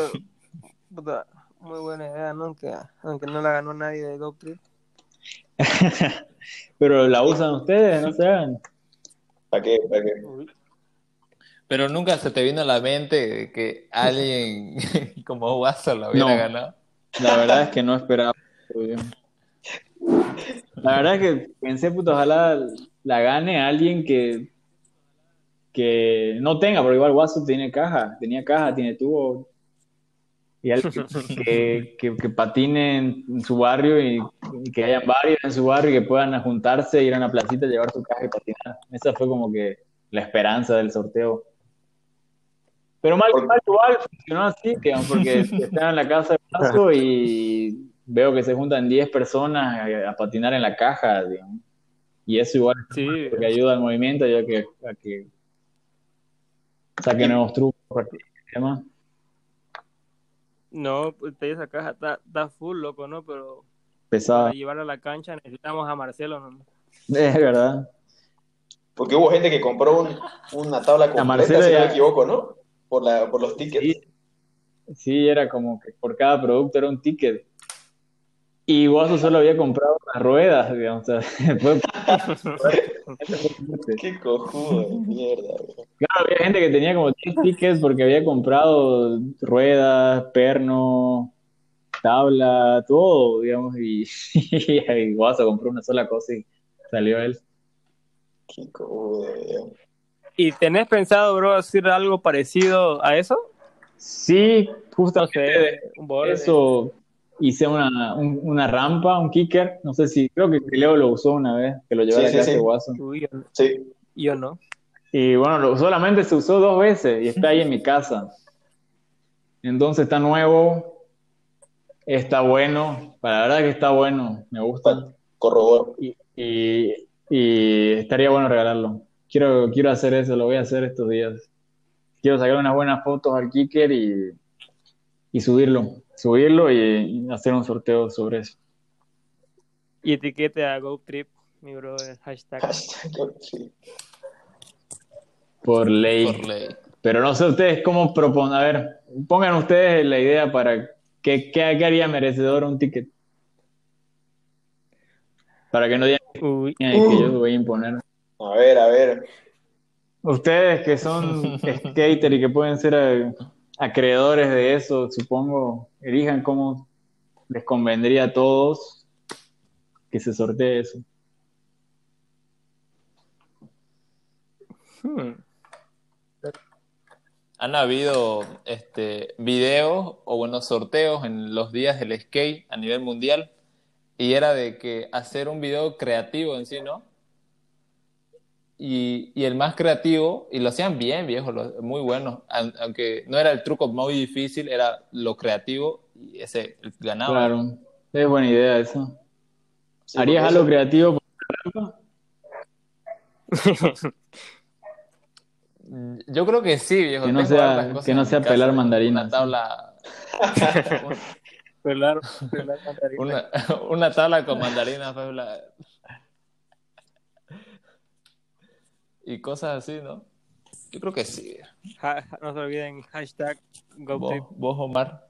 puta, muy buena idea, ¿no? Aunque, aunque no la ganó nadie de Trip. Pero la usan ustedes, no se hagan. ¿Para qué? ¿Para qué? Pero nunca se te vino a la mente que alguien como Guasa lo hubiera No. ganado. La verdad es que no esperaba. La verdad es que pensé, puto, ojalá la gane alguien que, que no tenga, porque igual Guaso tiene caja, tenía caja, tiene tubo. Y alguien que, que, que patine en, su barrio y, y que hayan varios en su barrio y que puedan juntarse, ir a una placita, llevar su caja y patinar. Esa fue como que la esperanza del sorteo. Pero mal que mal igual funcionó así, que, porque estaba en la casa de paso y veo que se juntan 10 personas a, a patinar en la caja, digamos. Y eso igual Sí, porque ayuda al movimiento, ya que, a que saque nuevos trucos demás. No, pues esa caja está, está full, loco, ¿no? Pero Pesada. para llevarla a la cancha necesitamos a Marcelo, ¿no? Es verdad. Porque hubo gente que compró un- una tabla completa, Marcelo si no me equivoco, ¿no? Por, la, por los tickets. Sí. Sí, era como que por cada producto era un ticket. Y Guaso solo había comprado las ruedas, digamos. O sea, fue- Qué cojudo de mierda, bro. Claro, había gente que tenía como 10 tickets porque había comprado ruedas, perno, tabla, todo, digamos, y, y Guaso compró una sola cosa y salió él. Qué cojudo. ¿Y tenés pensado, bro, hacer algo parecido a eso? Sí, No justamente sé, un borde. eso hice una, un- una rampa, un kicker, no sé si, creo que Leo lo usó una vez, que lo llevé Sí, a la sí, clase sí. Guaso. Uy, yo, Sí, yo no. Y bueno, lo- solamente se usó dos veces y está ahí en mi casa. Entonces está nuevo, está bueno, para la verdad que está bueno, me gusta. corroboro. Y, y- y estaría bueno regalarlo. Quiero, quiero hacer eso, lo voy a hacer estos días. Quiero sacar unas buenas fotos al Kicker y, y subirlo. Subirlo y, y hacer un sorteo sobre eso. Y etiquete a GoTrip, mi bro, el hashtag. Hashtag, sí. Por ley. Por ley. Pero no sé ustedes cómo proponen. A ver, pongan ustedes la idea para qué, qué, qué haría merecedor un ticket. Para que no digan Uy, que yo voy a imponer. A ver, a ver. Ustedes que son skater y que pueden ser eh, acreedores de eso, supongo, elijan cómo les convendría a todos que se sortee eso. hmm. Han habido este, videos o buenos sorteos en los días del skate a nivel mundial y era de que hacer un video creativo en sí, ¿no? Y, y el más creativo, y lo hacían bien, viejo, lo- muy bueno, An- aunque no era el truco muy difícil, era lo creativo y ese ganaba. Claro, es buena idea eso. Sí, ¿Harías algo eso- creativo por Yo creo que sí, viejo. Que no tengo sea- que no sea casa, pelar viejo. mandarinas. Una tabla, Pelar, pelar mandarina. una, una tabla con mandarinas, la- y cosas así, ¿no? Yo creo que sí. Ja- no se olviden, hashtag Vos, GoTrip. vos, Omar.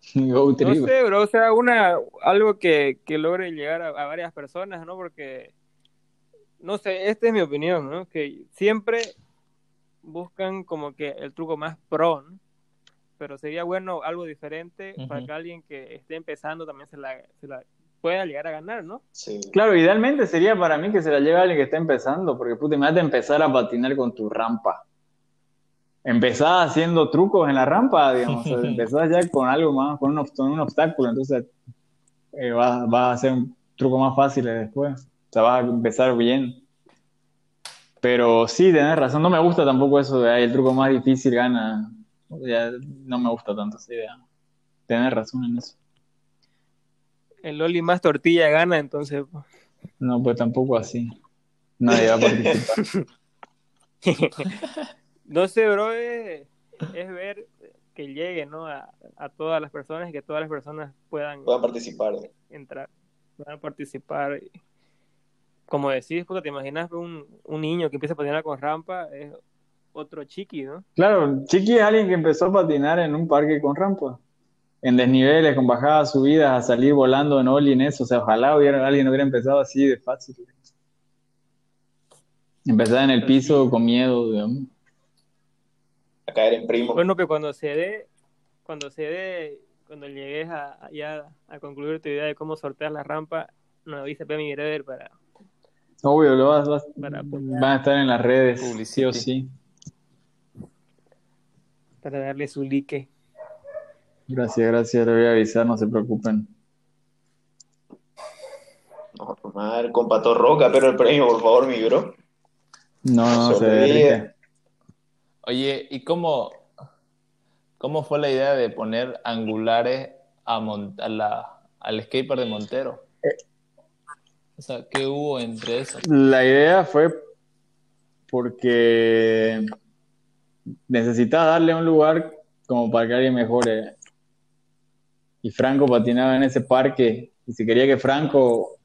Go No Trip. sé, bro, o sea, una, algo que, que logre llegar a, a varias personas, ¿no? Porque, no sé, esta es mi opinión, ¿no? Que siempre buscan como que el truco más pro, ¿no? Pero sería bueno algo diferente para que alguien que esté empezando también se la, se la pueda llegar a ganar, ¿no? Sí. Claro, idealmente sería para mí que se la lleve alguien que está empezando, porque puta, imagínate empezar a patinar con tu rampa. Empezás haciendo trucos en la rampa, digamos, o sea, empezás ya con algo más, con un, obst- un obstáculo, entonces eh, vas, vas a hacer un truco más fácil después, o sea, vas a empezar bien. Pero sí, tenés razón, no me gusta tampoco eso de "Ay, el truco más difícil gana, no me gusta tanto esa idea. Tenés razón en eso. El Loli más tortilla gana, entonces, pues, No, pues tampoco así. Nadie va a participar. no sé, bro, es, es ver que llegue, ¿no? A, a todas las personas y que todas las personas puedan Puedan participar. entrar, puedan participar. Como decís, porque te imaginas un, un niño que empieza a patinar con rampa, es otro chiqui, ¿no? Claro, Chiqui es alguien que empezó a patinar en un parque con rampa. En desniveles, con bajadas, subidas, a salir volando en ollie en eso. O sea, ojalá hubiera, alguien hubiera empezado así de fácil. Empezar en el piso con miedo, digamos. A caer en primo. Bueno, que cuando se dé, cuando se dé, cuando llegues a, ya a concluir tu idea de cómo sortear la rampa, nos avisa a mi brother para, Obvio, lo vas, vas- Para van a estar en las redes, sí Publicity. o sí. para darle su like. Gracias, gracias, le voy a avisar, no se preocupen. No, madre, con Pato Roca, pero el premio, por favor, mi bro. No, no, No se derrite. Oye, ¿y cómo, cómo fue la idea de poner angulares a la, al skater de Montero? O sea, ¿qué hubo entre eso? La idea fue porque necesitaba darle un lugar como para que alguien mejore. Y Franco patinaba en ese parque. Y si quería que Franco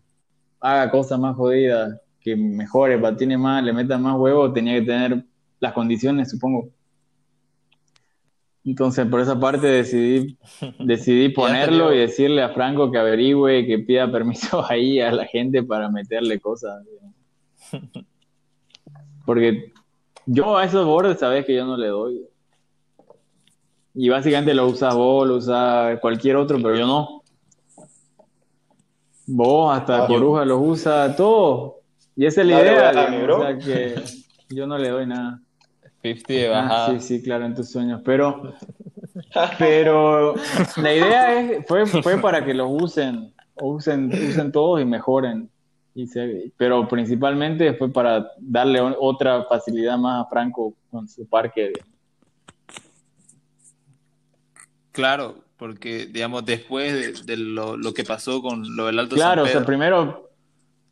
haga cosas más jodidas, que mejore, patine más, le meta más huevos, tenía que tener las condiciones, supongo. Entonces, por esa parte decidí, decidí ponerlo y decirle a Franco que averigüe, que pida permiso ahí a la gente para meterle cosas. Porque yo a esos bordes, sabes que yo no le doy. Y básicamente lo usas vos, lo usa cualquier otro, pero yo no. Vos, hasta Ah, Coruja los usa, todo. Y esa es la Dale, idea, digamos, bro. o sea que yo no le doy nada. 50 de Ah, bajada. sí, sí, claro, en tus sueños. Pero, pero la idea es, fue, fue para que los usen, usen, usen todos y mejoren. Y se- pero principalmente fue para darle otra facilidad más a Franco con su parque. Claro, porque, digamos, después de, de lo, lo que pasó con lo del Alto Claro, o San sea, Pedro, primero,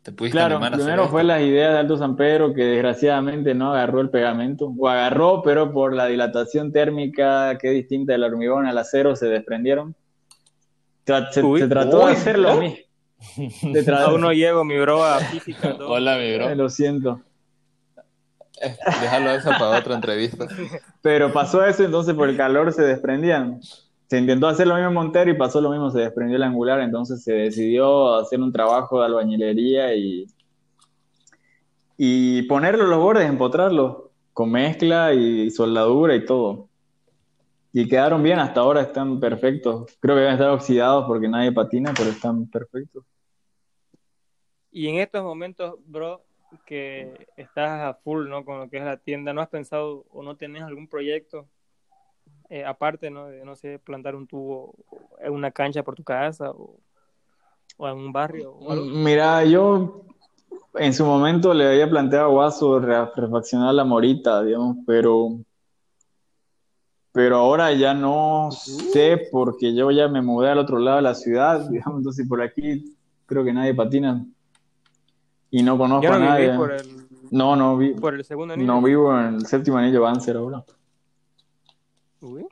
te pudiste claro, animar a hacer primero esto. fue la idea de Alto San Pedro que desgraciadamente no agarró el pegamento, o agarró, pero por la dilatación térmica que es distinta del hormigón al acero se desprendieron. Tra- se, Uy, se trató uy, de hacer lo mismo. Se tra- Aún no llego, mi bro, a física. todo. Hola, mi bro. Eh, Lo siento. Eh, Déjalo eso para otra entrevista. Pero pasó eso, entonces por el calor se desprendían. Se intentó hacer lo mismo en Montero y pasó lo mismo, se desprendió el angular, entonces se decidió hacer un trabajo de albañilería y, y ponerlo los bordes, empotrarlos, con mezcla y soldadura y todo. Y quedaron bien, hasta ahora están perfectos. Creo que deben estar oxidados porque nadie patina, pero están perfectos. Y en estos momentos, bro, que estás a full, ¿no? Con lo que es la tienda, ¿no has pensado o no tenés algún proyecto eh, aparte, ¿no? De, no sé, plantar un tubo en una cancha por tu casa o, o en un barrio o algo? Mira, yo en su momento le había planteado a Guaso re- refaccionar la morita, digamos, pero, pero ahora ya no sé porque yo ya me mudé al otro lado de la ciudad, digamos, entonces por aquí creo que nadie patina y no conozco Ya a nadie. por el, No, no, vi- por el segundo anillo. no vivo en el séptimo anillo Banzer ahora. Uy.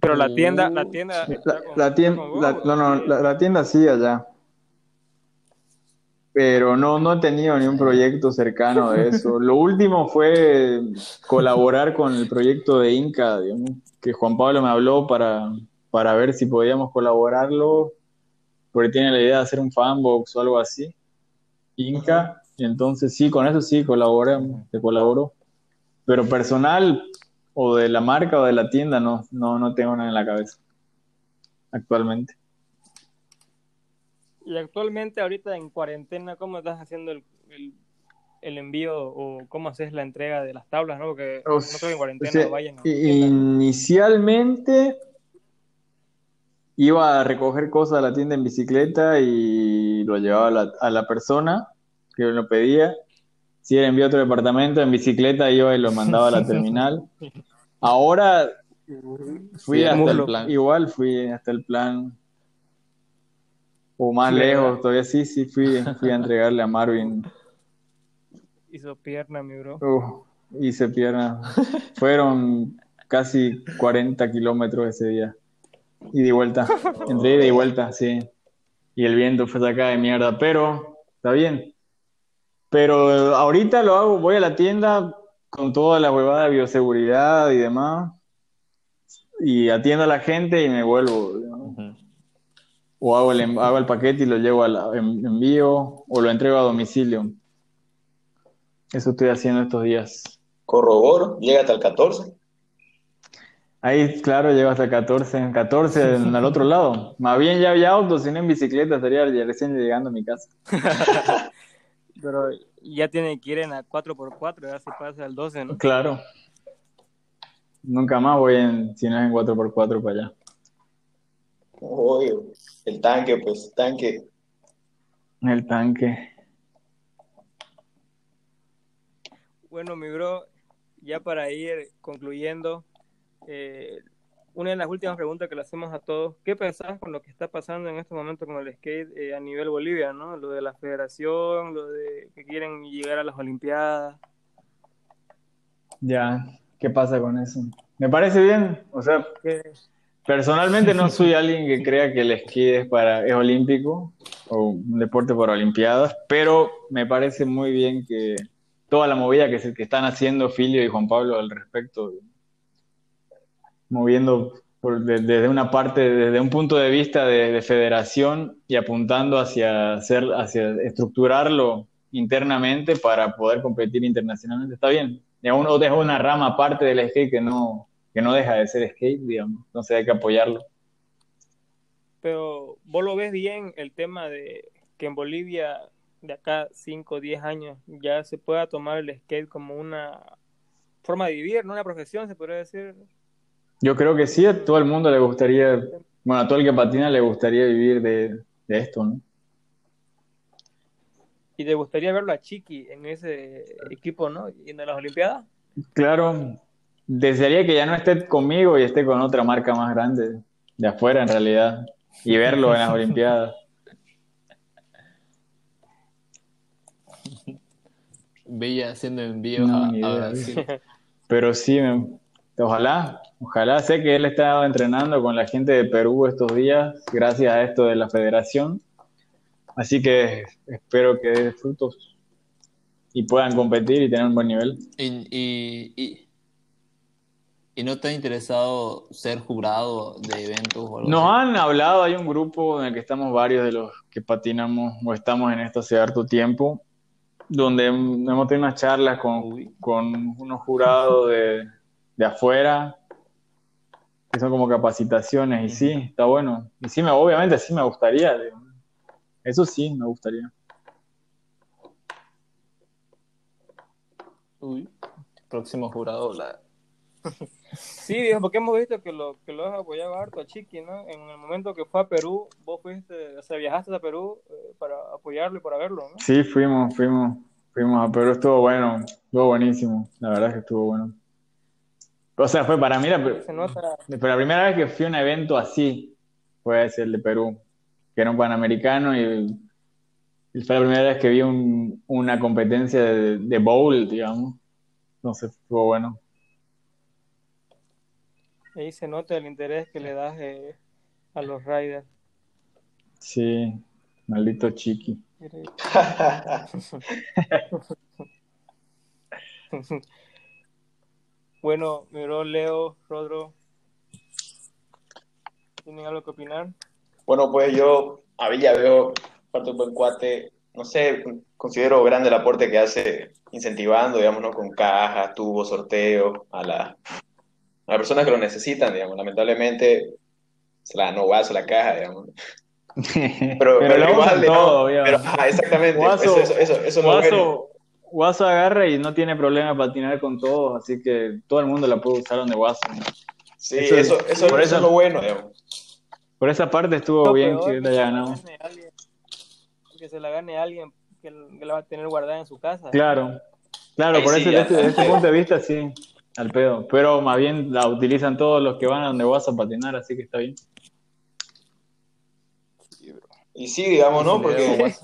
Pero la tienda, la tienda. La, con- tienda, la- no, no, la, la tienda sí allá. Pero no, no he tenido ni un proyecto cercano de eso. Lo último fue colaborar con el proyecto de Inca, digamos, que Juan Pablo me habló para, para ver si podíamos colaborarlo, porque tiene la idea de hacer un fanbox o algo así. Inca, y entonces sí, con eso sí colaboramos, te colaboró. Pero personal, o de la marca o de la tienda, no, no, no tengo nada en la cabeza actualmente. Y actualmente, ahorita en cuarentena, ¿cómo estás haciendo el, el, el envío o cómo haces la entrega de las tablas, no? Porque O no creo que en cuarentena sea, vayan a i- tiendas. Inicialmente iba a recoger cosas a la tienda en bicicleta y lo llevaba a la, a la persona que lo pedía. Si envío a otro departamento en bicicleta, iba y lo mandaba a la terminal. Ahora fui Sí, hasta el plan, igual fui hasta el plan o más Sí, lejos, todavía sí, sí fui, fui a entregarle a Marvin Hizo pierna, mi bro. Uf, hice pierna. Fueron casi 40 kilómetros ese día. Y de vuelta. Entre ida y vuelta, sí. Y el viento fue sacada de mierda. Pero, está bien. Pero ahorita lo hago, voy a la tienda con toda la huevada de bioseguridad y demás. Y atiendo a la gente y me vuelvo. O hago el, hago el paquete y lo llevo al en- envío. O lo entrego a domicilio. Eso estoy haciendo estos días. Corroboro, llega hasta el 14. Ahí, claro, llego hasta 14, 14 en el otro lado. Más bien ya había auto, si no en bicicleta estaría ya recién llegando a mi casa. Pero ya tienen que ir en la 4x4, ya se pasa al 12, ¿no? Claro. Nunca más voy en, si no es en 4x4 para allá. Oye, el tanque, pues, tanque. El tanque. Bueno, mi bro, ya para ir concluyendo, eh, una de las últimas preguntas que le hacemos a todos, ¿qué pensás con lo que está pasando en este momento con el skate eh, a nivel Bolivia, ¿no? Lo de la federación, lo de que quieren llegar a las Olimpiadas. Ya, ¿qué pasa con eso? Me parece bien. O sea, ¿Qué- personalmente no soy alguien que crea que el esquí es, para, es olímpico o un deporte para olimpiadas, pero me parece muy bien que toda la movida que, se, que están haciendo Filio y Juan Pablo al respecto moviendo por- de- desde una parte, desde un punto de vista de, de federación y apuntando hacia hacer, hacia estructurarlo internamente para poder competir internacionalmente. Está bien. Y aún no deja una rama aparte del skate que no, que no deja de ser skate, digamos. Entonces hay que apoyarlo. Pero vos lo ves bien el tema de que en Bolivia de acá 5 o 10 años ya se pueda tomar el skate como una forma de vivir, no una profesión, se podría decir. Yo creo que sí, a todo el mundo le gustaría, bueno, a todo el que patina le gustaría vivir de, de esto, ¿no? Y te gustaría verlo a Chiqui en ese equipo, ¿no? Y en las Olimpiadas. Claro, desearía que ya no esté conmigo y esté con otra marca más grande de afuera en realidad y verlo en las Olimpiadas. Villa haciendo envíos No, a, a Brasil. Pero sí, me- ojalá, ojalá sé que él está entrenando con la gente de Perú estos días gracias a esto de la federación. Así que espero que dé frutos y puedan competir y tener un buen nivel. Y, y, y, y no te ha interesado ser jurado de eventos o algo Nos así? han hablado, hay un grupo en el que estamos varios de los que patinamos o estamos en esto hace harto tiempo, donde hem- hemos tenido unas charlas con unos jurados de, de afuera, que son como capacitaciones, y sí, está bueno. Y sí, me, obviamente sí me gustaría, digo. eso sí me gustaría. Uy. Próximo jurado, la... Sí, viejo, porque hemos visto que lo que lo has apoyado harto a Chiqui, ¿no? En el momento que fue a Perú, vos fuiste, o sea, viajaste a Perú eh, para apoyarlo y para verlo, ¿no? Sí, fuimos, fuimos, fuimos a Perú, estuvo bueno, estuvo buenísimo, la verdad es que estuvo bueno. O sea, fue para mí la, Pero la primera vez que fui a un evento así fue ese, el de Perú, que era un panamericano y, y fue la primera vez que vi un- una competencia de, de bowl, digamos. Entonces estuvo bueno. ahí se nota el interés que le das eh, a los riders. Sí, maldito chiqui. Bueno, mi bro Leo, Rodro, ¿tienen algo que opinar? Bueno, pues yo a Villa veo parte un buen cuate, no sé, considero grande el aporte que hace incentivando, digamos, ¿no? con cajas, tubos, sorteos, a, la, a las personas que lo necesitan, digamos. Lamentablemente se la no guaso la caja, digamos. Pero, Pero lo igual, todo, digamos. pero, exactamente, Guaso- eso, eso, eso. Guaso, Guaso agarra y no tiene problema patinar con todos, así que todo el mundo la puede usar donde Guaso. ¿no? Sí, eso eso, es- eso, por eso eso- es lo bueno, digamos. Por esa parte estuvo Lo bien peor que la ganado. gane alguien- que se la gane alguien que, que la va a tener guardada en su casa. Claro, claro, Ahí por sí, ese, ya, desde, ese pedo. punto de vista sí, al pedo. Pero más bien la utilizan todos los que van a donde vas a patinar, así que está bien. Y sí, digamos, ¿no? Porque.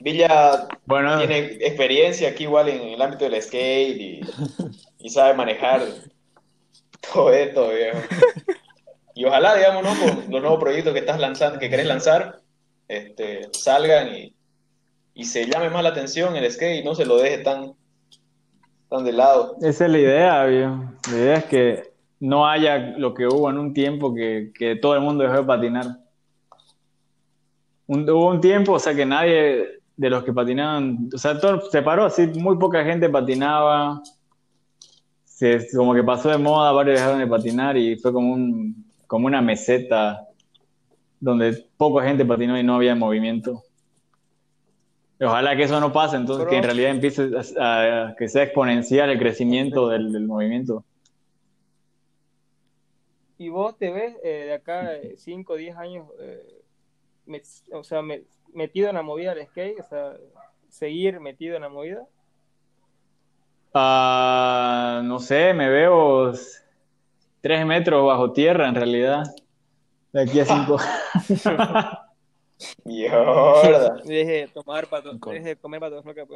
Villa Bueno, tiene experiencia aquí igual en el ámbito del skate y, y sabe manejar todo esto, viejo. Y ojalá, digamos, ¿no? Con los nuevos proyectos que estás lanzando, que querés lanzar, este, salgan y, y se llame más la atención el skate y no se lo deje tan, tan de lado. esa es la idea, viejo. La idea es que no haya lo que hubo en un tiempo que, que todo el mundo dejó de patinar. Un- hubo un tiempo, o sea, que nadie de los que patinaban, o sea, todo se paró así, muy poca gente patinaba, se, como que pasó de moda, varios dejaron de patinar y fue como un, como una meseta donde poca gente patinó y no había movimiento. Ojalá que eso no pase, entonces Pero- que en realidad empiece a, a- que sea exponencial el crecimiento del, del movimiento. Y vos te ves eh, de acá 5 o 10 años, eh, o sea, me- metido en la movida del skate, o sea, seguir metido en la movida. Ah, no sé, me veo tres metros bajo tierra en realidad. De aquí a cinco. Deje de tomar pato, deje de comer patos locas.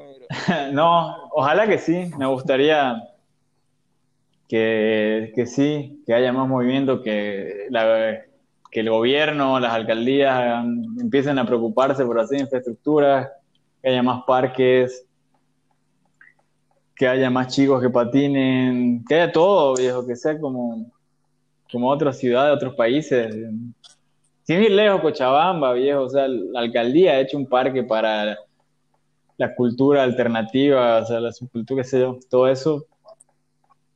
No, ojalá que sí. Me gustaría que, que sí, que haya más movimiento, que, la- que el gobierno, las alcaldías empiecen a preocuparse por hacer infraestructuras, que haya más parques, que haya más chicos que patinen, que haya todo, viejo, que sea como como otras ciudades, otros países. Sin ir lejos, Cochabamba, viejo, o sea, la alcaldía ha hecho un parque para la cultura alternativa, o sea, la subcultura, qué sé yo, todo eso.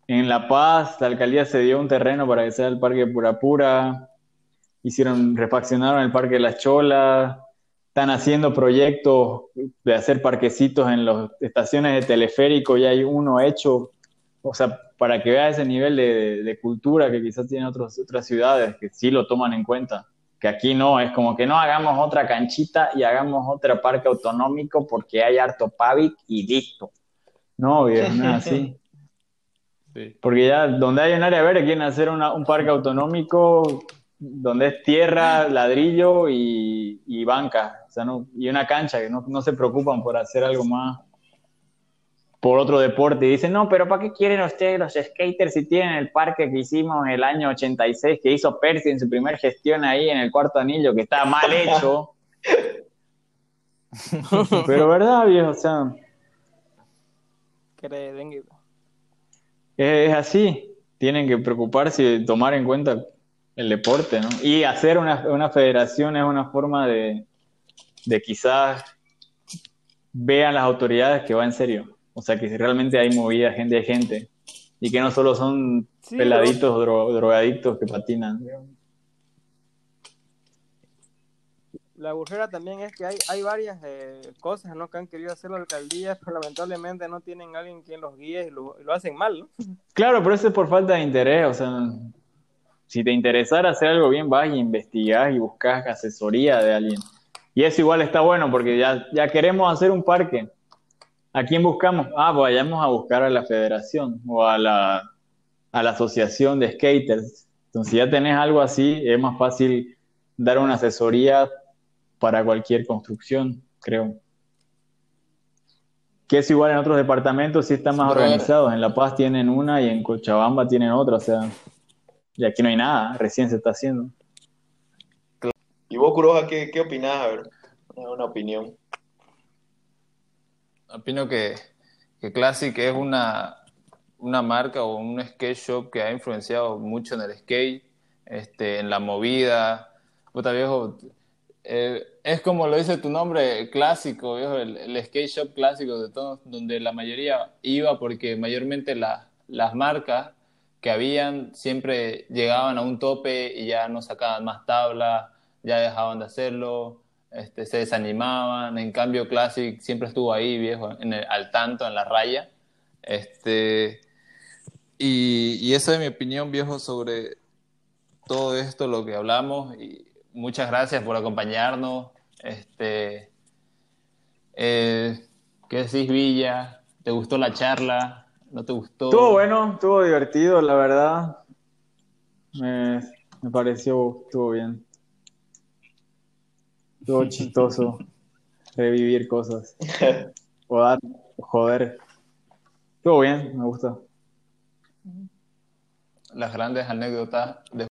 En La Paz, la alcaldía se dio un terreno para que sea el parque Pura Pura, hicieron, refaccionaron el parque Las Cholas, están haciendo proyectos de hacer parquecitos en las estaciones de teleférico, ya hay uno hecho, o sea, para que veas ese nivel de, de cultura que quizás tienen otros, otras ciudades, que sí lo toman en cuenta que aquí no, es como que no hagamos otra canchita y hagamos otro parque autonómico porque hay harto Pavic y dicto. No, viejo, no es así. Sí. Porque ya donde hay un área verde quieren hacer una- un parque autonómico donde es tierra, ladrillo y, y banca, o sea, no, y una cancha, que no, no se preocupan por hacer algo más por otro deporte. Y dicen, no, pero ¿para qué quieren ustedes los skaters si tienen el parque que hicimos en el año 86 que hizo Percy en su primer gestión ahí en el cuarto anillo, que está mal hecho? pero verdad, viejo, o sea, es así. Tienen que preocuparse y tomar en cuenta el deporte, ¿no? Y hacer una, una federación es una forma de, de quizás vean las autoridades que va en serio. O sea, que realmente hay movida, gente de gente. Y que no solo son Sí, peladitos, dro- drogadictos que patinan. La burjera también es que hay, hay varias eh, cosas ¿no? que han querido hacer la alcaldía, pero lamentablemente no tienen alguien quien los guíe y lo, lo hacen mal, ¿no? Claro, pero eso es por falta de interés. O sea, si te interesara hacer algo bien, vas y investigás y buscas asesoría de alguien. Y eso igual está bueno porque ya, ya queremos hacer un parque. ¿A quién buscamos? Ah, pues vayamos a buscar a la federación o a la, a la asociación de skaters. Entonces, si ya tenés algo así, es más fácil dar una asesoría para cualquier construcción, creo. Que es igual en otros departamentos, sí están más organizados. En La Paz tienen una y en Cochabamba tienen otra, o sea, y aquí no hay nada, recién se está haciendo. ¿Y vos, Kuroja, qué, qué opinás? A ver, una, una opinión. Opino que, que Classic es una, una marca o un skate shop que ha influenciado mucho en el skate, este, en la movida. Puta viejo, eh, es como lo dice tu nombre, clásico, viejo, el, el skate shop clásico de todos, donde la mayoría iba porque mayormente la- las marcas que habían siempre llegaban a un tope y ya no sacaban más tablas, ya dejaban de hacerlo, este, se desanimaban. En cambio, Classic siempre estuvo ahí, viejo, en el- al tanto, en la raya. Este, y, esa es mi opinión, viejo, sobre todo esto, lo que hablamos. Y muchas gracias por acompañarnos. Este, eh, ¿qué decís, Villa? ¿Te gustó la charla? ¿No te gustó? Estuvo bueno, estuvo divertido, la verdad. Me, me pareció, estuvo bien. Estuvo chistoso revivir cosas. O dar, joder. Estuvo bien, me gusta. Las grandes anécdotas de